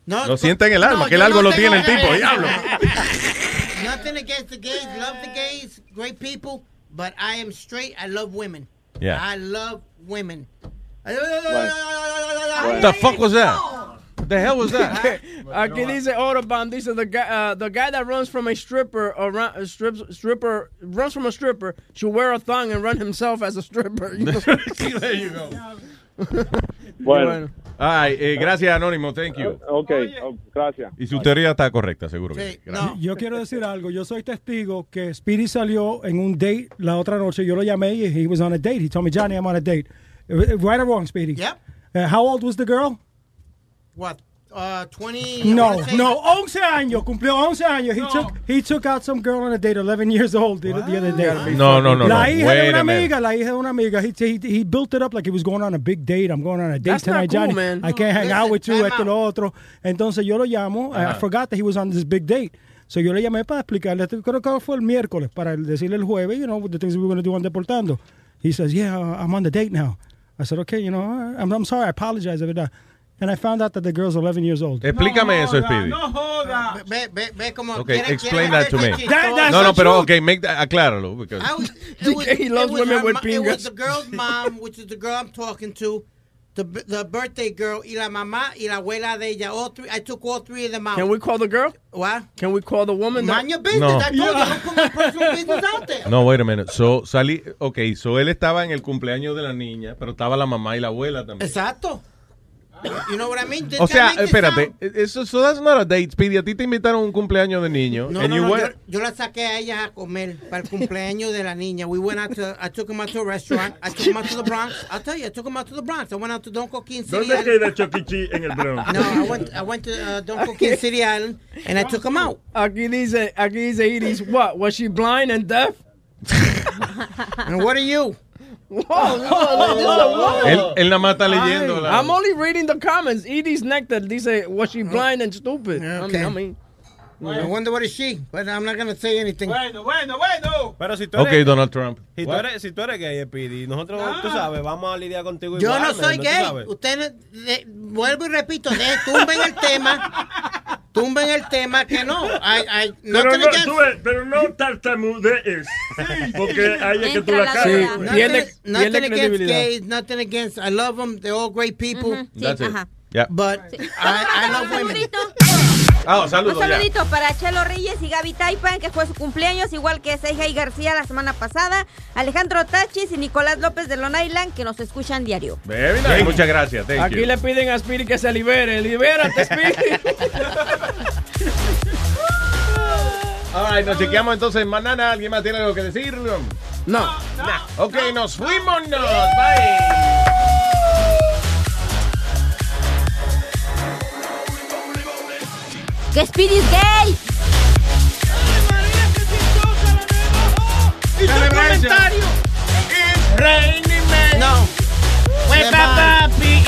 No, Lo siente en el alma, no, que el algo no lo tiene el tipo, diablo. Nothing against the gays. Love the gays. Great people. But I am straight. I love women. Yeah. I love women. What the fuck was that? The hell was that? Aquí dice Autobahn, dice the guy, uh, the guy that runs from a stripper stripper runs from a stripper should wear a thong and run himself as a stripper. You know? there you go. Bueno. Ay, eh, gracias, Anónimo. Thank you. Ok, oh, gracias. Y su teoría está correcta, seguro que sí. No. Yo quiero decir algo. Yo soy testigo que Speedy salió en un date la otra noche. Yo lo llamé y he was on a date. He told me, Johnny, I'm on a date. Uh, Right or wrong, Speedy? Yep. Uh, how old was the girl? What? Uh, 20. No, no, 11 años. Cumplió 11 años. He took he took out some girl on a date, 11 years old, the, the other day. No, no, no, La no. hija Wait de una a minute. amiga, la hija de una amiga. He, he, he built it up like he was going on a big date. I'm going on a date That's not tonight, cool, Johnny. man. I can't hang out with you, time esto, lo otro. Entonces yo lo llamo. I- I forgot that he was on this big date. So yo le llamé para explicarle, creo que fue el miércoles, para decirle el jueves, you know, the things we were going to do on Deportando. He says, yeah, I'm on the date now. I said, okay, you know, I'm, I'm sorry, I apologize, de verdad. And I found out that the girl's 11 years old. Explícame eso, Speedy. joda. Ve, ve, ve como. Okay, quiere- explain quiere that to me. That- that's No, no, pero okay, make that, acláralo. Because was, it was, He loves it was women with mo- It was the girl's mom, which is the girl I'm talking to, the the birthday girl, y la mamá y la abuela de ella. All three. I took all three of them out. Can we call the girl? What? Can we call the woman? that- Mind your business. No. I told you, don't put my personal business out there. No, wait a minute. So, salí, okay, so él estaba en el cumpleaños de la niña, pero estaba la mamá y la abuela también. Exacto. You know what I mean? O sea, espérate, sound- eso so that's not a date, Speedy. A ti te invitaron a un cumpleaños de niño. No, and no, you no, went- yo, yo la saqué a ella a comer para el cumpleaños de la niña. We went out to, I took him out to a restaurant. I took him out to the Bronx. I'll tell you, I took him out to the Bronx. I went out to Don Coquin City ¿Dónde Island. queda Choquichi en el Bronx? No, I went, I went to uh, Don Coquin City Island and I took him out. Aquí dice, aquí dice Edith, what? Was she blind and deaf? And what are you? This is a woman. Él, él nada más está leyendo. la- I'm only reading the comments. Edie's Nectar dice, was she blind and stupid? I mean, Okay. I mean, I wonder what is she, but I'm not going to say anything. Bueno, bueno, bueno. Pero si tú Ok, eres, Donald Trump. si tú eres, si tú eres gay, Speedy, nosotros, tú sabes, vamos a lidiar contigo Yo igual. no soy ¿tú gay. Ustedes, de- vuelvo y repito, de, tumben el tema. Tumben el tema que no. I, I, Pero nothing no, ves, pero no tartamudees. Porque es que tú la cagas. duda. Nothing, nothing against credibilidad. gays, nothing against. I love them. They're all great people. Sí, That's it. ajá. Yeah. But I, I love women. Ah, Un saludito para Chelo Reyes y Gaby Taipan, que fue su cumpleaños, igual que Seijay García la semana pasada, Alejandro Tachis y Nicolás López de Long Island, que nos escuchan diario. Very nice. Muchas gracias. Thank aquí you. le piden a Speedy que se libere. Libérate, Speedy. All right, nos chequeamos entonces mañana. ¿Alguien más tiene algo que decir? no. Ok, nos fuimos. Bye. ¡Que Speedy es gay! comentario. Raining Man. No. Huepa papi